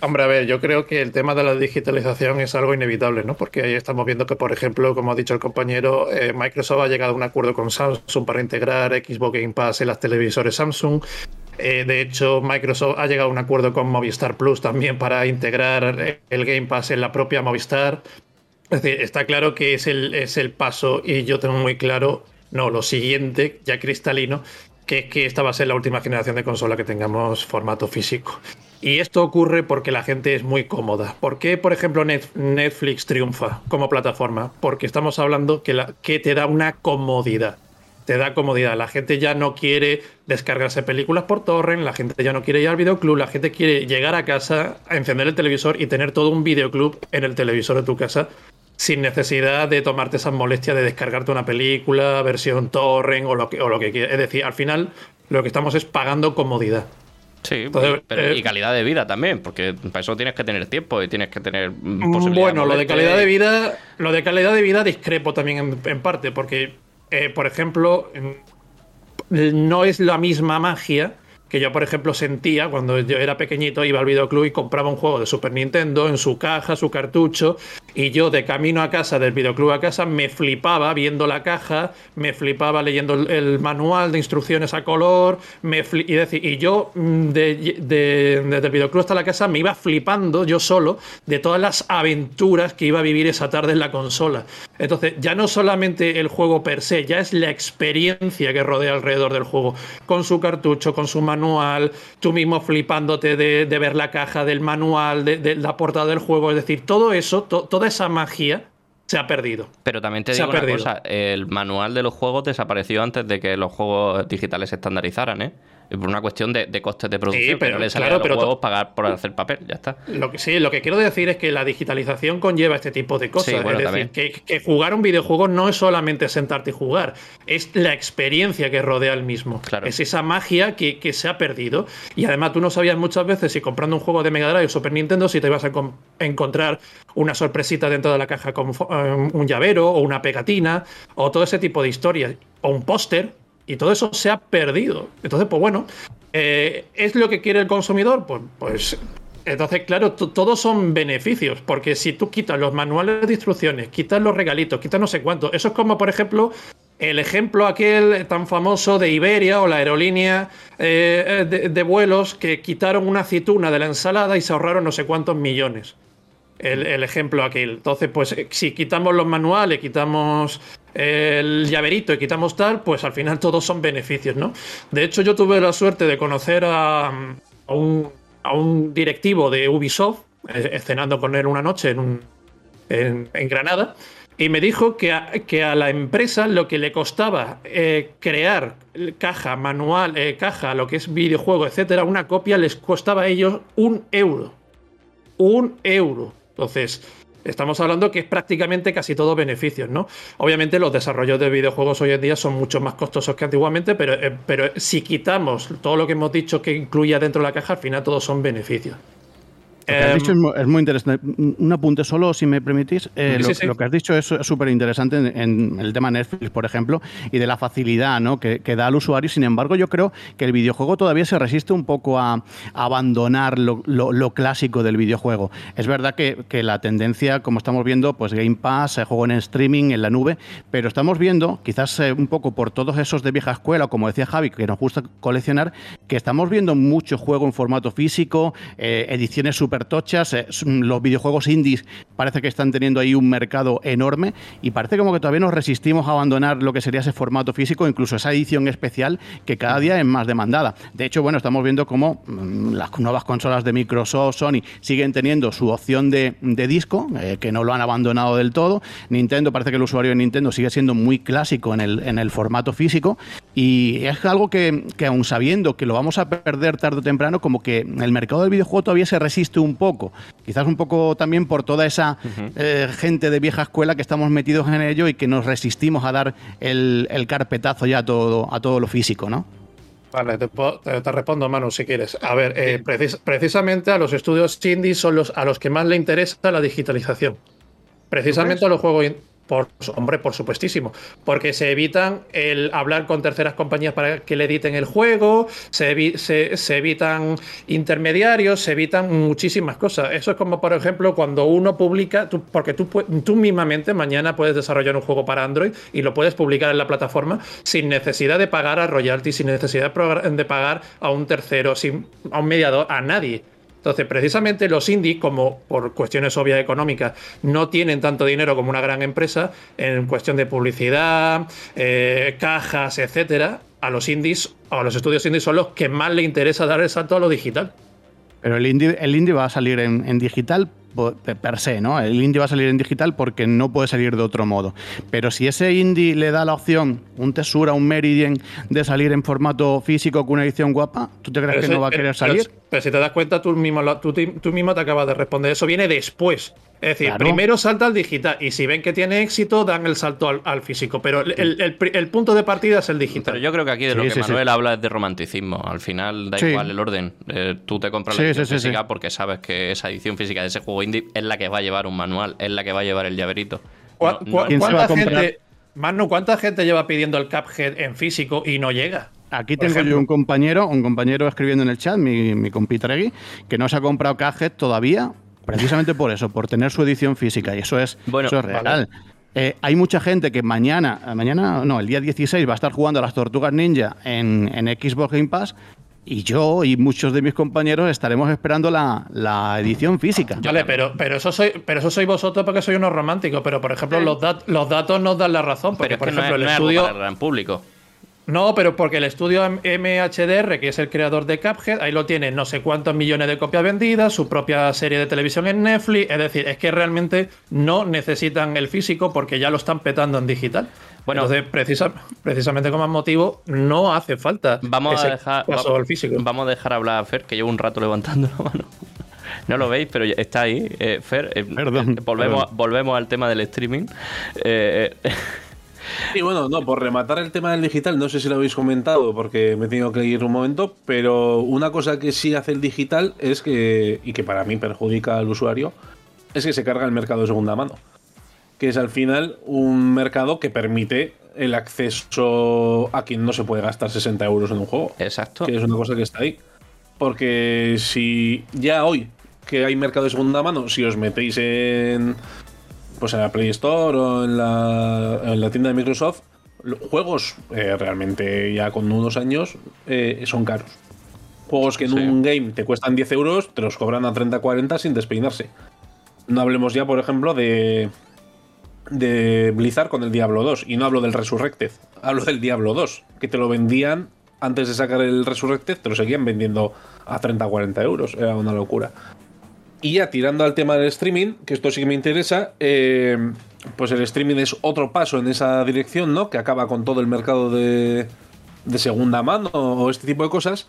Hombre, a ver, yo creo que el tema de la digitalización es algo inevitable, ¿no? Porque ahí estamos viendo que, por ejemplo, como ha dicho el compañero, eh, Microsoft ha llegado a un acuerdo con Samsung para integrar Xbox Game Pass en las televisores Samsung. Eh, de hecho, Microsoft ha llegado a un acuerdo con Movistar Plus también para integrar el Game Pass en la propia Movistar. Es decir, está claro que es el, es el paso y yo tengo muy claro, no, lo siguiente, ya cristalino, que es que esta va a ser la última generación de consola que tengamos formato físico. Y esto ocurre porque la gente es muy cómoda. ¿Por qué, por ejemplo, Netflix triunfa como plataforma? Porque estamos hablando que, te da una comodidad. Te da comodidad. La gente ya no quiere descargarse películas por torrent, la gente ya no quiere ir al videoclub, la gente quiere llegar a casa, encender el televisor y tener todo un videoclub en el televisor de tu casa sin necesidad de tomarte esa molestia de descargarte una película, versión torrent o lo que, o lo que quieras. Es decir, al final lo que estamos es pagando comodidad. Sí, pero, y eh, calidad de vida también, porque para eso tienes que tener tiempo y tienes que tener mm, posibilidad Bueno, lo de calidad de vida, lo de calidad de vida discrepo también en, parte, porque, eh, por ejemplo, no es la misma magia que yo, por ejemplo, sentía cuando yo era pequeñito, iba al videoclub y compraba un juego de Super Nintendo en su caja, su cartucho, y yo de camino a casa, del videoclub a casa, me flipaba viendo la caja, me flipaba leyendo el, manual de instrucciones a color, me y, decir, y yo mm, desde el videoclub hasta la casa me iba flipando yo solo de todas las aventuras que iba a vivir esa tarde en la consola. Entonces, ya no solamente el juego per se, ya es la experiencia que rodea alrededor del juego, con su cartucho, con su manual, tú mismo flipándote de, ver la caja del manual, de, la portada del juego, es decir, todo eso, toda esa magia se ha perdido. Pero también te digo una cosa, el manual de los juegos desapareció antes de que los juegos digitales se estandarizaran, ¿eh? Por una cuestión de, costes de producción, pero, le sale a los juegos pagar por hacer papel, ya está. Lo que sí, lo que quiero decir es que la digitalización conlleva este tipo de cosas. es decir, que, jugar un videojuego no es solamente sentarte y jugar, es la experiencia que rodea el mismo. Es esa magia que, se ha perdido. Y además tú no sabías muchas veces si comprando un juego de Mega Drive o Super Nintendo si te ibas a encontrar una sorpresita dentro de la caja como eh, un llavero o una pegatina o todo ese tipo de historias. O un póster y todo eso se ha perdido. Entonces, pues bueno, eh, ¿es lo que quiere el consumidor? Pues, pues Entonces, claro, todos son beneficios, porque si tú quitas los manuales de instrucciones, quitas los regalitos, quitas no sé cuánto, eso es como, por ejemplo, el ejemplo aquel tan famoso de Iberia o la aerolínea eh, de, vuelos que quitaron una aceituna de la ensalada y se ahorraron no sé cuántos millones. El, ejemplo aquel. Entonces, pues eh, si quitamos los manuales, quitamos el llaverito y quitamos tal, pues al final todos son beneficios, ¿no? De hecho, yo tuve la suerte de conocer a, un, directivo de Ubisoft, eh, cenando con él una noche en, en, Granada, y me dijo que a, que a, la empresa lo que le costaba eh, crear caja, manual, eh, caja, lo que es videojuego, etcétera, una copia les costaba a ellos un euro. Un euro. Entonces, estamos hablando que es prácticamente casi todo beneficios, ¿no? Obviamente los desarrollos de videojuegos hoy en día son mucho más costosos que antiguamente, pero, eh, pero si quitamos todo lo que hemos dicho que incluía dentro de la caja, al final todos son beneficios. Que has dicho es muy, interesante. Un apunte solo, si me permitís. Eh, lo, que has dicho es súper interesante en, el tema Netflix, por ejemplo, y de la facilidad ¿no? que, da al usuario. Sin embargo, yo creo que el videojuego todavía se resiste un poco a, abandonar lo, clásico del videojuego. Es verdad que, la tendencia, como estamos viendo, pues Game Pass, juego en streaming, en la nube, pero estamos viendo, quizás eh, un poco por todos esos de vieja escuela, como decía Javi, que nos gusta coleccionar, que estamos viendo mucho juego en formato físico, eh, ediciones Eh, los videojuegos indies parece que están teniendo ahí un mercado enorme y parece como que todavía nos resistimos a abandonar lo que sería ese formato físico, incluso esa edición especial que cada día es más demandada. De hecho, bueno, estamos viendo cómo mm, las nuevas consolas de Microsoft, Sony, siguen teniendo su opción de, disco, eh, que no lo han abandonado del todo. Nintendo, parece que el usuario de Nintendo sigue siendo muy clásico en el, en el formato físico y es algo que, que aún sabiendo que lo vamos a perder tarde o temprano, como que el mercado del videojuego todavía se resiste un poco. Quizás un poco también por toda esa eh, gente de vieja escuela que estamos metidos en ello y que nos resistimos a dar el, carpetazo ya a todo, a todo lo físico, ¿no? Vale, te, respondo, Manu, si quieres. A ver, eh, precisamente a los estudios indie son los a los que más le interesa la digitalización. Precisamente a los juegos por, hombre, por supuestísimo. Porque se evitan el hablar con terceras compañías para que le editen el juego, se, evitan intermediarios, se evitan muchísimas cosas. Eso es como, por ejemplo, cuando uno publica, porque tú, tú mismamente mañana puedes desarrollar un juego para Android y lo puedes publicar en la plataforma sin necesidad de pagar a royalties, sin necesidad de pagar a un tercero, sin, a un mediador, a nadie. Entonces, precisamente los indies, como por cuestiones obvias económicas, no tienen tanto dinero como una gran empresa en cuestión de publicidad, eh, cajas, etcétera, a los indies, a los estudios indies son los que más le interesa dar el salto a lo digital. Pero el indie, el indie va a salir en digital per se, ¿no? El indie va a salir en digital porque no puede salir de otro modo. Pero si ese indie le da la opción, un Tesura, un Meridian, de salir en formato físico con una edición guapa, ¿tú te crees que no va a querer salir? Pero, si te das cuenta, tú mismo, tú, tú mismo te acabas de responder. Eso viene después. Es decir, primero salta al digital y si ven que tiene éxito, dan el salto al, físico. Pero el, punto de partida es el digital. Pero yo creo que aquí de lo que Manuel habla es de romanticismo. Al final da igual el orden. Eh, tú te compras la edición física porque sabes que esa edición física de ese juego indie es la que va a llevar un manual, es la que va a llevar el llaverito. ¿Cuánta gente, Manu, ¿cuánta gente lleva pidiendo el Cuphead en físico y no llega? Aquí tengo yo un compañero, un compañero escribiendo en el chat, mi, mi compitregui, que no se ha comprado Cuphead todavía Precisamente por eso, por tener su edición física, y eso es, eso es real. Eh, hay mucha gente que mañana, mañana, no, el día 16 va a estar jugando a las Tortugas Ninja en, en Xbox Game Pass y yo y muchos de mis compañeros estaremos esperando la, edición física. Vale, pero, pero, eso soy, pero eso soy vosotros porque soy unos románticos, pero por ejemplo los, los datos nos dan la razón, porque por ejemplo el estudio... en público. No, pero porque el estudio MHDR, que es el creador de Cuphead, ahí lo tiene no sé cuántos millones de copias vendidas, su propia serie de televisión en Netflix. Es decir, es que realmente no necesitan el físico porque ya lo están petando en digital. Bueno, Entonces, precisamente como motivo, no hace falta vamos a dejar, físico. Vamos a dejar hablar a Fer, que llevo un rato levantando la mano. No lo veis, pero está ahí. Eh, Fer, eh, perdón, volvemos, volvemos al tema del streaming. Eh, y bueno, no, por rematar el tema del digital, no sé si lo habéis comentado porque me he tenido que ir un momento, pero una cosa que sí hace el digital es que, y que para mí perjudica al usuario, es que se carga el mercado de segunda mano. Que es al final un mercado que permite el acceso a quien no se puede gastar 60 euros en un juego. Exacto. Que es una cosa que está ahí. Porque si ya hoy que hay mercado de segunda mano si os metéis en pues en la Play Store o en la, en la tienda de Microsoft. Juegos eh, realmente ya con unos años eh, son caros. Juegos que en un game te cuestan 10 euros, te los cobran a 30-40 sin despeinarse. No hablemos ya, por ejemplo, de, de Blizzard con el Diablo 2. Y no hablo del Resurrected, hablo del Diablo 2, que te lo vendían antes de sacar el Resurrected, te lo seguían vendiendo a 30-40 euros. Era una locura. Y ya tirando al tema del streaming, que esto sí que me interesa, eh, pues el streaming es otro paso en esa dirección, ¿no? Que acaba con todo el mercado de, de segunda mano o este tipo de cosas.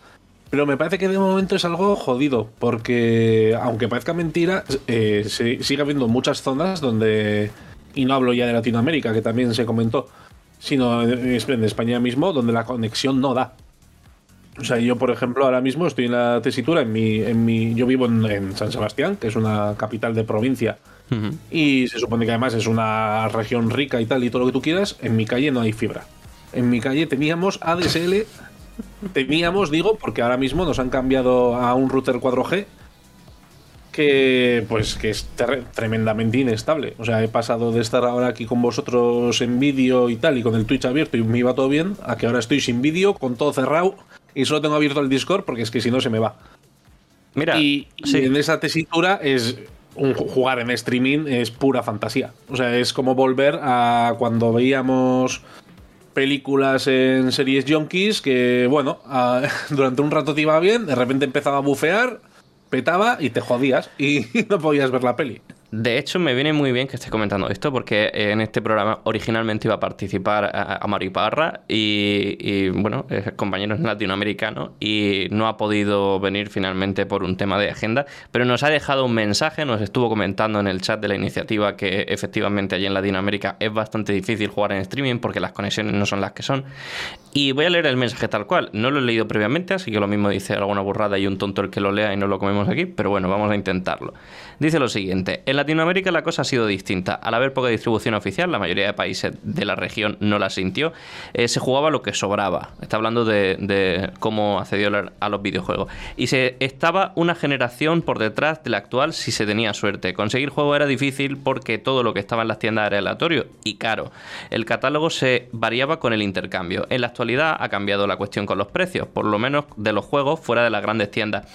Pero me parece que de momento es algo jodido, porque aunque parezca mentira, eh, sigue habiendo muchas zonas donde, y no hablo ya de Latinoamérica, que también se comentó, sino en España mismo, donde la conexión no da. O sea, yo, por ejemplo, ahora mismo estoy en la tesitura, en mi, en mi, yo vivo en, San Sebastián, que es una capital de provincia, y se supone que además es una región rica y tal, y todo lo que tú quieras, en mi calle no hay fibra. En mi calle teníamos ADSL Teníamos, digo, porque ahora mismo nos han cambiado a un router 4G que pues que es tremendamente inestable. O sea, he pasado de estar ahora aquí con vosotros en vídeo y tal y con el Twitch abierto y me iba todo bien, a que ahora estoy sin vídeo, con todo cerrado y solo tengo abierto el Discord porque es que si no se me va. Mira, y, en esa tesitura es un jugar en streaming es pura fantasía. O sea, es como volver a cuando veíamos películas en series junkies que, bueno, [laughs] durante un rato te iba bien, de repente empezaba a bufear, petaba y te jodías y [laughs] no podías ver la peli. De hecho, me viene muy bien que estés comentando esto porque en este programa originalmente iba a participar a, Mario Parra y, bueno, es compañero latinoamericano y no ha podido venir finalmente por un tema de agenda, pero nos ha dejado un mensaje, nos estuvo comentando en el chat de la iniciativa que efectivamente allí en Latinoamérica es bastante difícil jugar en streaming porque las conexiones no son las que son. Y voy a leer el mensaje tal cual. No lo he leído previamente, así que lo mismo dice alguna burrada y un tonto el que lo lea y no lo comemos aquí, pero bueno, vamos a intentarlo. Dice lo siguiente, en Latinoamérica la cosa ha sido distinta. Al haber poca distribución oficial, la mayoría de países de la región no la sintió, eh, se jugaba lo que sobraba. Está hablando de, cómo accedió a los videojuegos. Y se estaba una generación por detrás de la actual si se tenía suerte. Conseguir juego era difícil porque todo lo que estaba en las tiendas era aleatorio y caro. El catálogo se variaba con el intercambio. En la actualidad ha cambiado la cuestión con los precios, por lo menos de los juegos fuera de las grandes tiendas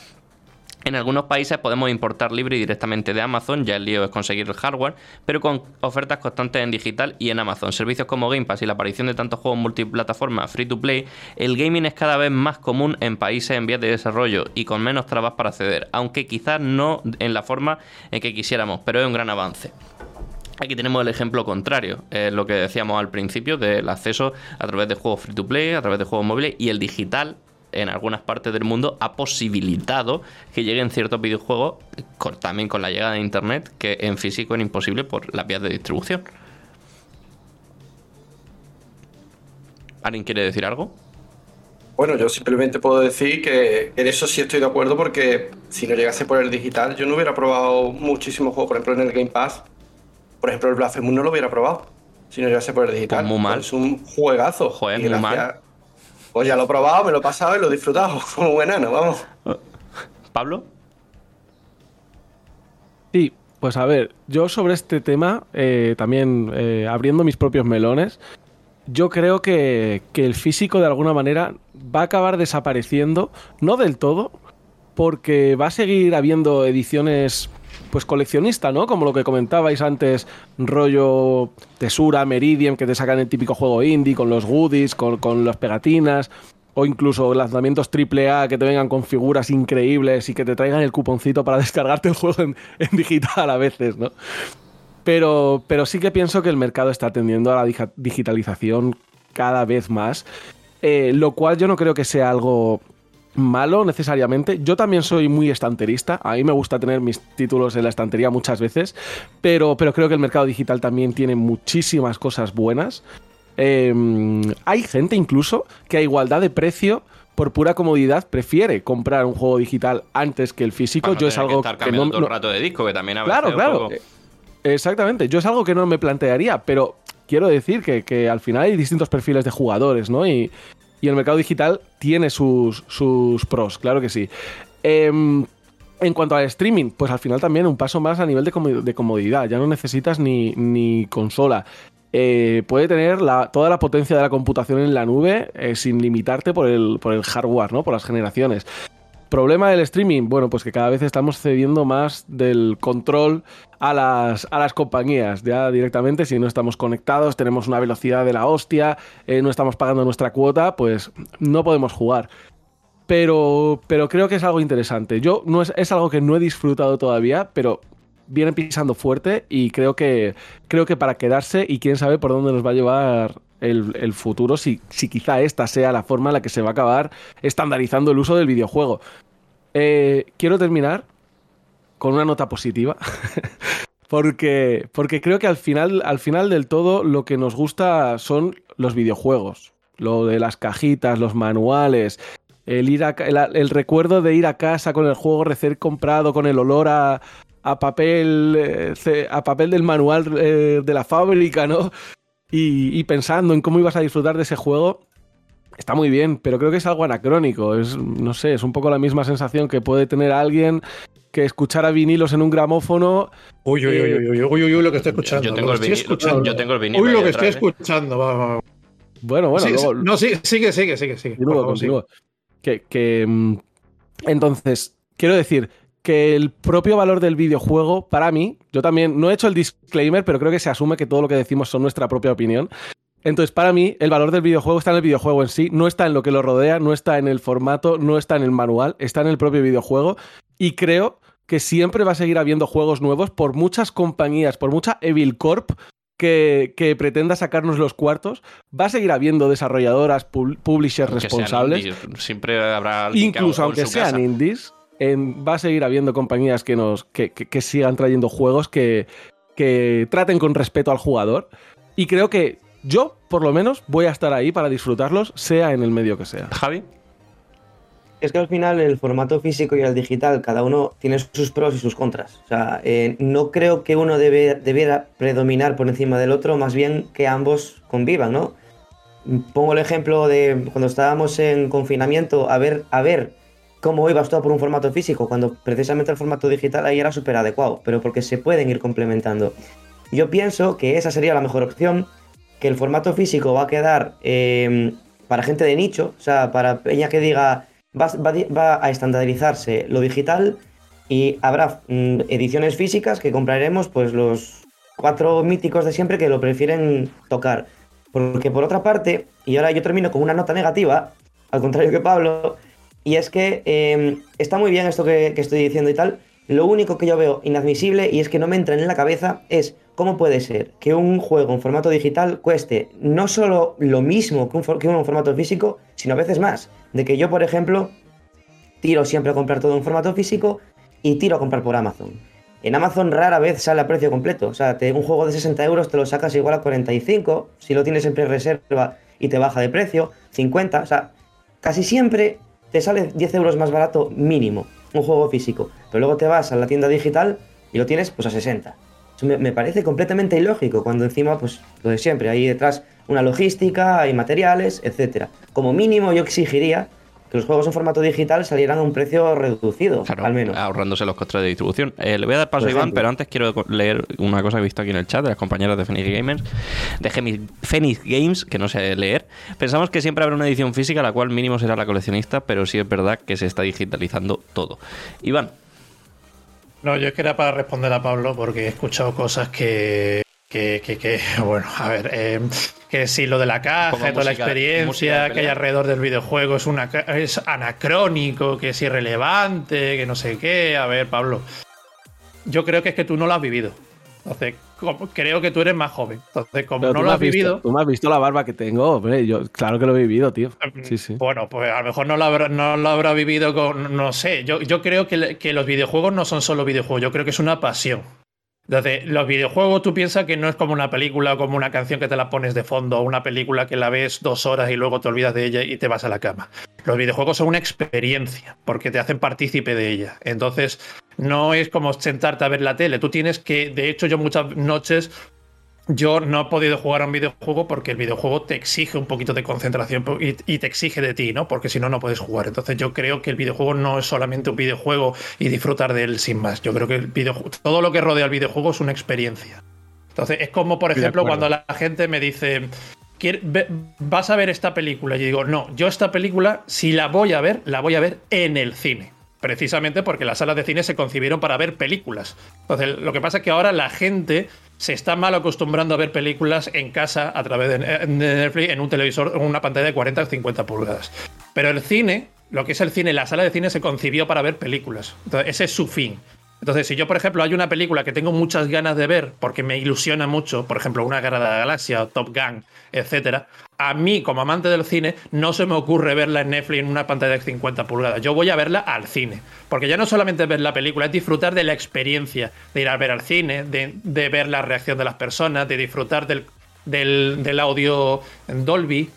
en algunos países podemos importar libre y directamente de Amazon, ya el lío es conseguir el hardware, pero con ofertas constantes en digital y en Amazon. Servicios como Game Pass y la aparición de tantos juegos multiplataforma free to play, el gaming es cada vez más común en países en vías de desarrollo y con menos trabas para acceder, aunque quizás no en la forma en que quisiéramos, pero es un gran avance. Aquí tenemos el ejemplo contrario, lo que decíamos al principio del acceso a través de juegos free to play, a través de juegos móviles y el digital en algunas partes del mundo ha posibilitado que lleguen ciertos videojuegos también con la llegada de Internet que en físico es imposible por las vías de distribución. ¿Alguien quiere decir algo? Bueno, yo simplemente puedo decir que en eso sí estoy de acuerdo porque si no llegase por el digital yo no hubiera probado muchísimos juegos, por ejemplo en el Game Pass. Por ejemplo el Blasphemous no lo hubiera probado si no llegase por el digital. Pues muy mal. Es un juegazo. Joder, muy mal. Pues ya lo he probado, me lo he pasado y lo he disfrutado [laughs] como un enano, vamos. ¿Pablo? Sí, pues a ver, yo sobre este tema, eh, también eh, abriendo mis propios melones, yo creo que, que, el físico de alguna manera va a acabar desapareciendo, no del todo, porque va a seguir habiendo ediciones pues coleccionista, ¿no? Como lo que comentabais antes, rollo Tesura, Meridian, que te sacan el típico juego indie con los goodies, con, las pegatinas, o incluso lanzamientos AAA que te vengan con figuras increíbles y que te traigan el cuponcito para [laughs] descargarte el juego en, digital a veces, ¿no? Pero, pero sí que pienso que el mercado está tendiendo a la digitalización cada vez más, eh, lo cual yo no creo que sea algo malo necesariamente. Yo también soy muy estanterista. A mí me gusta tener mis títulos en la estantería muchas veces. Pero, pero creo que el mercado digital también tiene muchísimas cosas buenas. Em, hay gente incluso que a igualdad de precio por pura comodidad prefiere comprar un juego digital antes que el físico. yo es algo que, no, todo el rato de disco que también Claro, claro. Exactamente. Yo es algo que no me plantearía, pero quiero decir que, que, al final hay distintos perfiles de jugadores, ¿no? Y, y el mercado digital tiene sus, sus pros, claro que sí. Em, En cuanto al streaming, pues al final también un paso más a nivel de, comodidad. Ya no necesitas ni, ni consola. Eh, puede tener toda la potencia de la computación en la nube eh, sin limitarte por el, por el hardware, ¿no? Por las generaciones. Problema del streaming, bueno, pues que cada vez estamos cediendo más del control a las, a las compañías, ya directamente, si no estamos conectados, tenemos una velocidad de la hostia, eh, no estamos pagando nuestra cuota, pues no podemos jugar. Pero, pero creo que es algo interesante. Yo no es, es algo que no he disfrutado todavía, pero viene pisando fuerte y creo que, creo que para quedarse y quién sabe por dónde nos va a llevar el, futuro, si, si, quizá esta sea la forma en la que se va a acabar estandarizando el uso del videojuego. Eh, quiero terminar con una nota positiva. [laughs] porque, porque creo que al final, al final del todo lo que nos gusta son los videojuegos. Lo de las cajitas, los manuales, el, ir el, recuerdo de ir a casa con el juego recién comprado, con el olor a, a papel, eh, a papel del manual eh, de la fábrica, ¿no? Y, pensando en cómo ibas a disfrutar de ese juego, está muy bien, pero creo que es algo anacrónico. Es, no sé, es un poco la misma sensación que puede tener alguien que escuchar a vinilos en un gramófono. Uy, uy, uy, eh, uy, uy, uy, uy, lo que estoy escuchando. Yo tengo, el, vinilo, escuchando. Yo tengo el vinilo. Uy, lo que estoy escuchando. Va, va. Bueno, bueno, luego. No, sigue, sigue, sigue, sigue. sigue. Que, que. Mm, entonces, quiero decir, que el propio valor del videojuego, para mí, yo también no he hecho el disclaimer, pero creo que se asume que todo lo que decimos son nuestra propia opinión. Entonces, para mí, el valor del videojuego está en el videojuego en sí, no está en lo que lo rodea, no está en el formato, no está en el manual, está en el propio videojuego. Y creo que siempre va a seguir habiendo juegos nuevos por muchas compañías, por mucha Evil Corp que, pretenda sacarnos los cuartos. Va a seguir habiendo desarrolladoras, publishers responsables. Siempre habrá. Incluso aunque sean indies va a seguir habiendo compañías que, nos, que, sigan trayendo juegos que, que traten con respeto al jugador. Y creo que yo, por lo menos, voy a estar ahí para disfrutarlos, sea en el medio que sea. Javi. Es que al final el formato físico y el digital, cada uno tiene sus pros y sus contras. O sea, eh, no creo que uno debe, debiera predominar por encima del otro, más bien que ambos convivan, ¿no? Pongo el ejemplo de cuando estábamos en confinamiento, a ver, a ver cómo ibas todo por un formato físico, cuando precisamente el formato digital ahí era súper adecuado, pero porque se pueden ir complementando. Yo pienso que esa sería la mejor opción, que el formato físico va a quedar em, para gente de nicho, o sea, para peña que diga, va, a estandarizarse lo digital y habrá mm, ediciones físicas que compraremos pues los cuatro míticos de siempre que lo prefieren tocar. Porque por otra parte, y ahora yo termino con una nota negativa, al contrario que Pablo, y es que em, está muy bien esto que, estoy diciendo y tal. Lo único que yo veo inadmisible y es que no me entra en la cabeza es cómo puede ser que un juego en formato digital cueste no solo lo mismo que un, formato físico, sino a veces más. De que yo, por ejemplo, tiro siempre a comprar todo en formato físico y tiro a comprar por Amazon. En Amazon rara vez sale a precio completo. O sea, un juego de 60 euros te lo sacas igual a 45. Si lo tienes en pre-reserva y te baja de precio, 50. O sea, casi siempre te sale 10 euros más barato mínimo un juego físico, pero luego te vas a la tienda digital y lo tienes pues a 60. Me, parece completamente ilógico cuando encima pues lo de siempre, hay detrás una logística, hay materiales, etc. Como mínimo yo exigiría que los juegos en formato digital salieran a un precio reducido, al menos. Ahorrándose los costes de distribución. Eh, le voy a dar paso a Iván, pero antes quiero leer una cosa que he visto aquí en el chat de las compañeras de Phoenix Gamers, de Phoenix Games, que no sé leer. Pensamos que siempre habrá una edición física, la cual mínimo será la coleccionista, pero sí es verdad que se está digitalizando todo. Iván. No, yo es que era para responder a Pablo porque he escuchado cosas que que, que, que, [laughs] bueno, a ver, eh, que si lo de la caja, toda la experiencia que hay alrededor del videojuego es, una, es anacrónico, que es irrelevante, que no sé qué. A ver, Pablo, yo creo que es que tú no lo has vivido. Entonces, creo que tú eres más joven. Entonces, como no lo has vivido. Tú me has visto la barba que tengo, hombre. Yo, claro que lo he vivido, tío. Mm, sí, sí. Bueno, pues a lo mejor no lo habrá, no lo habrá vivido con. No sé. Yo, yo creo que, que los videojuegos no son solo videojuegos. Yo creo que es una pasión. Entonces, los videojuegos tú piensas que no es como una película o como una canción que te la pones de fondo o una película que la ves dos horas y luego te olvidas de ella y te vas a la cama. Los videojuegos son una experiencia porque te hacen partícipe de ella. Entonces, no es como sentarte a ver la tele. Tú tienes que, de hecho, yo muchas noches yo no he podido jugar a un videojuego porque el videojuego te exige un poquito de concentración y, te exige de ti, ¿no? Porque si no, no puedes jugar. Entonces yo creo que el videojuego no es solamente un videojuego y disfrutar de él sin más. Yo creo que el videojuego, todo lo que rodea al videojuego es una experiencia. Entonces es como, por ejemplo, cuando la gente me dice, ¿vas a ver esta película? Y yo digo, no, yo esta película, si la voy a ver, la voy a ver en el cine precisamente porque las salas de cine se concibieron para ver películas. Entonces, lo que pasa es que ahora la gente se está mal acostumbrando a ver películas en casa a través de Netflix en un televisor, en una pantalla de 40 o 50 pulgadas. Pero el cine, lo que es el cine, la sala de cine se concibió para ver películas. Entonces, ese es su fin. Entonces, si yo, por ejemplo, hay una película que tengo muchas ganas de ver porque me ilusiona mucho, por ejemplo, Una Guerra de la Galaxia, Top Gun, etcétera, a mí, como amante del cine, no se me ocurre verla en Netflix en una pantalla de 50 pulgadas. Yo voy a verla al cine. Porque ya no solamente ver la película, es disfrutar de la experiencia, de ir a ver al cine, de, ver la reacción de las personas, de disfrutar del, del, audio en Dolby,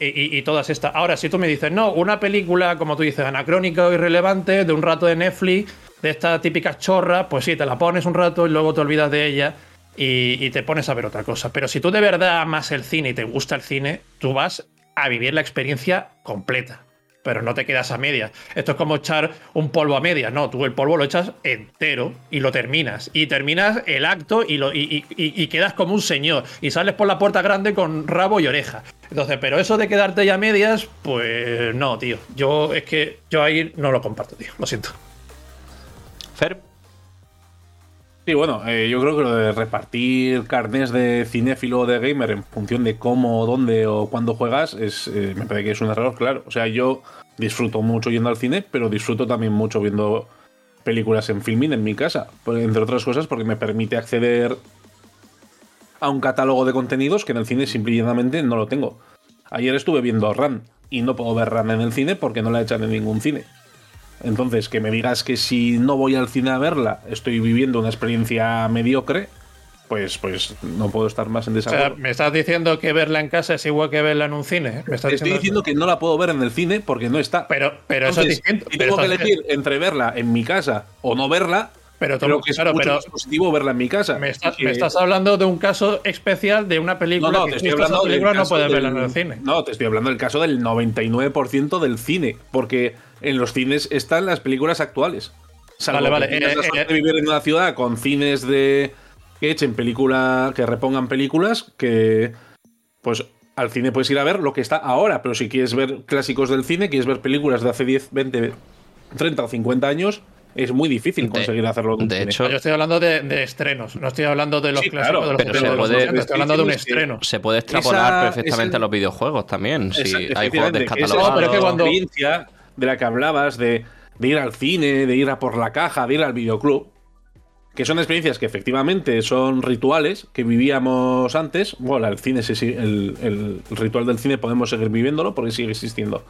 y, todas estas. Ahora, si tú me dices, no, una película, como tú dices, anacrónica o irrelevante, de un rato de Netflix, de esta típica chorra, pues sí, te la pones un rato y luego te olvidas de ella y, te pones a ver otra cosa. Pero si tú de verdad amas el cine y te gusta el cine, tú vas a vivir la experiencia completa. Pero no te quedas a medias. Esto es como echar un polvo a medias. No, tú el polvo lo echas entero y lo terminas. Y terminas el acto y, lo, y, quedas como un señor. Y sales por la puerta grande con rabo y oreja. Entonces, pero eso de quedarte ya a medias, pues no, tío. Yo es que yo ahí no lo comparto, tío. Lo siento. Fer. Sí, bueno, eh, yo creo que lo de repartir carnes de cinéfilo o de gamer en función de cómo, dónde o cuándo juegas, es, eh, me parece que es un error, claro. O sea, yo disfruto mucho yendo al cine, pero disfruto también mucho viendo películas en filming en mi casa. Entre otras cosas porque me permite acceder a un catálogo de contenidos que en el cine simplemente no lo tengo. Ayer estuve viendo Ran y no puedo ver Ran en el cine porque no la echan en ningún cine. Entonces, que me digas que si no voy al cine a verla, estoy viviendo una experiencia mediocre, pues, pues no puedo estar más en desacuerdo. O sea, me estás diciendo que verla en casa es igual que verla en un cine. ¿Me estoy diciendo, que no la puedo ver en el cine porque no está. Pero, pero eso es distinto. Si tengo que elegir entre verla en mi casa o no verla, pero creo que es mucho positivo verla en mi casa. Me, estás hablando de un caso especial de una película no, no, te estoy hablando película no puedes verla en el cine. No, te estoy hablando del caso del 99% del cine, porque en los cines están las películas actuales. vale, vale. Que eh, eh, vivir en una ciudad con cines de que echen película, que repongan películas, que pues al cine puedes ir a ver lo que está ahora, pero si quieres ver clásicos del cine, quieres ver películas de hace 10, 20, 30 o 50 años, es muy difícil conseguir hacerlo. De hecho, yo estoy hablando de, estrenos, no estoy hablando de los clásicos de los pero se puede, estoy hablando de un estreno. Se puede extrapolar perfectamente a los videojuegos también. Si hay juegos descatalogados. pero es que cuando de la que hablabas, de, ir al cine, de ir a por la caja, de ir al videoclub, que son experiencias que efectivamente son rituales que vivíamos antes. Bueno, el cine, el, el, ritual del cine podemos seguir viviéndolo porque sigue existiendo.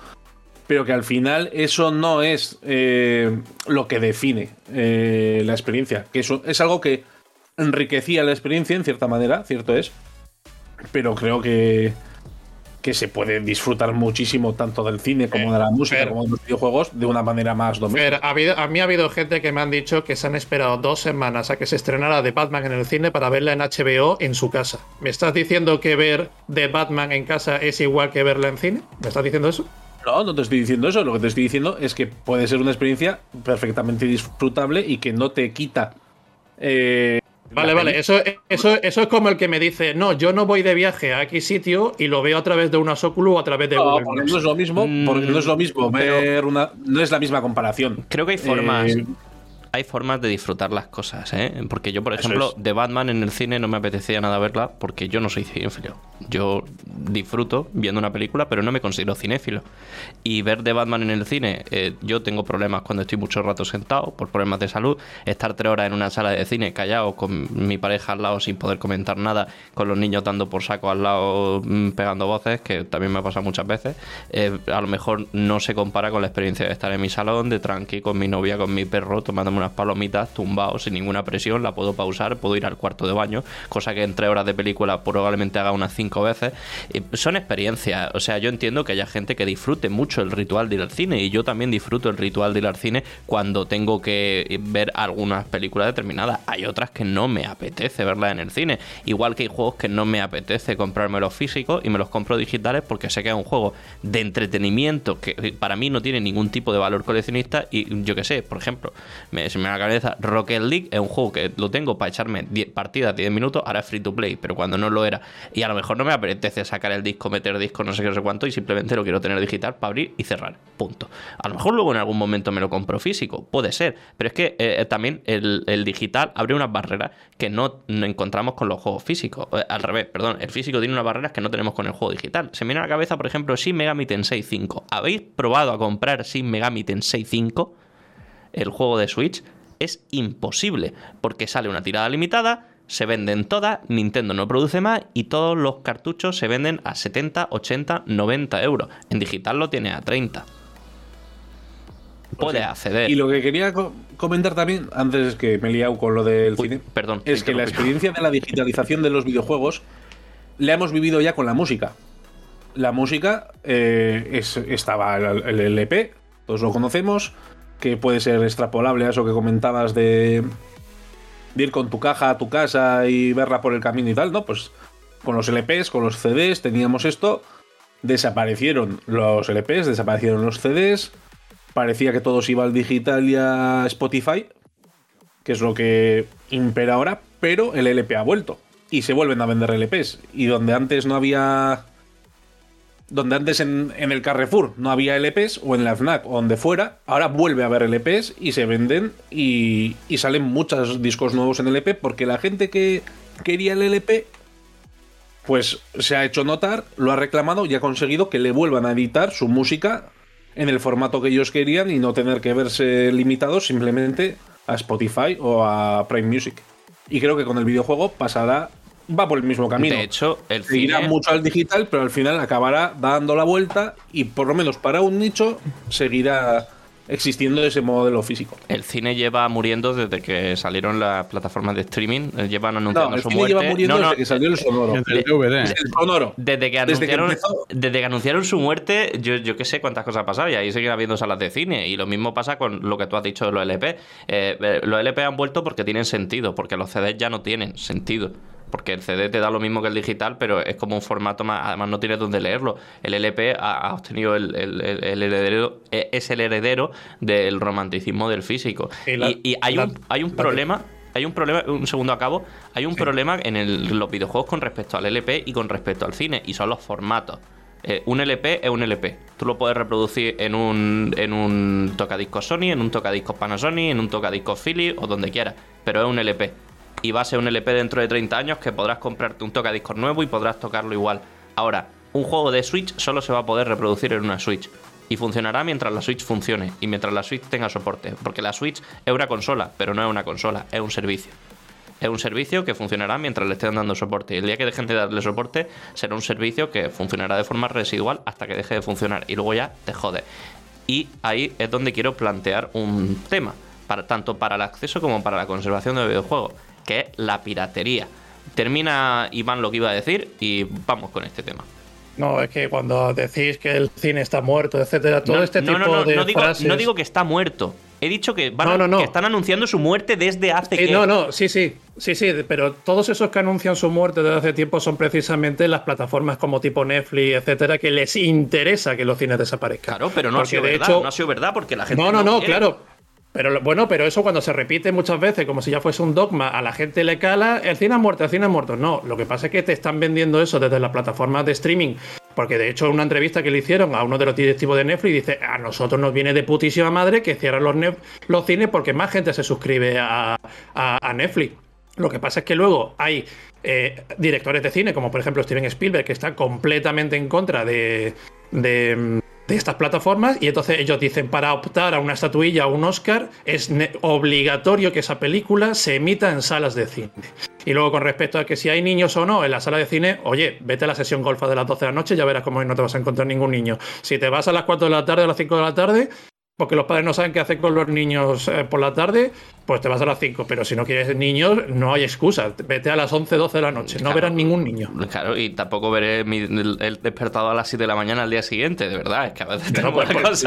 Pero que al final eso no es eh, lo que define eh, la experiencia. Que eso es algo que enriquecía la experiencia en cierta manera, cierto es. Pero creo que, que se puede disfrutar muchísimo tanto del cine como de la música, como de los videojuegos, de una manera más doméstica. a mí ha habido gente que me han dicho que se han esperado dos semanas a que se estrenara The Batman en el cine para verla en HBO en su casa. ¿Me estás diciendo que ver The Batman en casa es igual que verla en cine? ¿Me estás diciendo eso? No, no te estoy diciendo eso. Lo que te estoy diciendo es que puede ser una experiencia perfectamente disfrutable y que no te quita eh, Vale, vale, eso, eso, eso es como el que me dice, no, yo no voy de viaje a X sitio y lo veo a través de una Oculus o a través de no, Google No es lo mismo, porque no es lo mismo ver una, no es la misma comparación. Creo que hay formas. Eh, hay formas de disfrutar las cosas, ¿eh? Porque yo, por ejemplo, de Batman en el cine no me apetecía nada verla porque yo no soy cinéfilo. Yo disfruto viendo una película, pero no me considero cinéfilo. Y ver de Batman en el cine, eh, yo tengo problemas cuando estoy mucho rato sentado por problemas de salud. Estar tres horas en una sala de cine callado con mi pareja al lado sin poder comentar nada, con los niños dando por saco al lado mm, pegando voces, que también me ha pasado muchas veces, eh, a lo mejor no se compara con la experiencia de estar en mi salón, de tranqui, con mi novia, con mi perro, tomándome unas palomitas, tumbado, sin ninguna presión, la puedo pausar, puedo ir al cuarto de baño, cosa que en tres horas de película probablemente haga unas cinco veces. son experiencias. O sea, yo entiendo que haya gente que disfrute mucho el ritual de ir al cine y yo también disfruto el ritual de ir al cine cuando tengo que ver algunas películas determinadas. Hay otras que no me apetece verlas en el cine. Igual que hay juegos que no me apetece comprarme los físicos y me los compro digitales porque sé que es un juego de entretenimiento que para mí no tiene ningún tipo de valor coleccionista y yo que sé, por ejemplo, me, se me da la cabeza Rocket League es un juego que lo tengo para echarme 10 partidas, 10 minutos, ahora es free to play, pero cuando no lo era y a lo mejor no me apetece sacar el disco, meter disco, no sé qué, no sé cuánto y simplemente lo quiero tener digital para abrir y cerrar, punto. A lo mejor luego en algún momento me lo compro físico, puede ser, pero es que eh, también el, digital abre unas barreras que no, encontramos con los juegos físicos, eh, al revés, perdón, el físico tiene unas barreras que no tenemos con el juego digital. Se me viene a la cabeza, por ejemplo, Shin Megami Tensei 5. ¿Habéis probado a comprar Shin Megami Tensei 5? El juego de Switch es imposible, porque sale una tirada limitada, se venden todas, Nintendo no produce más y todos los cartuchos se venden a 70, 80, 90 euros. En digital lo tiene a 30. Puede acceder. Y lo que quería comentar también, antes que me he liado con lo del cine, perdón, es que la experiencia de la digitalización de los videojuegos la hemos vivido ya con la música. La música eh, es, estaba el, el LP, todos lo conocemos, que puede ser extrapolable a eso que comentabas de, ir con tu caja a tu casa y verla por el camino y tal, ¿no? Pues con los LPs, con los CDs teníamos esto, desaparecieron los LPs, desaparecieron los CDs, parecía que todo se iba al digital y a Spotify, que es lo que impera ahora, pero el LP ha vuelto y se vuelven a vender LPs. Y donde antes no había donde antes en, el Carrefour no había LPs, o en la FNAC, o donde fuera, ahora vuelve a haber LPs y se venden y, y salen muchos discos nuevos en LP porque la gente que quería el LP, pues se ha hecho notar, lo ha reclamado y ha conseguido que le vuelvan a editar su música en el formato que ellos querían y no tener que verse limitados simplemente a Spotify o a Prime Music. Y creo que con el videojuego pasará va por el mismo camino. De hecho, el Seguirá mucho al digital, pero al final acabará dando la vuelta y por lo menos para un nicho seguirá existiendo ese modelo físico. El cine lleva muriendo desde que salieron las plataformas de streaming, eh, llevan anunciando no, el su cine muerte. Lleva muriendo desde que salió el sonoro. Desde el DVD. el sonoro. Desde que anunciaron, desde que, anunciaron su muerte, yo, yo qué sé cuántas cosas pasado y ahí siguen habiendo salas de cine. Y lo mismo pasa con lo que tú has dicho de los LP. Eh, eh, los LP han vuelto porque tienen sentido, porque los CDs ya no tienen sentido porque el CD te da lo mismo que el digital, pero es como un formato más, además no tienes dónde leerlo. El LP ha, obtenido el, heredero, e, es el heredero del romanticismo del físico. Y, hay, un, hay un problema hay un problema, un segundo a cabo, hay un problema en los videojuegos con respecto al LP y con respecto al cine, y son los formatos. Eh, un LP es un LP. Tú lo puedes reproducir en un, en un tocadiscos Sony, en un tocadiscos Panasonic, en un tocadiscos Philips o donde quieras, pero es un LP y va a ser un LP dentro de 30 años que podrás comprarte un tocadiscos nuevo y podrás tocarlo igual. Ahora, un juego de Switch solo se va a poder reproducir en una Switch. Y funcionará mientras la Switch funcione y mientras la Switch tenga soporte. Porque la Switch es una consola, pero no es una consola, es un servicio. Es un servicio que funcionará mientras le estén dando soporte. Y el día que dejen de darle soporte, será un servicio que funcionará de forma residual hasta que deje de funcionar. Y luego ya te jode. Y ahí es donde quiero plantear un tema. Para, tanto para el acceso como para la conservación de videojuegos que es la piratería. Termina Iván lo que iba a decir y vamos con este tema. No, es que cuando decís que el cine está muerto, etcétera, todo este tipo de no digo, frases... no digo que está muerto. He dicho que, van que están anunciando su muerte desde hace eh, No, no, sí, sí, sí, sí, pero todos esos que anuncian su muerte desde hace tiempo son precisamente las plataformas como tipo Netflix, etcétera, que les interesa que los cines desaparezcan. Claro, pero no ha sido verdad, no ha sido verdad porque la gente No, no, no, claro. Pero bueno, pero eso cuando se repite muchas veces, como si ya fuese un dogma, a la gente le cala, el cine ha muerto, el cine ha muerto. No, lo que pasa es que te están vendiendo eso desde las plataformas de streaming. Porque de hecho, en una entrevista que le hicieron a uno de los directivos de Netflix, dice: A nosotros nos viene de putísima madre que cierran los, los cines porque más gente se suscribe a, Netflix. Lo que pasa es que luego hay eh, directores de cine, como por ejemplo Steven Spielberg, que está completamente en contra de, de de estas plataformas y entonces ellos dicen para optar a una estatuilla o un Oscar es obligatorio que esa película se emita en salas de cine. Y luego con respecto a que si hay niños o no en la sala de cine, oye, vete a la sesión golfa de las 12 de la noche, ya verás cómo no te vas a encontrar ningún niño. Si te vas a las 4 de la tarde o a las 5 de la tarde, porque los padres no saben qué hacer con los niños eh, por la tarde, pues te vas a las 5. Pero si no quieres niños, no hay excusa. Vete a las 11, 12 de la noche. No verás ningún niño. Claro, y tampoco veré el, despertado a las 7 de la mañana al día siguiente, de verdad. Es que a veces tengo pues, pues,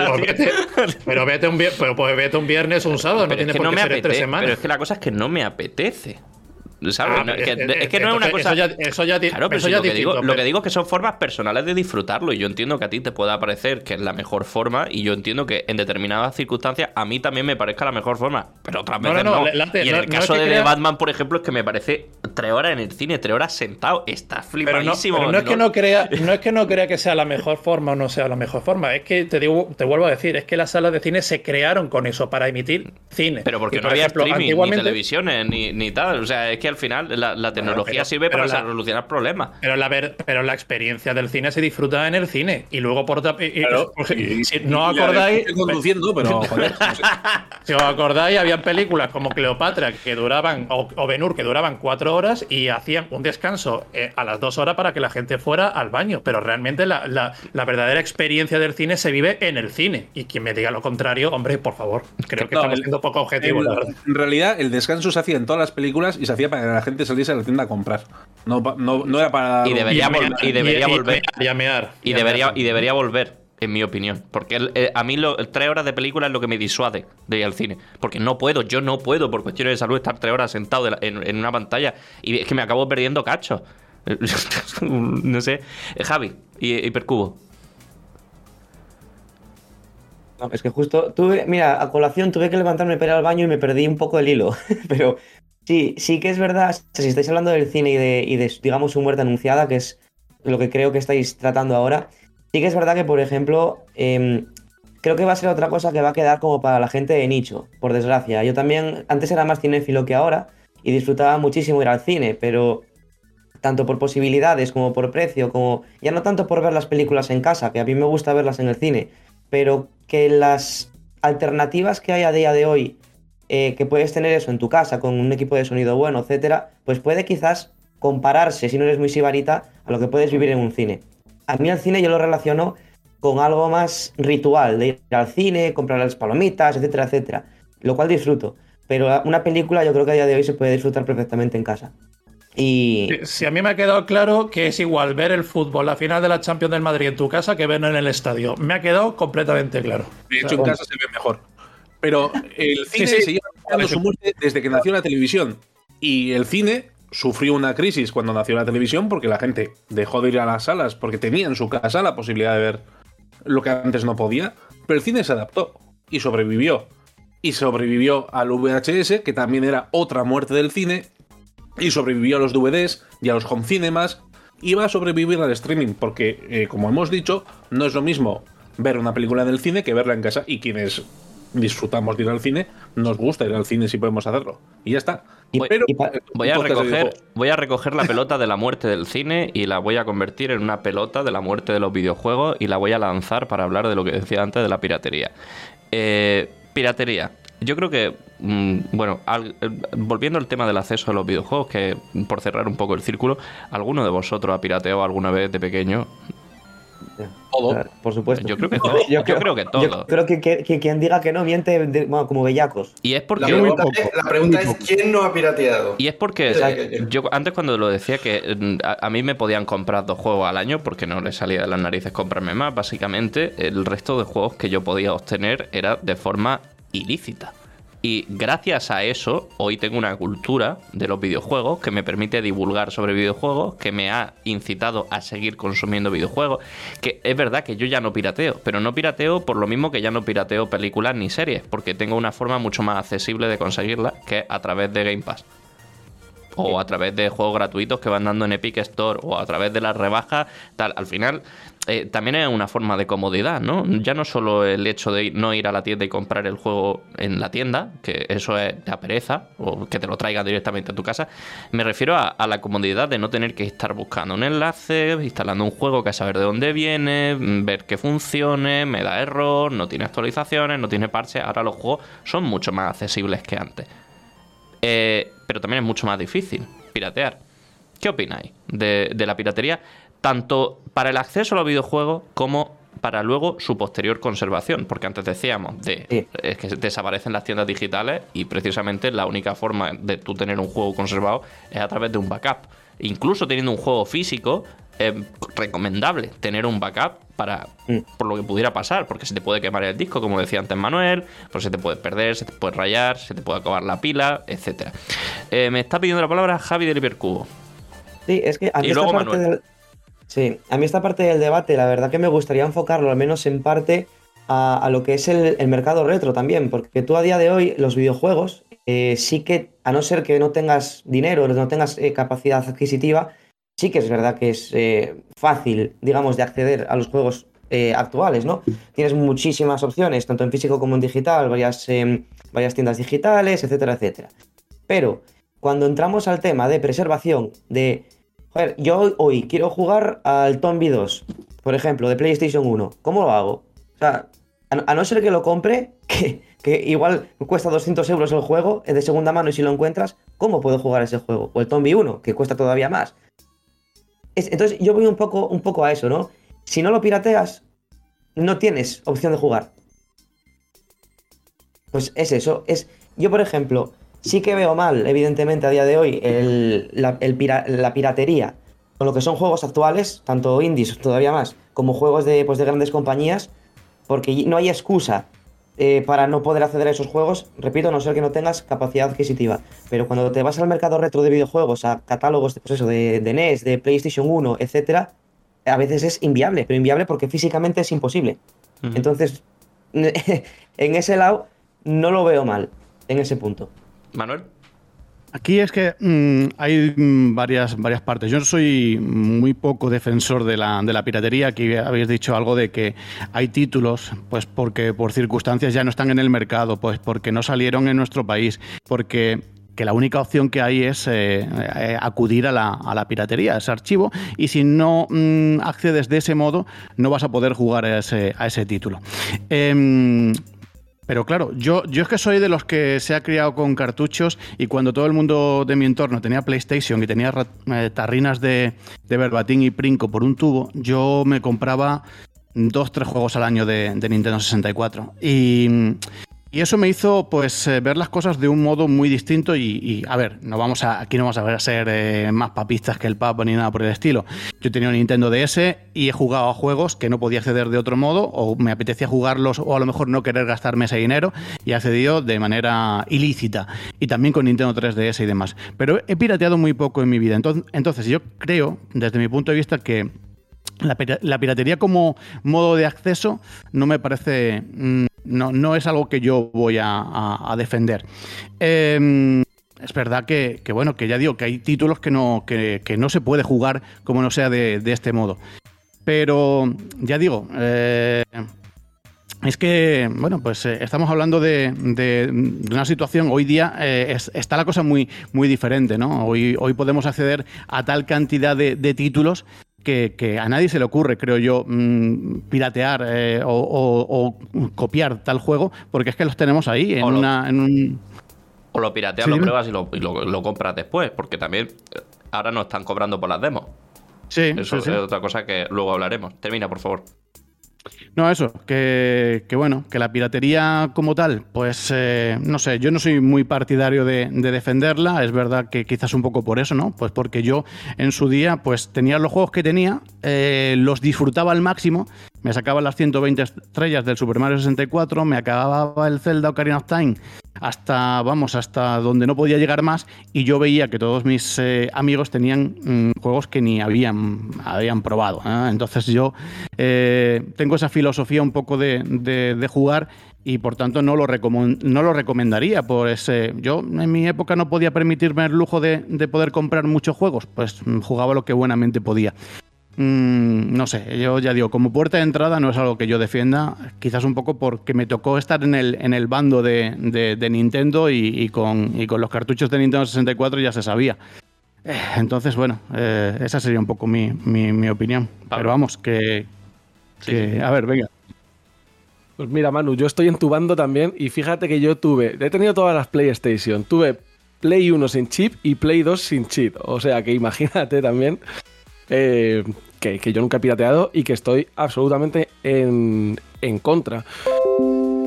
pero, vete, un, pero, pues vete un viernes o un sábado, no tiene por qué ser tres semanas. Pero es que la cosa es que no me apetece. Ah, es, que, no es una cosa. Eso ya, claro, pero eso ya lo, que digo, lo que digo es que son formas personales de disfrutarlo. Y yo entiendo que a ti te pueda parecer que es la mejor forma. Y yo entiendo que en determinadas circunstancias a mí también me parezca la mejor forma. Pero otras veces no. y en el caso de Batman, por ejemplo, es que me parece tres horas en el cine, tres horas sentado. Está flipadísimo. Pero no, es que no crea, no es que no crea que sea la mejor forma o no sea la mejor forma. Es que te digo, te vuelvo a decir, es que las salas de cine se crearon con eso para emitir cine. Pero porque no había streaming, ni televisiones, ni, ni tal. O sea, es que al final la la tecnología sirve para solucionar problemas. Pero la, pero la experiencia del cine se disfruta en el cine. Y luego por otra. si no acordáis. conduciendo, pero [laughs] si os acordáis, habían películas como Cleopatra que duraban, o, o Benur, que duraban cuatro horas y hacían un descanso eh, a las dos horas para que la gente fuera al baño. Pero realmente la, la, verdadera experiencia del cine se vive en el cine. Y quien me diga lo contrario, hombre, por favor. Creo que estamos siendo poco objetivos, En realidad, el descanso se hacía en todas las películas y se hacía para que la gente saliese a la tienda a comprar. No, no, no era para. Y debería, y debería volver. Y, debería, y debería volver en mi opinión. Porque eh, a mí lo, tres horas de película es lo que me disuade de ir al cine. Porque no puedo, yo no puedo, por cuestiones de salud, estar tres horas sentado en, una pantalla. Y es que me acabo perdiendo cacho. [laughs] no sé. Eh, Javi, y Hipercubo. No, es que justo tuve, mira, a colación tuve que levantarme para ir al baño y me perdí un poco el hilo. [laughs] Pero Sí, sí que es verdad, si estáis hablando del cine y de, y de, digamos, su muerte anunciada, que es lo que creo que estáis tratando ahora, sí que es verdad que, por ejemplo, em, creo que va a ser otra cosa que va a quedar como para la gente de nicho, por desgracia. Yo también, antes era más cinéfilo que ahora, y disfrutaba muchísimo ir al cine, pero tanto por posibilidades como por precio, como ya no tanto por ver las películas en casa, que a mí me gusta verlas en el cine, pero que las alternativas que hay a día de hoy eh, que puedes tener eso en tu casa con un equipo de sonido bueno, etcétera, pues puede quizás compararse, si no eres muy sibarita, a lo que puedes vivir en un cine. A mí el cine yo lo relaciono con algo más ritual, de ir al cine, comprar las palomitas, etcétera, etcétera, lo cual disfruto. Pero una película yo creo que a día de hoy se puede disfrutar perfectamente en casa. Y... Si a mí me ha quedado claro que es igual ver el fútbol, la final de la Champions del Madrid en tu casa que verlo en el estadio. Me ha quedado completamente claro. De hecho, en casa se ve mejor. Pero el cine se lleva su muerte desde que nació la televisión. Y el cine sufrió una crisis cuando nació la televisión porque la gente dejó de ir a las salas porque tenía en su casa la posibilidad de ver lo que antes no podía. Pero el cine se adaptó y sobrevivió. Y sobrevivió al VHS, que también era otra muerte del cine. Y sobrevivió a los DVDs y a los home cinemas. Y va a sobrevivir al streaming, porque, eh, como hemos dicho, no es lo mismo ver una película en el cine que verla en casa. Y quienes disfrutamos de ir al cine, nos gusta ir al cine si podemos hacerlo. Y ya está. Voy, voy, a recoger, voy a recoger la pelota de la muerte del cine y la voy a convertir en una pelota de la muerte de los videojuegos y la voy a lanzar para hablar de lo que decía antes de la piratería. Eh, piratería. Yo creo que, mm, bueno, eh, volviendo al tema del acceso a los videojuegos, que por cerrar un poco el círculo, ¿alguno de vosotros ha pirateado alguna vez de pequeño? Todo. por supuesto. Yo [laughs] creo que todo. Yo, creo, que todo. creo que, quien diga que no miente como bellacos. Y es porque. La pregunta, es, ¿quién no ha pirateado? Y es porque yo antes cuando lo decía que mm, a, mí me podían comprar dos juegos al año porque no les salía de las narices comprarme más. Básicamente, el resto de juegos que yo podía obtener era de forma ilícita. Y gracias a eso, hoy tengo una cultura de los videojuegos que me permite divulgar sobre videojuegos, que me ha incitado a seguir consumiendo videojuegos. Que es verdad que yo ya no pirateo, pero no pirateo por lo mismo que ya no pirateo películas ni series, porque tengo una forma mucho más accesible de conseguirlas que a través de Game Pass o a través de juegos gratuitos que van dando en Epic Store o a través de las rebajas, tal. Al final, eh, también es una forma de comodidad, ¿no? Ya no solo el hecho de no ir a la tienda y comprar el juego en la tienda, que eso es de pereza, o que te lo traigan directamente a tu casa, me refiero a, la comodidad de no tener que estar buscando un enlace, instalando un juego que saber de dónde viene, ver que funcione, me da error, no tiene actualizaciones, no tiene parches, ahora los juegos son mucho más accesibles que antes. Eh, pero también es mucho más difícil piratear. ¿Qué opináis de, de la piratería? tanto para el acceso a los videojuegos como para luego su posterior conservación, porque antes decíamos de es que desaparecen las tiendas digitales y precisamente la única forma de tú tener un juego conservado es a través de un backup. Incluso teniendo un juego físico, es recomendable tener un backup para mm. por lo que pudiera pasar, porque se te puede quemar el disco, como decía antes Manuel, pues se te puede perder, se te puede rayar, se te puede acabar la pila, etcétera. Eh, me está pidiendo la palabra Javi del Hipercubo. Sí, es que a mí, esta parte del, sí, a mí esta parte del debate, la verdad que me gustaría enfocarlo, al menos en parte, a, lo que es el, mercado retro también, porque tú a día de hoy los videojuegos eh, sí que, a no ser que no tengas dinero, no tengas eh, capacidad adquisitiva, sí que es verdad que es eh, fácil, digamos, de acceder a los juegos eh, actuales, ¿no? Tienes muchísimas opciones, tanto en físico como en digital, varias, em, varias tiendas digitales, etcétera, etcétera. Pero cuando entramos al tema de preservación, de, joder, yo hoy quiero jugar al Tomb 2, por ejemplo, de PlayStation 1, ¿cómo lo hago? O sea, a, no ser que lo compre, [laughs] que, que igual cuesta 200 euros el juego, es de segunda mano y si lo encuentras, ¿cómo puedo jugar ese juego? O el Tomb 1, que cuesta todavía más entonces yo voy un poco, un poco a eso, ¿no? Si no lo pirateas, no tienes opción de jugar. Pues es eso. Es, yo, por ejemplo, sí que veo mal, evidentemente, a día de hoy, la, piratería con lo que son juegos actuales, tanto indies todavía más, como juegos de, pues, de grandes compañías, porque no hay excusa eh, para no poder acceder a esos juegos, repito, a no ser que no tengas capacidad adquisitiva. Pero cuando te vas al mercado retro de videojuegos, a catálogos de, pues eso, de, NES, de PlayStation 1, etcétera, a veces es inviable, pero inviable porque físicamente es imposible. Entonces, [laughs] en ese lado, no lo veo mal, en ese punto. Manuel. Aquí es que mm, hay mm, varias, varias partes. Yo soy muy poco defensor de la, de la piratería. Aquí habéis dicho algo de que hay títulos, pues porque por circunstancias ya no están en el mercado, pues porque no salieron en nuestro país, porque que la única opción que hay es eh, eh, acudir a la, a la, piratería, a ese archivo, y si no mm, accedes de ese modo, no vas a poder jugar a ese, a ese título. Em, pero claro, yo, yo es que soy de los que se ha criado con cartuchos y cuando todo el mundo de mi entorno tenía PlayStation y tenía eh, tarrinas de, de verbatín y princo por un tubo, yo me compraba dos, tres juegos al año de, de Nintendo 64. Y, y eso me hizo pues eh, ver las cosas de un modo muy distinto y, a ver, no vamos a, aquí no vamos a ser eh, más papistas que el Papa ni nada por el estilo. Yo tenía un Nintendo DS y he jugado a juegos que no podía acceder de otro modo o me apetecía jugarlos o a lo mejor no querer gastarme ese dinero y he accedido de manera ilícita y también con Nintendo 3DS y demás. Pero he pirateado muy poco en mi vida. Entonces, entonces yo creo, desde mi punto de vista, que la, piratería como modo de acceso no me parece... No, no es algo que yo voy a, defender. Em, es verdad que, bueno, que ya digo que hay títulos que no, que, no se puede jugar como no sea de, este modo. Pero ya digo, eh, es que, bueno, pues eh, estamos hablando de, una situación, hoy día eh, está la cosa muy, muy diferente, ¿no? Hoy, hoy podemos acceder a tal cantidad de, títulos que, a nadie se le ocurre, creo yo, mm, piratear eh, o, copiar tal juego, porque es que los tenemos ahí en, una, un... O lo pirateas, lo pruebas y, lo, compras después, porque también eh, ahora no están cobrando por las demos. Sí, Eso es otra cosa que luego hablaremos. Termina, por favor. No, eso, que, bueno, que la piratería como tal, pues eh, no sé, yo no soy muy partidario de, defenderla, es verdad que quizás un poco por eso, ¿no? Pues porque yo en su día, pues tenía los juegos que tenía, eh, los disfrutaba al máximo, me sacaba las 120 estrellas del Super Mario 64, me acababa el Zelda Ocarina of Time hasta, vamos, hasta donde no podía llegar más y yo veía que todos mis eh, amigos tenían mm, juegos que ni habían, habían probado. ¿eh? Entonces yo eh, tengo esa filosofía un poco de, de, jugar y por tanto no lo, no lo recomendaría. Por ese, yo en mi época no podía permitirme el lujo de, de poder comprar muchos juegos, pues mm, jugaba lo que buenamente podía. Mm, no sé, yo ya digo, como puerta de entrada no es algo que yo defienda, quizás un poco porque me tocó estar en el, en el bando de, Nintendo y, con, con, los cartuchos de Nintendo 64 ya se sabía. Eh, entonces, bueno, eh, esa sería un poco mi, opinión. Pero vamos, que, A ver, venga. Pues mira, Manu, yo estoy en tu bando también y fíjate que yo tuve, he tenido todas las PlayStation, tuve Play 1 sin chip y Play 2 sin chip, o sea que imagínate también eh, que, yo nunca he pirateado y que estoy absolutamente en, en contra.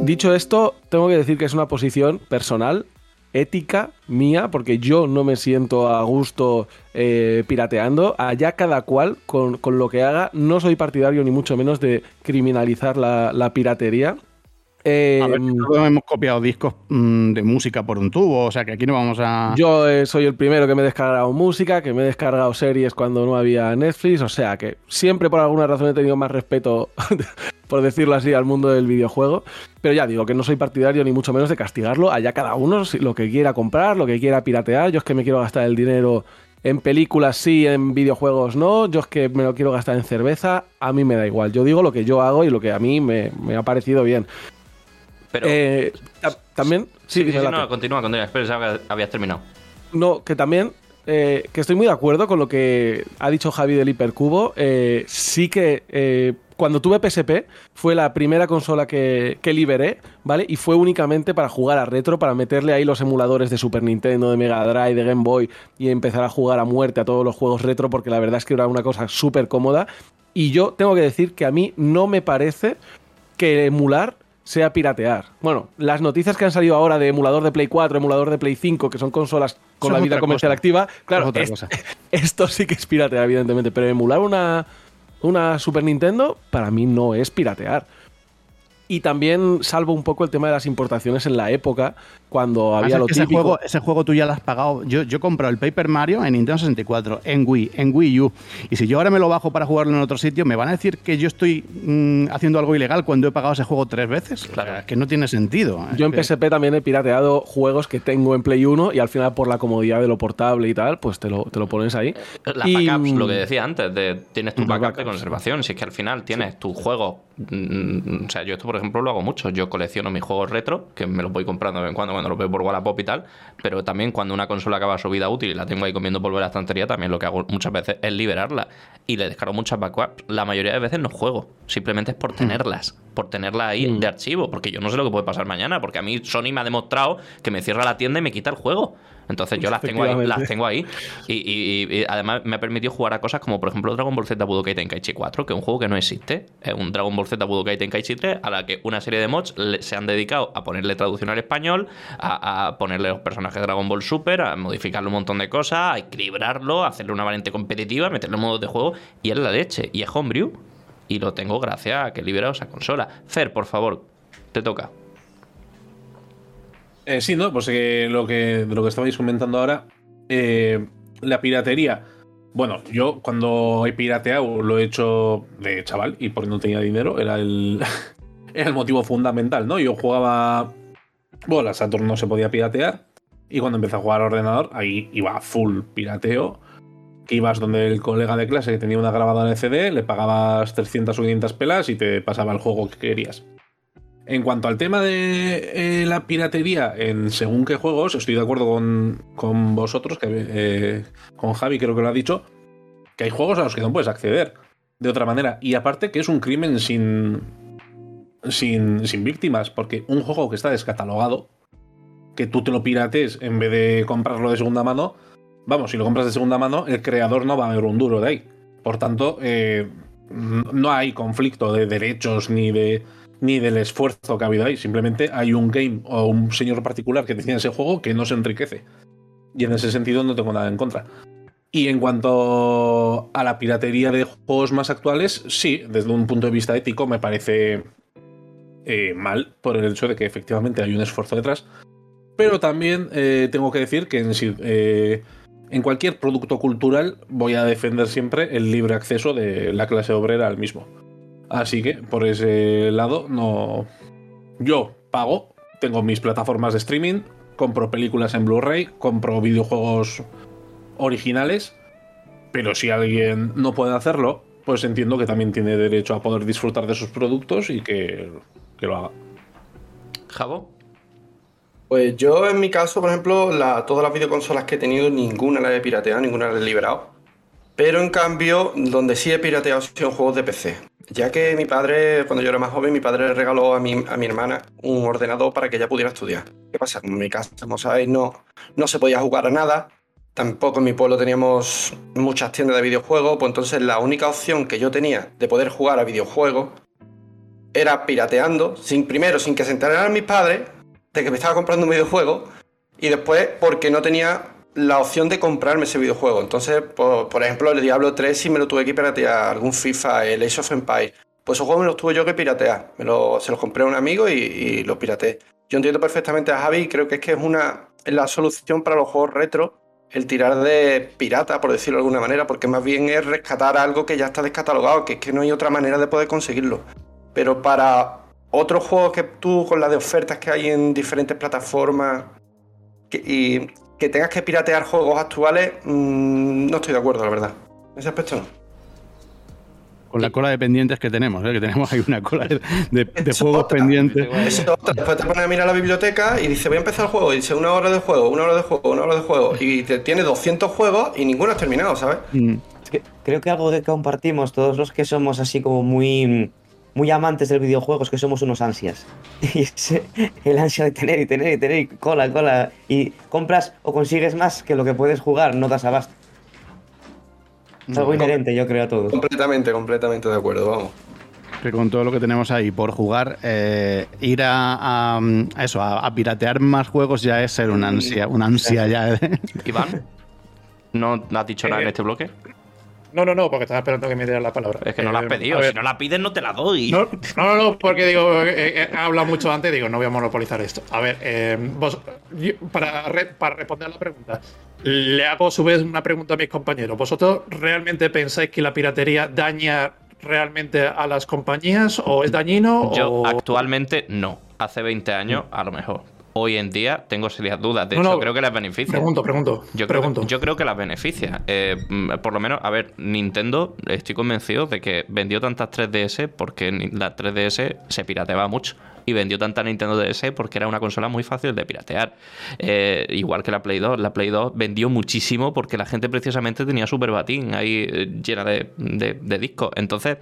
Dicho esto, tengo que decir que es una posición personal ética mía, porque yo no me siento a gusto eh, pirateando. Allá cada cual con, lo que haga. No soy partidario ni mucho menos de criminalizar la, piratería. Eh, hemos copiado discos mm, de música por un tubo, o sea que aquí no vamos a. Yo eh, soy el primero que me he descargado música, que me he descargado series cuando no había Netflix, o sea que siempre por alguna razón he tenido más respeto [laughs] por decirlo así, al mundo del videojuego. Pero ya digo que no soy partidario ni mucho menos de castigarlo. Allá cada uno lo que quiera comprar, lo que quiera piratear. Yo es que me quiero gastar el dinero en películas sí, en videojuegos no. Yo es que me lo quiero gastar en cerveza. A mí me da igual. Yo digo lo que yo hago y lo que a mí me, ha parecido bien. Pero. Eh, también. Sí, sí, no, continúa, continúa. Espera, que habías terminado. No, que también eh, que estoy muy de acuerdo con lo que ha dicho Javi del Hipercubo. Eh, sí que eh, cuando tuve PSP fue la primera consola que, liberé, ¿vale? Y fue únicamente para jugar a retro, para meterle ahí los emuladores de Super Nintendo, de Mega Drive, de Game Boy y empezar a jugar a muerte a todos los juegos retro, porque la verdad es que era una cosa súper cómoda. Y yo tengo que decir que a mí no me parece que emular sea piratear. Bueno, las noticias que han salido ahora de emulador de Play 4, emulador de Play 5, que son consolas con la vida comercial activa, claro, [laughs] esto sí que es piratear, evidentemente, pero emular una, una Super Nintendo, para mí no es piratear. Y también salvo un poco el tema de las importaciones en la época, cuando había lo típico. Ese juego, ese juego tú ya lo has pagado. Yo, yo compro el Paper Mario en Nintendo 64, en Wii, en Wii U. Y si yo ahora me lo bajo para jugarlo en otro sitio, ¿me van a decir que yo estoy mm, haciendo algo ilegal cuando he pagado ese juego tres veces? Claro. que no tiene sentido. Yo en PSP también he pirateado juegos que tengo en Play 1 y al final por la comodidad de lo portable y tal, pues te lo, te lo pones ahí. Las backups, lo que decía antes, de tienes tu backup de conservación. Si es que al final tienes tu juego. Mm, o sea, yo esto, por ejemplo, lo hago mucho. Yo colecciono mis juegos retro, que me los voy comprando de vez en cuando cuando los veo por Wallapop y tal, pero también cuando una consola acaba su vida útil y la tengo ahí comiendo polvo en la estantería, también lo que hago muchas veces es liberarla y le descargo muchas backups. La mayoría de veces no juego, simplemente es por mm. tenerlas, por tenerla ahí mm. de archivo, porque yo no sé lo que puede pasar mañana, porque a mí Sony me ha demostrado que me cierra la tienda y me quita el juego. Entonces yo las tengo ahí, las tengo ahí. Y, además me ha permitido jugar a cosas como, por ejemplo, Dragon Ball Z Budokai Tenkaichi 4, que es un juego que no existe. Es un Dragon Ball Z Budokai Tenkaichi 3 a la que una serie de mods se han dedicado a ponerle traducción al español, a, ponerle los personajes de Dragon Ball Super, a modificarle un montón de cosas, a equilibrarlo, a hacerle una variante competitiva, meterle modos de juego. Y es la leche. Y es homebrew. Y lo tengo gracias a que he liberado esa consola. Fer, por favor, te toca. Eh, sí, no, pues eh, lo que, lo que estabais comentando ahora, eh, la piratería. Bueno, yo cuando he pirateado lo he hecho de chaval y porque no tenía dinero, era el, [laughs] el motivo fundamental, ¿no? Yo jugaba. Bueno, la Saturn no se podía piratear y cuando empecé a jugar al ordenador, ahí iba full pirateo. Que ibas donde el colega de clase que tenía una grabadora de CD, le pagabas 300 o 500 pelas y te pasaba el juego que querías. En cuanto al tema de eh, la piratería en según qué juegos, estoy de acuerdo con, vosotros, que, eh, con Javi creo que lo ha dicho, que hay juegos a los que no puedes acceder de otra manera. Y aparte que es un crimen sin, sin, sin víctimas, porque un juego que está descatalogado, que tú te lo pirates en vez de comprarlo de segunda mano, vamos, si lo compras de segunda mano, el creador no va a ver un duro de ahí. Por tanto, eh, no hay conflicto de derechos ni de ni del esfuerzo que ha habido ahí. Simplemente hay un game o un señor particular que decide ese juego que no se enriquece. Y en ese sentido no tengo nada en contra. Y en cuanto a la piratería de juegos más actuales, sí, desde un punto de vista ético me parece eh, mal por el hecho de que efectivamente hay un esfuerzo detrás. Pero también eh, tengo que decir que eh, en cualquier producto cultural voy a defender siempre el libre acceso de la clase obrera al mismo. Así que por ese lado no. Yo pago, tengo mis plataformas de streaming, compro películas en Blu-ray, compro videojuegos originales, pero si alguien no puede hacerlo, pues entiendo que también tiene derecho a poder disfrutar de sus productos y que, lo haga. ¿Jabo? Pues yo en mi caso, por ejemplo, todas las videoconsolas que he tenido, ninguna la he pirateado, ninguna la he liberado. Pero en cambio, donde sí he pirateado son juegos de PC. Ya que mi padre, cuando yo era más joven, mi padre le regaló a mi, a mi hermana un ordenador para que ella pudiera estudiar. ¿Qué pasa? En mi casa, como sabéis, no, no se podía jugar a nada. tampoco en mi pueblo teníamos muchas tiendas de videojuegos, pues entonces la única opción que yo tenía de poder jugar a videojuegos era pirateando, sin, primero sin que se enteraran mis padres de que me estaba comprando un videojuego y después porque no tenía la opción de comprarme ese videojuego. Entonces, por, ejemplo, el Diablo 3 sí me lo tuve que piratear, algún FIFA, el Age of Empires. Pues esos juegos me los tuve yo que piratear. Me se los compré a un amigo y, y los pirateé. Yo entiendo perfectamente a Javi y creo que es que es una es la solución para los juegos retro el tirar de pirata, por decirlo de alguna manera, porque más bien es rescatar algo que ya está descatalogado, que es que no hay otra manera de poder conseguirlo. Pero para otros juegos que tú, con las de ofertas que hay en diferentes plataformas, y que tengas que piratear juegos actuales, mm, no estoy de acuerdo, la verdad. En ese aspecto no. Con la cola de pendientes que tenemos, ¿eh? que tenemos ahí una cola de, [laughs] juegos pendientes. Después te pones a mirar la biblioteca y dice, voy a empezar el juego. Y dice, una hora de juego, una hora de juego, una hora de juego. Y te tiene 200 juegos y ninguno has terminado, ¿sabes? Mm. creo que algo que compartimos todos los que somos así como muy muy amantes del videojuego es que somos unos ansias. [laughs] Y el ansia de tener y tener y tener y cola, cola. Y compras o consigues más que lo que puedes jugar, no das abasto. Es algo inherente, yo creo, a todos. Completamente, completamente de acuerdo, vamos. Que con todo lo que tenemos ahí por jugar, eh, ir a, eso, a, piratear más juegos ya es ser una ansia, una ansia ya. ¿eh? Iván, ¿no has dicho nada en este bloque? No, no, no, porque estaba esperando que me dieran la palabra. Es que no la has eh, pedido. Si no la pides, no te la doy. No, no, no, porque digo, he, hablado mucho antes, digo, no voy a monopolizar esto. A ver, eh, vos, para, para responder a la pregunta, le hago a su vez una pregunta a mis compañeros. ¿Vosotros realmente pensáis que la piratería daña realmente a las compañías o es dañino? Yo actualmente no. Hace 20 años, a lo mejor hoy en día tengo serias dudas. De hecho, creo que las beneficia. Pregunto, pregunto. Yo, pregunto. Creo, yo creo que las beneficia. Eh, mm, por lo menos, a ver, Nintendo, estoy convencido de que vendió tantas 3DS porque la 3DS se pirateaba mucho. Y vendió tanta Nintendo DS porque era una consola muy fácil de piratear. Eh, igual que la Play 2. La Play 2 vendió muchísimo porque la gente precisamente tenía Super Batín ahí eh, llena de, de discos. Entonces,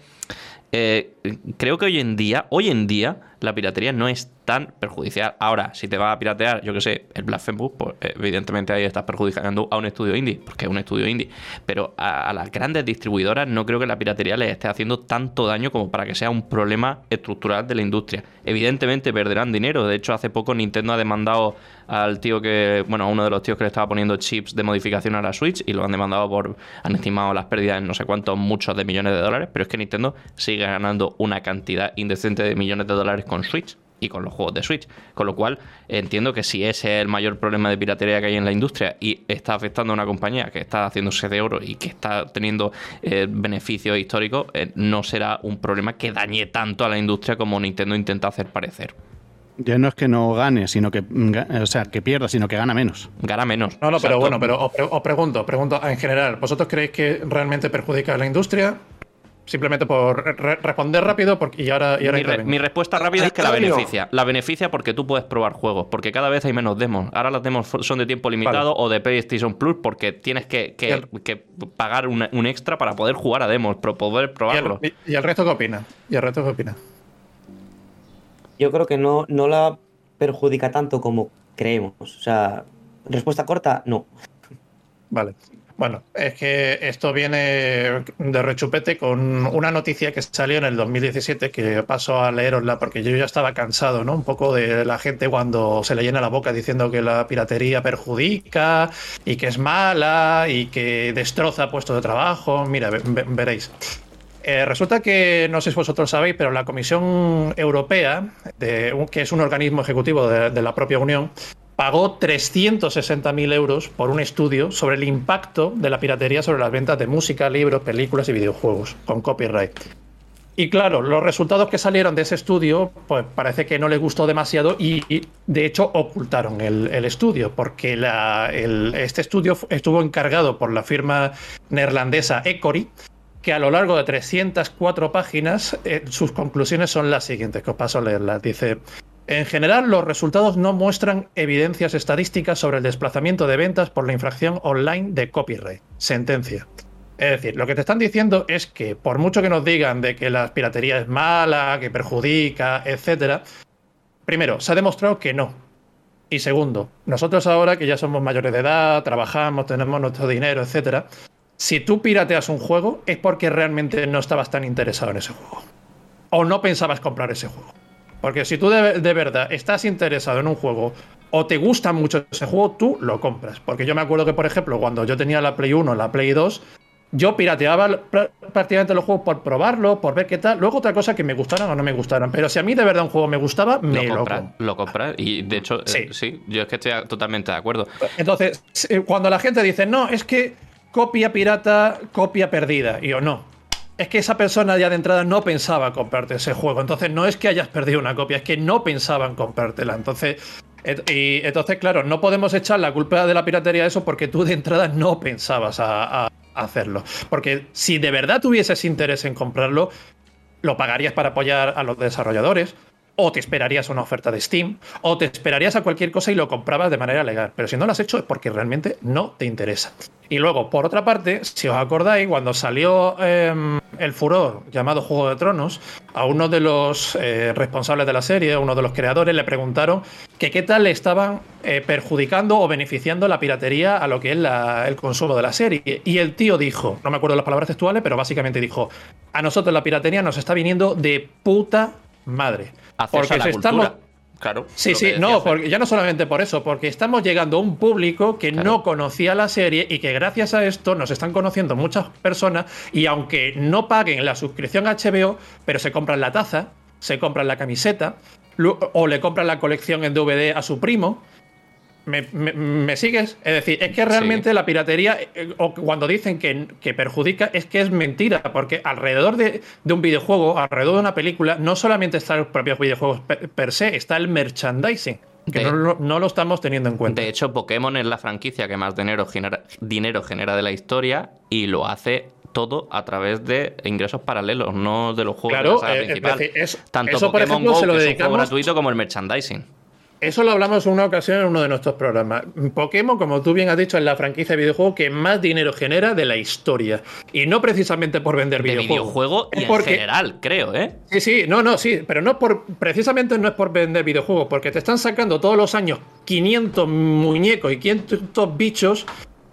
creo que hoy en día, hoy en día, la piratería no es tan perjudicial. Ahora, si te vas a piratear, yo que sé, el Blasphemous, pues evidentemente ahí estás perjudicando a un estudio indie, porque es un estudio indie. Pero a, las grandes distribuidoras no creo que la piratería les esté haciendo tanto daño como para que sea un problema estructural de la industria. Evidentemente perderán dinero. De hecho, hace poco Nintendo ha demandado al tío que, bueno, a uno de los tíos que le estaba poniendo chips de modificación a la Switch y lo han demandado por, han estimado las pérdidas en no sé cuántos, muchos de millones de dólares, pero es que Nintendo sigue ganando una cantidad indecente de millones de dólares con Switch y con los juegos de Switch. Con lo cual, entiendo que si ese es el mayor problema de piratería que hay en la industria y está afectando a una compañía que está haciéndose de oro y que está teniendo eh, beneficios históricos, eh, no será un problema que dañe tanto a la industria como Nintendo intenta hacer parecer. Ya no es que no gane, sino que, o sea, que pierda, sino que gana menos. Gana menos. No, no, pero bueno, pero os, pregunto, pregunto en general, ¿vosotros creéis que realmente perjudica a la industria? Simplemente por responder rápido porque, y ahora, mi, respuesta rápida es que la beneficia. La beneficia porque tú puedes probar juegos, porque cada vez hay menos demos. Ahora las demos son de tiempo limitado o de PlayStation Plus porque tienes que, pagar un, extra para poder jugar a demos, para poder probarlo. ¿Y el, resto qué opina? ¿Y el resto qué opina? Yo creo que no, no la perjudica tanto como creemos. O sea, respuesta corta, no. Vale. Bueno, es que esto viene de rechupete con una noticia que salió en el 2017 que paso a leerosla porque yo ya estaba cansado, ¿no? Un poco de la gente cuando se le llena la boca diciendo que la piratería perjudica y que es mala y que destroza puestos de trabajo. Mira, veréis. Eh, resulta que, no sé si vosotros sabéis, pero la Comisión Europea, de, que es un organismo ejecutivo de la propia Unión, pagó 360.000 euros por un estudio sobre el impacto de la piratería sobre las ventas de música, libros, películas y videojuegos con copyright. Y claro, los resultados que salieron de ese estudio, pues parece que no les gustó demasiado y, de hecho ocultaron el, estudio, porque este estudio estuvo encargado por la firma neerlandesa Ecory, que a lo largo de 304 páginas, eh, sus conclusiones son las siguientes, que os paso a leerlas. Dice, en general, los resultados no muestran evidencias estadísticas sobre el desplazamiento de ventas por la infracción online de copyright. Sentencia. Es decir, lo que te están diciendo es que por mucho que nos digan de que la piratería es mala, que perjudica, etcétera, primero, se ha demostrado que no. Y segundo, nosotros ahora que ya somos mayores de edad, trabajamos, tenemos nuestro dinero, etcétera, si tú pirateas un juego es porque realmente no estabas tan interesado en ese juego. O no pensabas comprar ese juego. Porque si tú de, de verdad estás interesado en un juego o te gusta mucho ese juego, tú lo compras. Porque yo me acuerdo que, por ejemplo, cuando yo tenía la Play 1, la Play 2, yo pirateaba prácticamente los juegos por probarlo, por ver qué tal. Luego otra cosa que me gustaran o no me gustaran. Pero si a mí de verdad un juego me gustaba, me lo, compras. Lo compras. Y de hecho, eh, sí. yo es que estoy totalmente de acuerdo. Entonces, cuando la gente dice, no, es que copia pirata, copia perdida. Y yo, no. Es que esa persona ya de entrada no pensaba comprarte ese juego. Entonces, no es que hayas perdido una copia, es que no pensaban comprártela. Entonces, y entonces, claro, no podemos echar la culpa de la piratería a eso porque tú de entrada no pensabas a hacerlo. Porque si de verdad tuvieses interés en comprarlo, lo pagarías para apoyar a los desarrolladores, o te esperarías una oferta de Steam, o te esperarías a cualquier cosa y lo comprabas de manera legal. Pero si no lo has hecho es porque realmente no te interesa. Y luego, por otra parte, si os acordáis, cuando salió em, el furor llamado Juego de Tronos, a uno de los eh, responsables de la serie, uno de los creadores, le preguntaron que qué tal le estaban eh, perjudicando o beneficiando la piratería a lo que es el consumo de la serie. Y el tío dijo, no me acuerdo las palabras textuales, pero básicamente dijo, a nosotros la piratería nos está viniendo de puta madre. Porque a estamos... Claro. Sí, sí, no, porque ya no solamente por eso, porque estamos llegando a un público que no conocía la serie y que gracias a esto nos están conociendo muchas personas y aunque no paguen la suscripción a HBO, pero se compran la taza, se compran la camiseta o le compran la colección en DVD a su primo ¿Me, sigues? Es decir, es que realmente la piratería, eh, o cuando dicen que, perjudica, es que es mentira, porque alrededor de, un videojuego, alrededor de una película, no solamente están los propios videojuegos per, se, está el merchandising. Que no, lo estamos teniendo en cuenta. De hecho, Pokémon es la franquicia que más dinero genera, dinero genera de la historia y lo hace todo a través de ingresos paralelos, no de los juegos de la saga principal. Tanto Pokémon Go, que es un gratuito, como el merchandising. Eso lo hablamos en una ocasión en uno de nuestros programas. Pokémon, como tú bien has dicho, es la franquicia de videojuego que más dinero genera de la historia. Y no precisamente por vender de videojuegos. videojuego y en general, creo, ¿eh? Sí, sí, no, no, sí. Pero no por, precisamente no es por vender videojuegos, porque te están sacando todos los años 500 muñecos y 500 bichos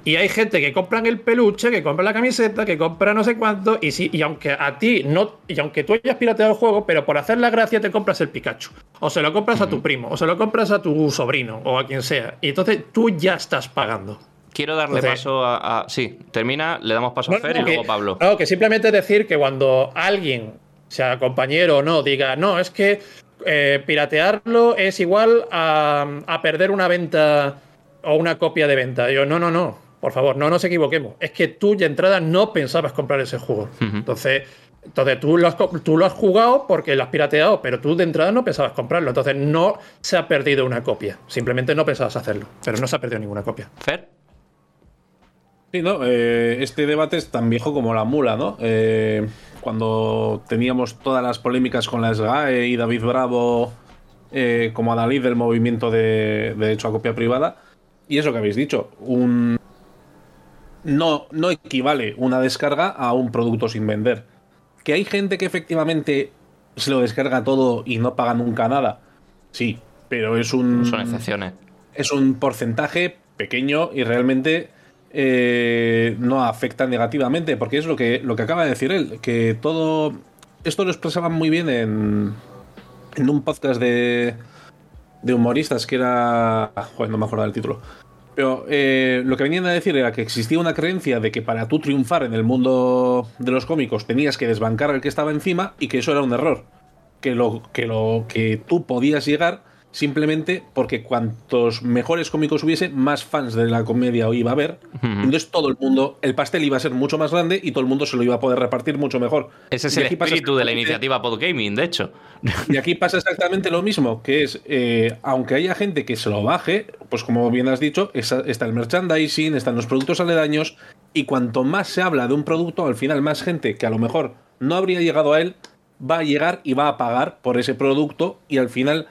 y hay gente que compran el peluche, que compra la camiseta, que compra no sé cuánto, y sí, y aunque a ti no, y aunque tú hayas pirateado el juego, pero por hacer la gracia te compras el Pikachu. O se lo compras a tu primo, o se lo compras a tu sobrino, o a quien sea. Y entonces tú ya estás pagando. Quiero darle paso a, Sí, termina, le damos paso a Fer y luego Pablo. No, que simplemente decir que cuando alguien, sea compañero o no, diga, no, es que eh, piratearlo es igual a, a perder una venta o una copia de venta. Yo, no, no, no. Por favor, no nos equivoquemos. Es que tú de entrada no pensabas comprar ese juego. Entonces, entonces tú lo, has, tú lo has jugado porque lo has pirateado, pero tú de entrada no pensabas comprarlo. Entonces no se ha perdido una copia. Simplemente no pensabas hacerlo. Pero no se ha perdido ninguna copia. Fer. Sí, no, eh, este debate es tan viejo como la mula, ¿no? Eh, cuando teníamos todas las polémicas con la SGAE y David Bravo eh, como adalid del movimiento de, de hecho a copia privada. Y eso que habéis dicho, un, no, no equivale una descarga a un producto sin vender. Que hay gente que efectivamente se lo descarga todo y no paga nunca nada. Sí, pero es un. Son excepciones. Es un porcentaje pequeño y realmente eh, no afecta negativamente. Porque es lo que, lo que acaba de decir él. Que todo. Esto lo expresaban muy bien en. En un podcast de. De humoristas que era. Joder, no me acuerdo del título. Pero eh, lo que venían a decir era que existía una creencia de que para tú triunfar en el mundo de los cómicos tenías que desbancar al que estaba encima y que eso era un error. Que lo que, lo, que tú podías llegar simplemente porque cuantos mejores cómicos hubiese, más fans de la comedia iba a haber. Entonces todo el mundo, el pastel iba a ser mucho más grande y todo el mundo se lo iba a poder repartir mucho mejor. Ese es el espíritu de la iniciativa Podgaming, de hecho. [laughs] Y aquí pasa exactamente lo mismo, que es, eh, aunque haya gente que se lo baje, pues como bien has dicho, está el merchandising, están los productos aledaños, y cuanto más se habla de un producto, al final más gente que a lo mejor no habría llegado a él, va a llegar y va a pagar por ese producto y al final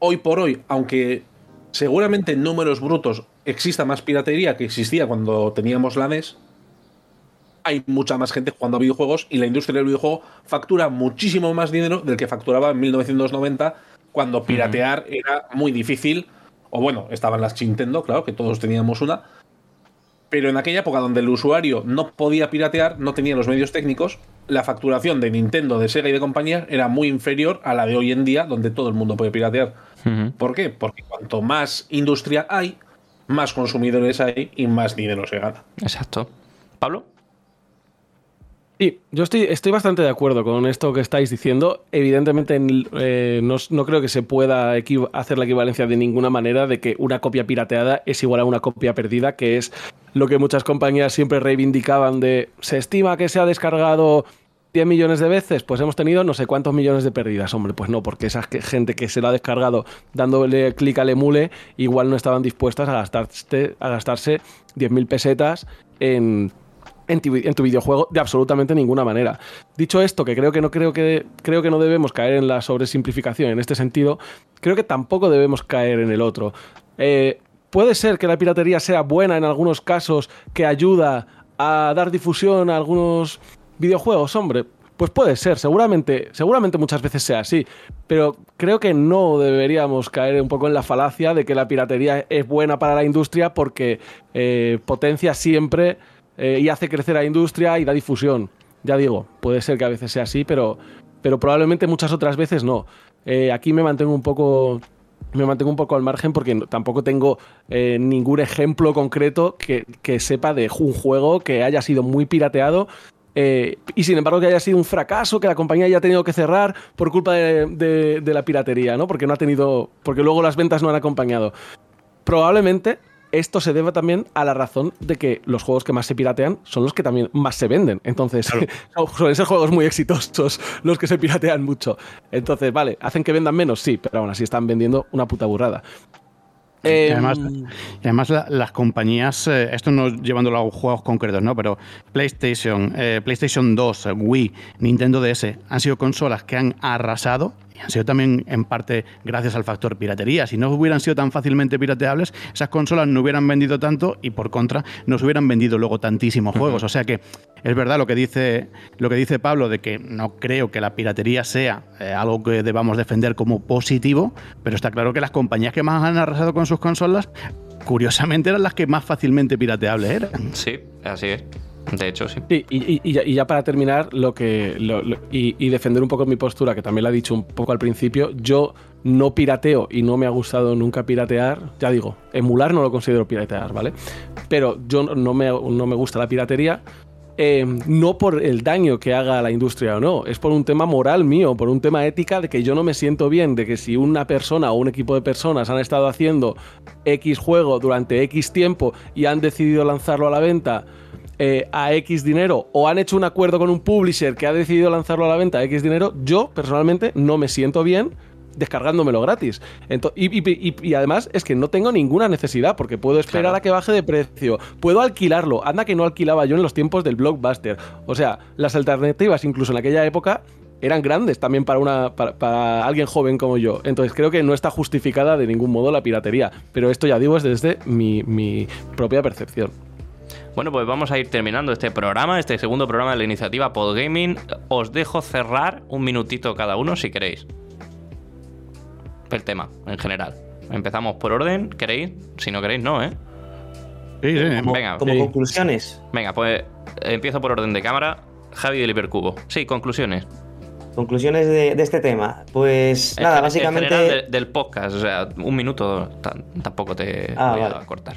hoy por hoy, aunque seguramente en números brutos exista más piratería que existía cuando teníamos la NES, hay mucha más gente jugando a videojuegos y la industria del videojuego factura muchísimo más dinero del que facturaba en 1990 cuando piratear era muy difícil O bueno, estaban las Nintendo, claro, que todos teníamos una. Pero en aquella época donde el usuario no podía piratear, no tenía los medios técnicos, la facturación de Nintendo, de Sega y de compañía era muy inferior a la de hoy en día, donde todo el mundo puede piratear. ¿Por qué? Porque cuanto más industria hay, más consumidores hay y más dinero se gana. Exacto. ¿Pablo? Sí, yo estoy, estoy bastante de acuerdo con esto que estáis diciendo. Evidentemente, eh, no, creo que se pueda hacer la equivalencia de ninguna manera de que una copia pirateada es igual a una copia perdida, que es lo que muchas compañías siempre reivindicaban de se estima que se ha descargado 10 millones de veces, pues hemos tenido no sé cuántos millones de pérdidas. Hombre, pues no, porque esa gente que se lo ha descargado dándole clic al emule, igual no estaban dispuestas a, gastarse, a gastarse 10.000 pesetas en en tu, videojuego de absolutamente ninguna manera. Dicho esto, que creo que no creo que creo que no debemos caer en la sobresimplificación en este sentido, creo que tampoco debemos caer en el otro. Eh, puede ser que la piratería sea buena en algunos casos, que ayuda a dar difusión a algunos videojuegos, hombre. Pues puede ser, seguramente, seguramente muchas veces sea así, pero creo que no deberíamos caer un poco en la falacia de que la piratería es buena para la industria porque eh, potencia siempre eh, y hace crecer a la industria y da difusión. Ya digo, puede ser que a veces sea así, pero, pero probablemente muchas otras veces no. Eh, aquí me mantengo un poco me mantengo un poco al margen porque tampoco tengo ningún ejemplo concreto que, sepa de un juego que haya sido muy pirateado y sin embargo que haya sido un fracaso, que la compañía haya tenido que cerrar por culpa de, de, la piratería, ¿no? Porque no ha tenido. Porque luego las ventas no han acompañado. Probablemente esto se debe también a la razón de que los juegos que más se piratean son los que también más se venden. Entonces, [laughs] suelen ser juegos muy exitosos los que se piratean mucho. Entonces, vale, ¿hacen que vendan menos? Sí, pero aún así están vendiendo una puta burrada. Y además, em, además las compañías, eh, esto no llevándolo a juegos concretos, ¿no? Pero PlayStation, eh, PlayStation 2, Wii, Nintendo DS han sido consolas que han arrasado han sido también en parte gracias al factor piratería. Si no hubieran sido tan fácilmente pirateables, esas consolas no hubieran vendido tanto y por contra nos hubieran vendido luego tantísimos juegos. O sea que es verdad lo que dice, lo que dice Pablo de que no creo que la piratería sea eh, algo que debamos defender como positivo, pero está claro que las compañías que más han arrasado con sus consolas, curiosamente eran las que más fácilmente pirateables eran. Sí, así es. De hecho, sí. y, ya, para terminar, lo que y, defender un poco mi postura, que también la he dicho un poco al principio, yo no pirateo y no me ha gustado nunca piratear. Ya digo, emular no lo considero piratear, ¿vale? Pero yo no me, no me gusta la piratería. Eh, no por el daño que haga a la industria o no, es por un tema moral mío, por un tema ética de que yo no me siento bien, de que si una persona o un equipo de personas han estado haciendo X juego durante X tiempo y han decidido lanzarlo a la venta eh, a X dinero o han hecho un acuerdo con un publisher que ha decidido lanzarlo a la venta a X dinero, yo personalmente no me siento bien descargándomelo gratis. y, además es que no tengo ninguna necesidad porque puedo esperar a que baje de precio, puedo alquilarlo, anda que no alquilaba yo en los tiempos del blockbuster. O sea, las alternativas incluso en aquella época eran grandes también para, una, para, alguien joven como yo. Entonces creo que no está justificada de ningún modo la piratería, pero esto ya digo es desde mi, mi propia percepción. Bueno, pues vamos a ir terminando este programa, este segundo programa de la iniciativa Podgaming. Os dejo cerrar un minutito cada uno si queréis. El tema, en general. Empezamos por orden, ¿queréis? Si no queréis, no, ¿eh? Sí, sí, Venga, como conclusiones. Venga, pues empiezo por orden de cámara. Javi del Hipercubo. Sí, conclusiones. Conclusiones de, este tema. Pues nada, básicamente. del podcast, o sea, un minuto tampoco te ah, voy a cortar.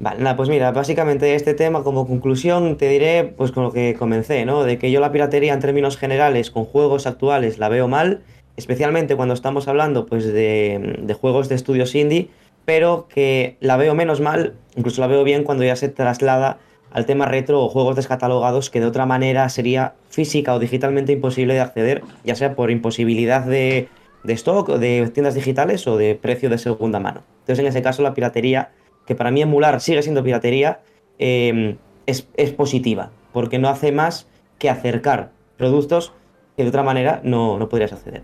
Vale, nada, pues mira, básicamente este tema como conclusión te diré pues con lo que comencé, ¿no? De que yo la piratería en términos generales con juegos actuales la veo mal, especialmente cuando estamos hablando pues de, de juegos de estudios indie, pero que la veo menos mal, incluso la veo bien cuando ya se traslada al tema retro o juegos descatalogados que de otra manera sería física o digitalmente imposible de acceder, ya sea por imposibilidad de, de stock, de tiendas digitales o de precio de segunda mano. Entonces en ese caso la piratería que para mí emular sigue siendo piratería, em, es, positiva, porque no hace más que acercar productos que de otra manera no, no podrías acceder.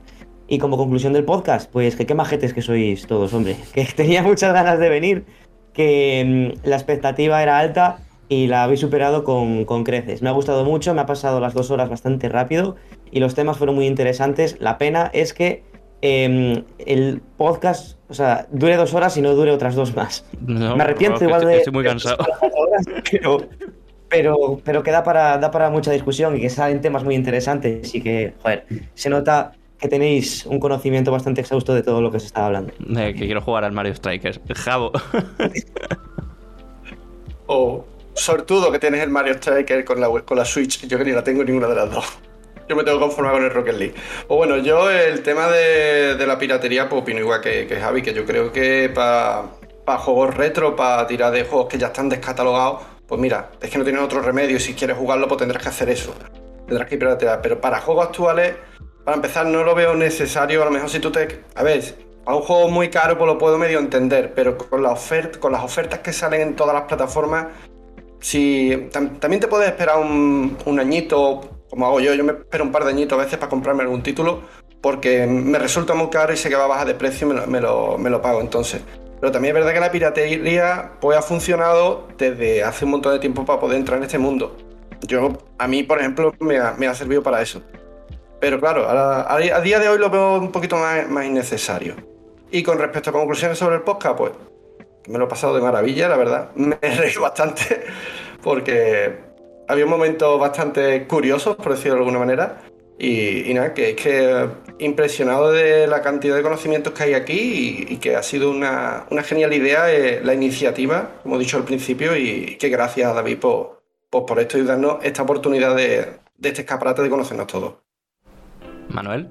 Y como conclusión del podcast, pues que qué majetes que sois todos, hombre. [laughs] Que tenía muchas ganas de venir, que em, la expectativa era alta y la habéis superado con, con, creces. Me ha gustado mucho, me ha pasado las dos horas bastante rápido y los temas fueron muy interesantes. La pena es que em, el podcast, o sea, dure dos horas y no dure otras dos más. Me arrepiento igual de... Estoy muy cansado. [laughs] Pero, pero, pero que da para, da para mucha discusión y que salen temas muy interesantes y que, joder, se nota que tenéis un conocimiento bastante exhausto de todo lo que se está hablando. que quiero jugar al Mario Strikers. Jabo. [laughs] o sortudo que tienes el Mario Strikers con la, con la Switch. Yo que ni la tengo ninguna de las dos. Yo me tengo que conformar con el Rocket League. O bueno, yo el tema de, la piratería, pues opino igual que, que Javi, que yo creo que para juegos retro, para tirar de juegos que ya están descatalogados, pues mira, es que no tienes otro remedio si quieres jugarlo, pues tendrás que hacer eso. Tendrás que piratear. Pero para juegos actuales, para empezar, no lo veo necesario. A lo mejor si tú te. A ver, a un juego muy caro, pues lo puedo medio entender. Pero con las ofertas que salen en todas las plataformas, si. también te puedes esperar un, añito, como hago yo. Yo me espero un par de añitos a veces para comprarme algún título. Porque me resulta muy caro y sé que va a bajar de precio y me lo, pago entonces. Pero también es verdad que la piratería pues, ha funcionado desde hace un montón de tiempo para poder entrar en este mundo. Yo, a mí, por ejemplo, me ha, servido para eso. Pero claro, a, día de hoy lo veo un poquito más, más, innecesario. Y con respecto a conclusiones sobre el podcast, pues me lo he pasado de maravilla, la verdad. [laughs] Me he reído bastante porque había momentos bastante curiosos, por decirlo de alguna manera. Y, nada, que es que impresionado de la cantidad de conocimientos que hay aquí y, que ha sido una, genial idea eh, la iniciativa, como he dicho al principio, y que gracias a David por, por, esto y darnos esta oportunidad de, de este escaparate de conocernos todos. Manuel.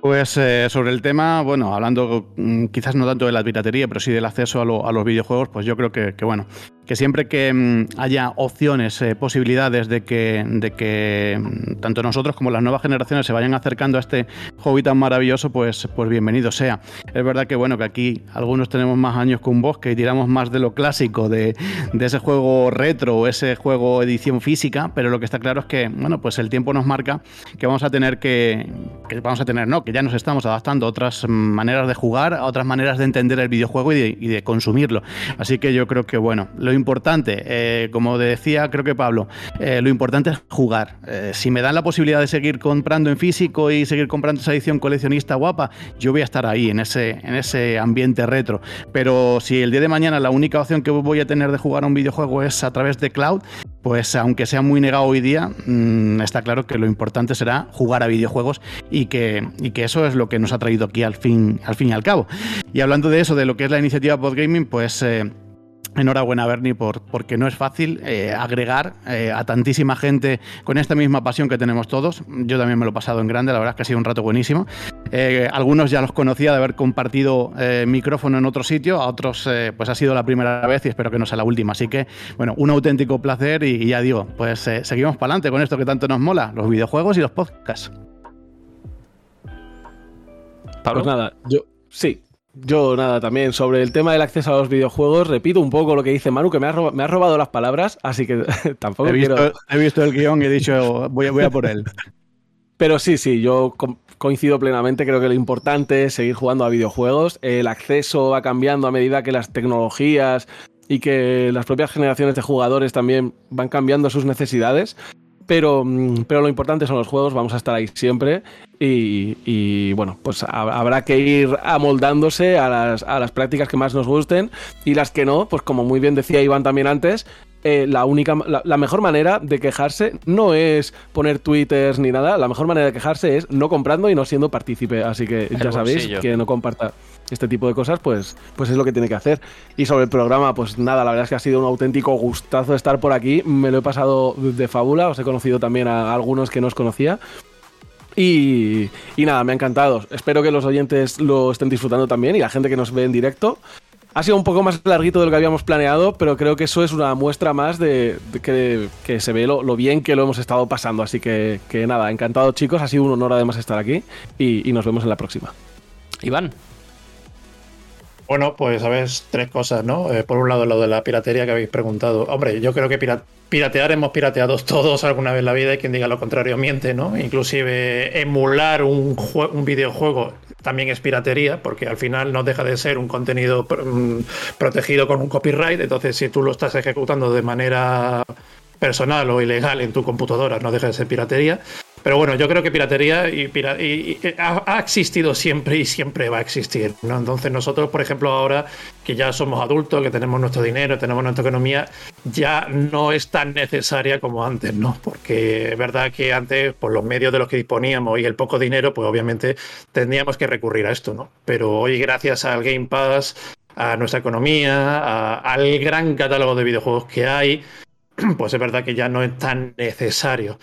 Pues eh, sobre el tema, bueno, hablando mm, quizás no tanto de la piratería, pero sí del acceso a, los videojuegos, pues yo creo que, bueno, que siempre que mm, haya opciones, eh, posibilidades de que, de que mm, tanto nosotros como las nuevas generaciones se vayan acercando a este hobby tan maravilloso, pues, pues bienvenido sea. Es verdad que bueno, que aquí algunos tenemos más años que un bosque y tiramos más de lo clásico, de, ese juego retro o ese juego edición física, pero lo que está claro es que, bueno, pues el tiempo nos marca que vamos a tener que, que vamos a tener, no, que ya nos estamos adaptando a otras maneras de jugar, a otras maneras de entender el videojuego y de, consumirlo. Así que yo creo que, bueno, lo importante, eh, como decía, creo que Pablo, eh, lo importante es jugar. Eh, si me dan la posibilidad de seguir comprando en físico y seguir comprando esa edición coleccionista guapa, yo voy a estar ahí, en ese, en ese ambiente retro. Pero si el día de mañana la única opción que voy a tener de jugar a un videojuego es a través de cloud, pues aunque sea muy negado hoy día, mm, está claro que lo importante será jugar a videojuegos y que, que eso es lo que nos ha traído aquí al fin, al fin y al cabo. Y hablando de eso, de lo que es la iniciativa Podgaming, pues... Enhorabuena, Bernie, por, porque no es fácil eh, agregar eh, a tantísima gente con esta misma pasión que tenemos todos. Yo también me lo he pasado en grande, la verdad es que ha sido un rato buenísimo. Eh, algunos ya los conocía de haber compartido micrófono en otro sitio, a otros pues ha sido la primera vez y espero que no sea la última. Así que, bueno, un auténtico placer y, ya digo, pues seguimos para adelante con esto que tanto nos mola, los videojuegos y los podcasts. Pues nada, yo sí, yo nada, también sobre el tema del acceso a los videojuegos, repito un poco lo que dice Manu, que me ha, robado, las palabras, así que [laughs] tampoco he visto, quiero... He visto el guion y he dicho, voy, voy a por él. Pero sí, sí, yo coincido plenamente, creo que lo importante es seguir jugando a videojuegos, el acceso va cambiando a medida que las tecnologías y que las propias generaciones de jugadores también van cambiando sus necesidades. Pero, mm, pero lo importante son los juegos, vamos a estar ahí siempre. Y, bueno, pues habrá que ir amoldándose a las, a las prácticas que más nos gusten y las que no, pues como muy bien decía Iván también antes, eh, la única la, mejor manera de quejarse no es poner twitters ni nada, la mejor manera de quejarse es no comprando y no siendo partícipe. Así que ya sabéis que no comparta este tipo de cosas, pues, pues es lo que tiene que hacer. Y sobre el programa, pues nada, la verdad es que ha sido un auténtico gustazo estar por aquí. Me lo he pasado de fábula, os he conocido también a algunos que no os conocía. Y, y, nada, me ha encantado. Espero que los oyentes lo estén disfrutando también y la gente que nos ve en directo. Ha sido un poco más larguito de lo que habíamos planeado, pero creo que eso es una muestra más de, que, se ve lo, bien que lo hemos estado pasando. Así que, que, nada, encantado chicos, ha sido un honor además estar aquí y, y nos vemos en la próxima. Iván. Bueno, pues sabes tres cosas, ¿no? Eh, por un lado, lo de la piratería que habéis preguntado. Hombre, yo creo que piratear hemos pirateado todos alguna vez en la vida y quien diga lo contrario miente, ¿no? Inclusive emular un, un videojuego también es piratería, porque al final no deja de ser un contenido mm, protegido con un copyright. Entonces, si tú lo estás ejecutando de manera personal o ilegal en tu computadora, no deja de ser piratería. Pero bueno, yo creo que piratería y, ha, existido siempre y siempre va a existir. Entonces nosotros, por ejemplo, ahora que ya somos adultos, que tenemos nuestro dinero, tenemos nuestra economía, ya no es tan necesaria como antes, ¿no? Porque es verdad que antes, por los medios de los que disponíamos y el poco dinero, pues obviamente tendríamos que recurrir a esto, ¿no? Pero hoy, gracias al Game Pass, a nuestra economía, al gran catálogo de videojuegos que hay, [clears throat] pues es verdad que ya no es tan necesario.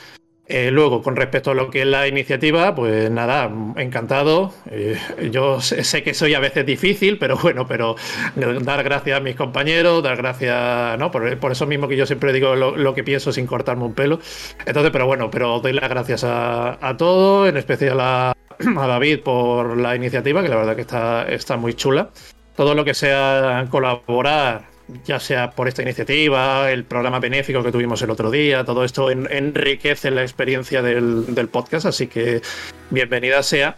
Eh, luego, con respecto a lo que es la iniciativa, pues nada, encantado. Eh, yo sé, que soy a veces difícil, pero bueno, pero dar gracias a mis compañeros, dar gracias, ¿no? Por, eso mismo que yo siempre digo lo, que pienso sin cortarme un pelo. Entonces, pero bueno, pero doy las gracias a, todos, en especial a, [clears throat] a, David por la iniciativa, que la verdad que está, está muy chula. Todo lo que sea colaborar ya sea por esta iniciativa, el programa benéfico que tuvimos el otro día, todo esto enriquece la experiencia del, podcast, así que bienvenida sea.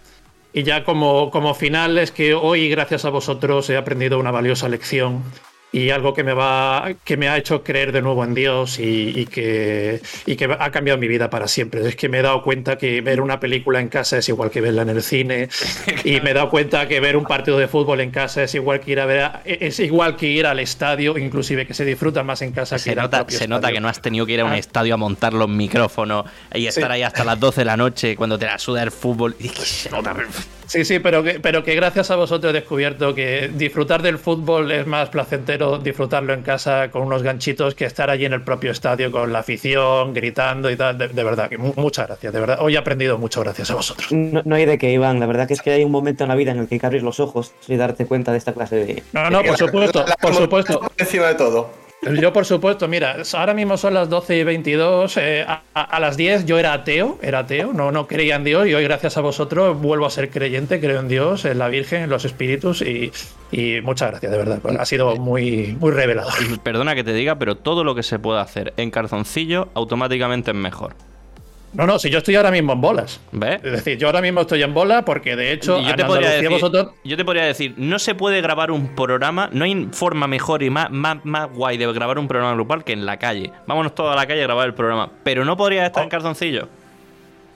Y ya como, como final es que hoy, gracias a vosotros, he aprendido una valiosa lección y algo que me va que me ha hecho creer de nuevo en Dios y, que, y que ha cambiado mi vida para siempre. Es que me he dado cuenta que ver una película en casa es igual que verla en el cine [laughs] y me he dado cuenta que ver un partido de fútbol en casa es igual que ir a ver es igual que ir al estadio, inclusive que se disfruta más en casa se que nota, Se nota que no has tenido que ir a un ah. estadio a montar los micrófonos y estar ahí hasta las 12 de la noche cuando te la suda el fútbol. Y se nota Sí, sí, pero que, pero que gracias a vosotros he descubierto que disfrutar del fútbol es más placentero disfrutarlo en casa con unos ganchitos que estar allí en el propio estadio con la afición, gritando y tal. De, verdad, que muchas gracias, de verdad. Hoy he aprendido mucho gracias a vosotros. No, hay de qué, Iván. La verdad que es que hay un momento en la vida en el que hay que abrir los ojos y darte cuenta de esta clase de... No, no, por supuesto, por supuesto. Encima de todo. Yo, por supuesto, mira, ahora mismo son las 12 y 22. Eh, a, las 10 yo era ateo, era ateo, no, no creía en Dios y hoy, gracias a vosotros, vuelvo a ser creyente, creo en Dios, en la Virgen, en los espíritus y, muchas gracias, de verdad. ha sido muy, muy revelador. Perdona que te diga, pero todo lo que se pueda hacer en calzoncillo automáticamente es mejor. No, no, si yo estoy ahora mismo en bolas. ¿Ves? Es decir, yo ahora mismo estoy en bolas porque de hecho. Yo te, podría decir, yo te podría decir, no se puede grabar un programa, no hay forma mejor y más, más, más guay de grabar un programa grupal que en la calle. Vámonos todos a la calle a grabar el programa. Pero no podría estar en oh.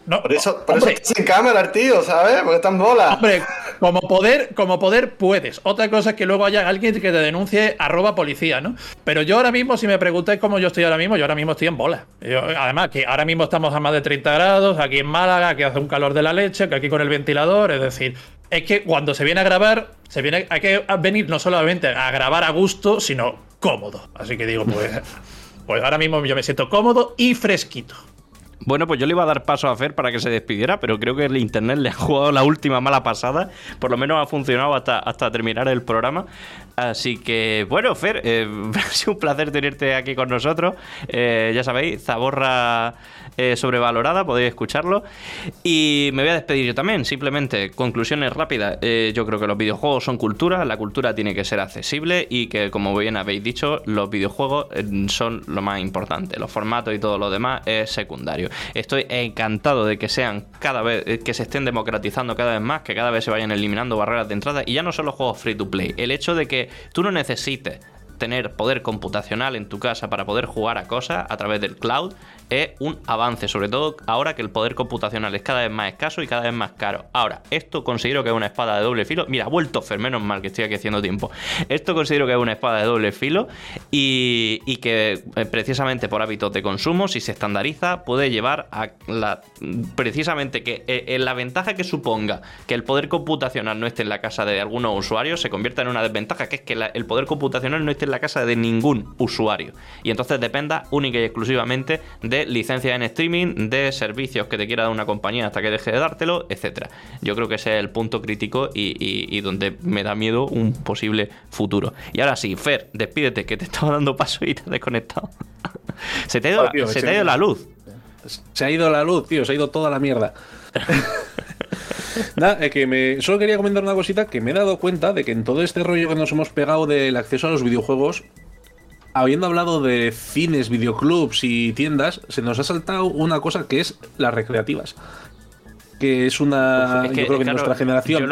Calzoncillo por eso, por eso estás en cámara, tío, ¿sabes? Porque están bolas. Hombre, como poder, como poder puedes. Otra cosa es que luego haya alguien que te denuncie arroba policía, ¿no? Pero yo ahora mismo, si me preguntáis cómo yo estoy ahora mismo, yo ahora mismo estoy en bola. además, que ahora mismo estamos a más de 30 grados, aquí en Málaga, que hace un calor de la leche, que aquí con el ventilador, es decir, es que cuando se viene a grabar, se viene, hay que venir no solamente a grabar a gusto, sino cómodo. Así que digo, pues, pues ahora mismo yo me siento cómodo y fresquito. Bueno, pues yo le iba a dar paso a Fer para que se despidiera, pero creo que el internet le ha jugado la última mala pasada. Por lo menos ha funcionado hasta, hasta terminar el programa. Así que, bueno, Fer, eh, [laughs] ha sido un placer tenerte aquí con nosotros. Eh, ya sabéis, Zaborra eh, sobrevalorada, podéis escucharlo. Y me voy a despedir yo también, simplemente, conclusiones rápidas. yo creo que los videojuegos son cultura, la cultura tiene que ser accesible y que, como bien habéis dicho, los videojuegos son lo más importante. Los formatos y todo lo demás es secundario. Estoy encantado de que sean cada vez, eh, que se estén democratizando cada vez más, que cada vez se vayan eliminando barreras de entrada y ya no solo juegos free to play. El hecho de que tú no necesites tener poder computacional en tu casa para poder jugar a cosas a través del cloud es un avance, sobre todo ahora que el poder computacional es cada vez más escaso y cada vez más caro. Ahora, esto considero que es una espada de doble filo. Mira, vuelto Fer, menos mal que estoy aquí haciendo tiempo. Esto considero que es una espada de doble filo y, que eh, precisamente por hábitos de consumo, si se estandariza, puede llevar a la precisamente que eh, la ventaja que suponga que el poder computacional no esté en la casa de algunos usuarios se convierta en una desventaja, que es que el poder computacional no esté en la casa de ningún usuario. Y entonces dependa única y exclusivamente de licencias en streaming, de servicios que te quiera dar una compañía hasta que deje de dártelo, etcétera. Yo creo que ese es el punto crítico y, donde me da miedo un posible futuro. Y ahora sí, Fer, despídete, que te [laughs] estaba dando paso y te has desconectado. [laughs] se te ha ido, se te ha ido la luz. Se ha ido la luz, tío, se ha ido toda la mierda. [laughs] Nada, es que me, solo quería comentar una cosita que me he dado cuenta de que en todo este rollo que nos hemos pegado del acceso a los videojuegos, habiendo hablado de cines, videoclubs y tiendas, se nos ha saltado una cosa que es las recreativas. Que es una. yo creo que en nuestra generación.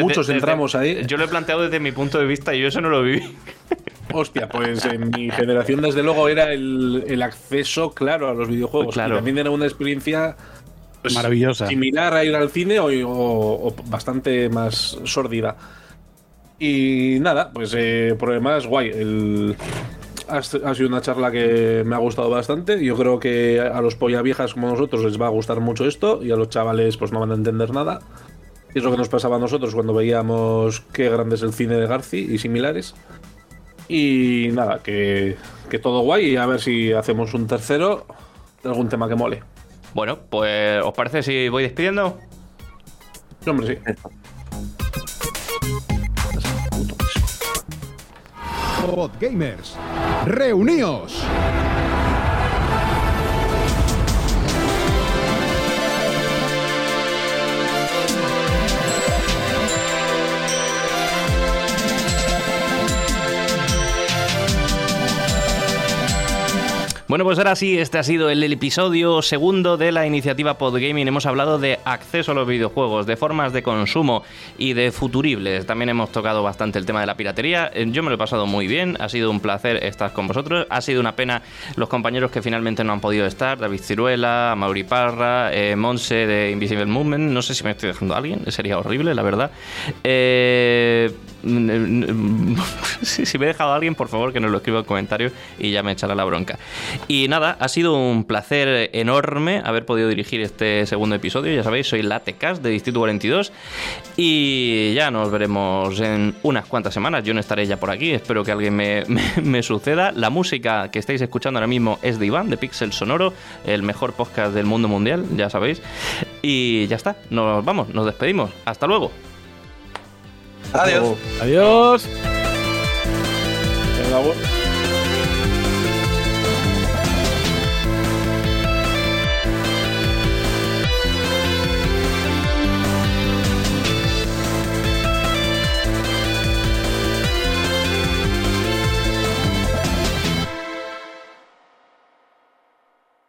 muchos entramos ahí. Yo lo he planteado desde mi punto de vista y yo eso no lo viví. [laughs] Hostia, pues en mi generación, desde luego, era el, acceso claro a los videojuegos. Claro. también era una experiencia pues, Maravillosa. Similar a ir al cine o, o- o bastante más sórdida. Y nada, pues eh, por demás, guay. El, ha, sido una charla que me ha gustado bastante. Yo creo que a los polla viejas como nosotros les va a gustar mucho esto y a los chavales pues no van a entender nada. Y es lo que nos pasaba a nosotros cuando veíamos qué grande es el cine de Garci y similares. Y nada, que, que todo guay y a ver si hacemos un tercero de algún tema que mole. Bueno, pues ¿os parece si voy despidiendo? Sí, hombre, sí. Podgamers, reuníos. Bueno, pues ahora sí, este ha sido el episodio segundo de la iniciativa Podgaming. Hemos hablado de acceso a los videojuegos, de formas de consumo y de futuribles. También hemos tocado bastante el tema de la piratería. Eh, Yo me lo he pasado muy bien, ha sido un placer estar con vosotros. Ha sido una pena los compañeros que finalmente no han podido estar, David Ciruela, Mauri Parra, eh, Monse de Invisible Movement. No sé si me estoy dejando a alguien, sería horrible, la verdad. Eh, [laughs] si, me he dejado alguien, por favor, que nos lo escriba en comentarios y ya me echará la bronca. Y nada, ha sido un placer enorme haber podido dirigir este segundo episodio. Ya sabéis, soy Latecast de Distrito 42 y ya nos veremos en unas cuantas semanas. Yo no estaré ya por aquí, espero que alguien me suceda. La música que estáis escuchando ahora mismo es de Iván, de Pixel Sonoro, el mejor podcast del mundo mundial, ya sabéis. Y ya está, nos vamos, nos despedimos. Hasta luego. Adiós. Adiós.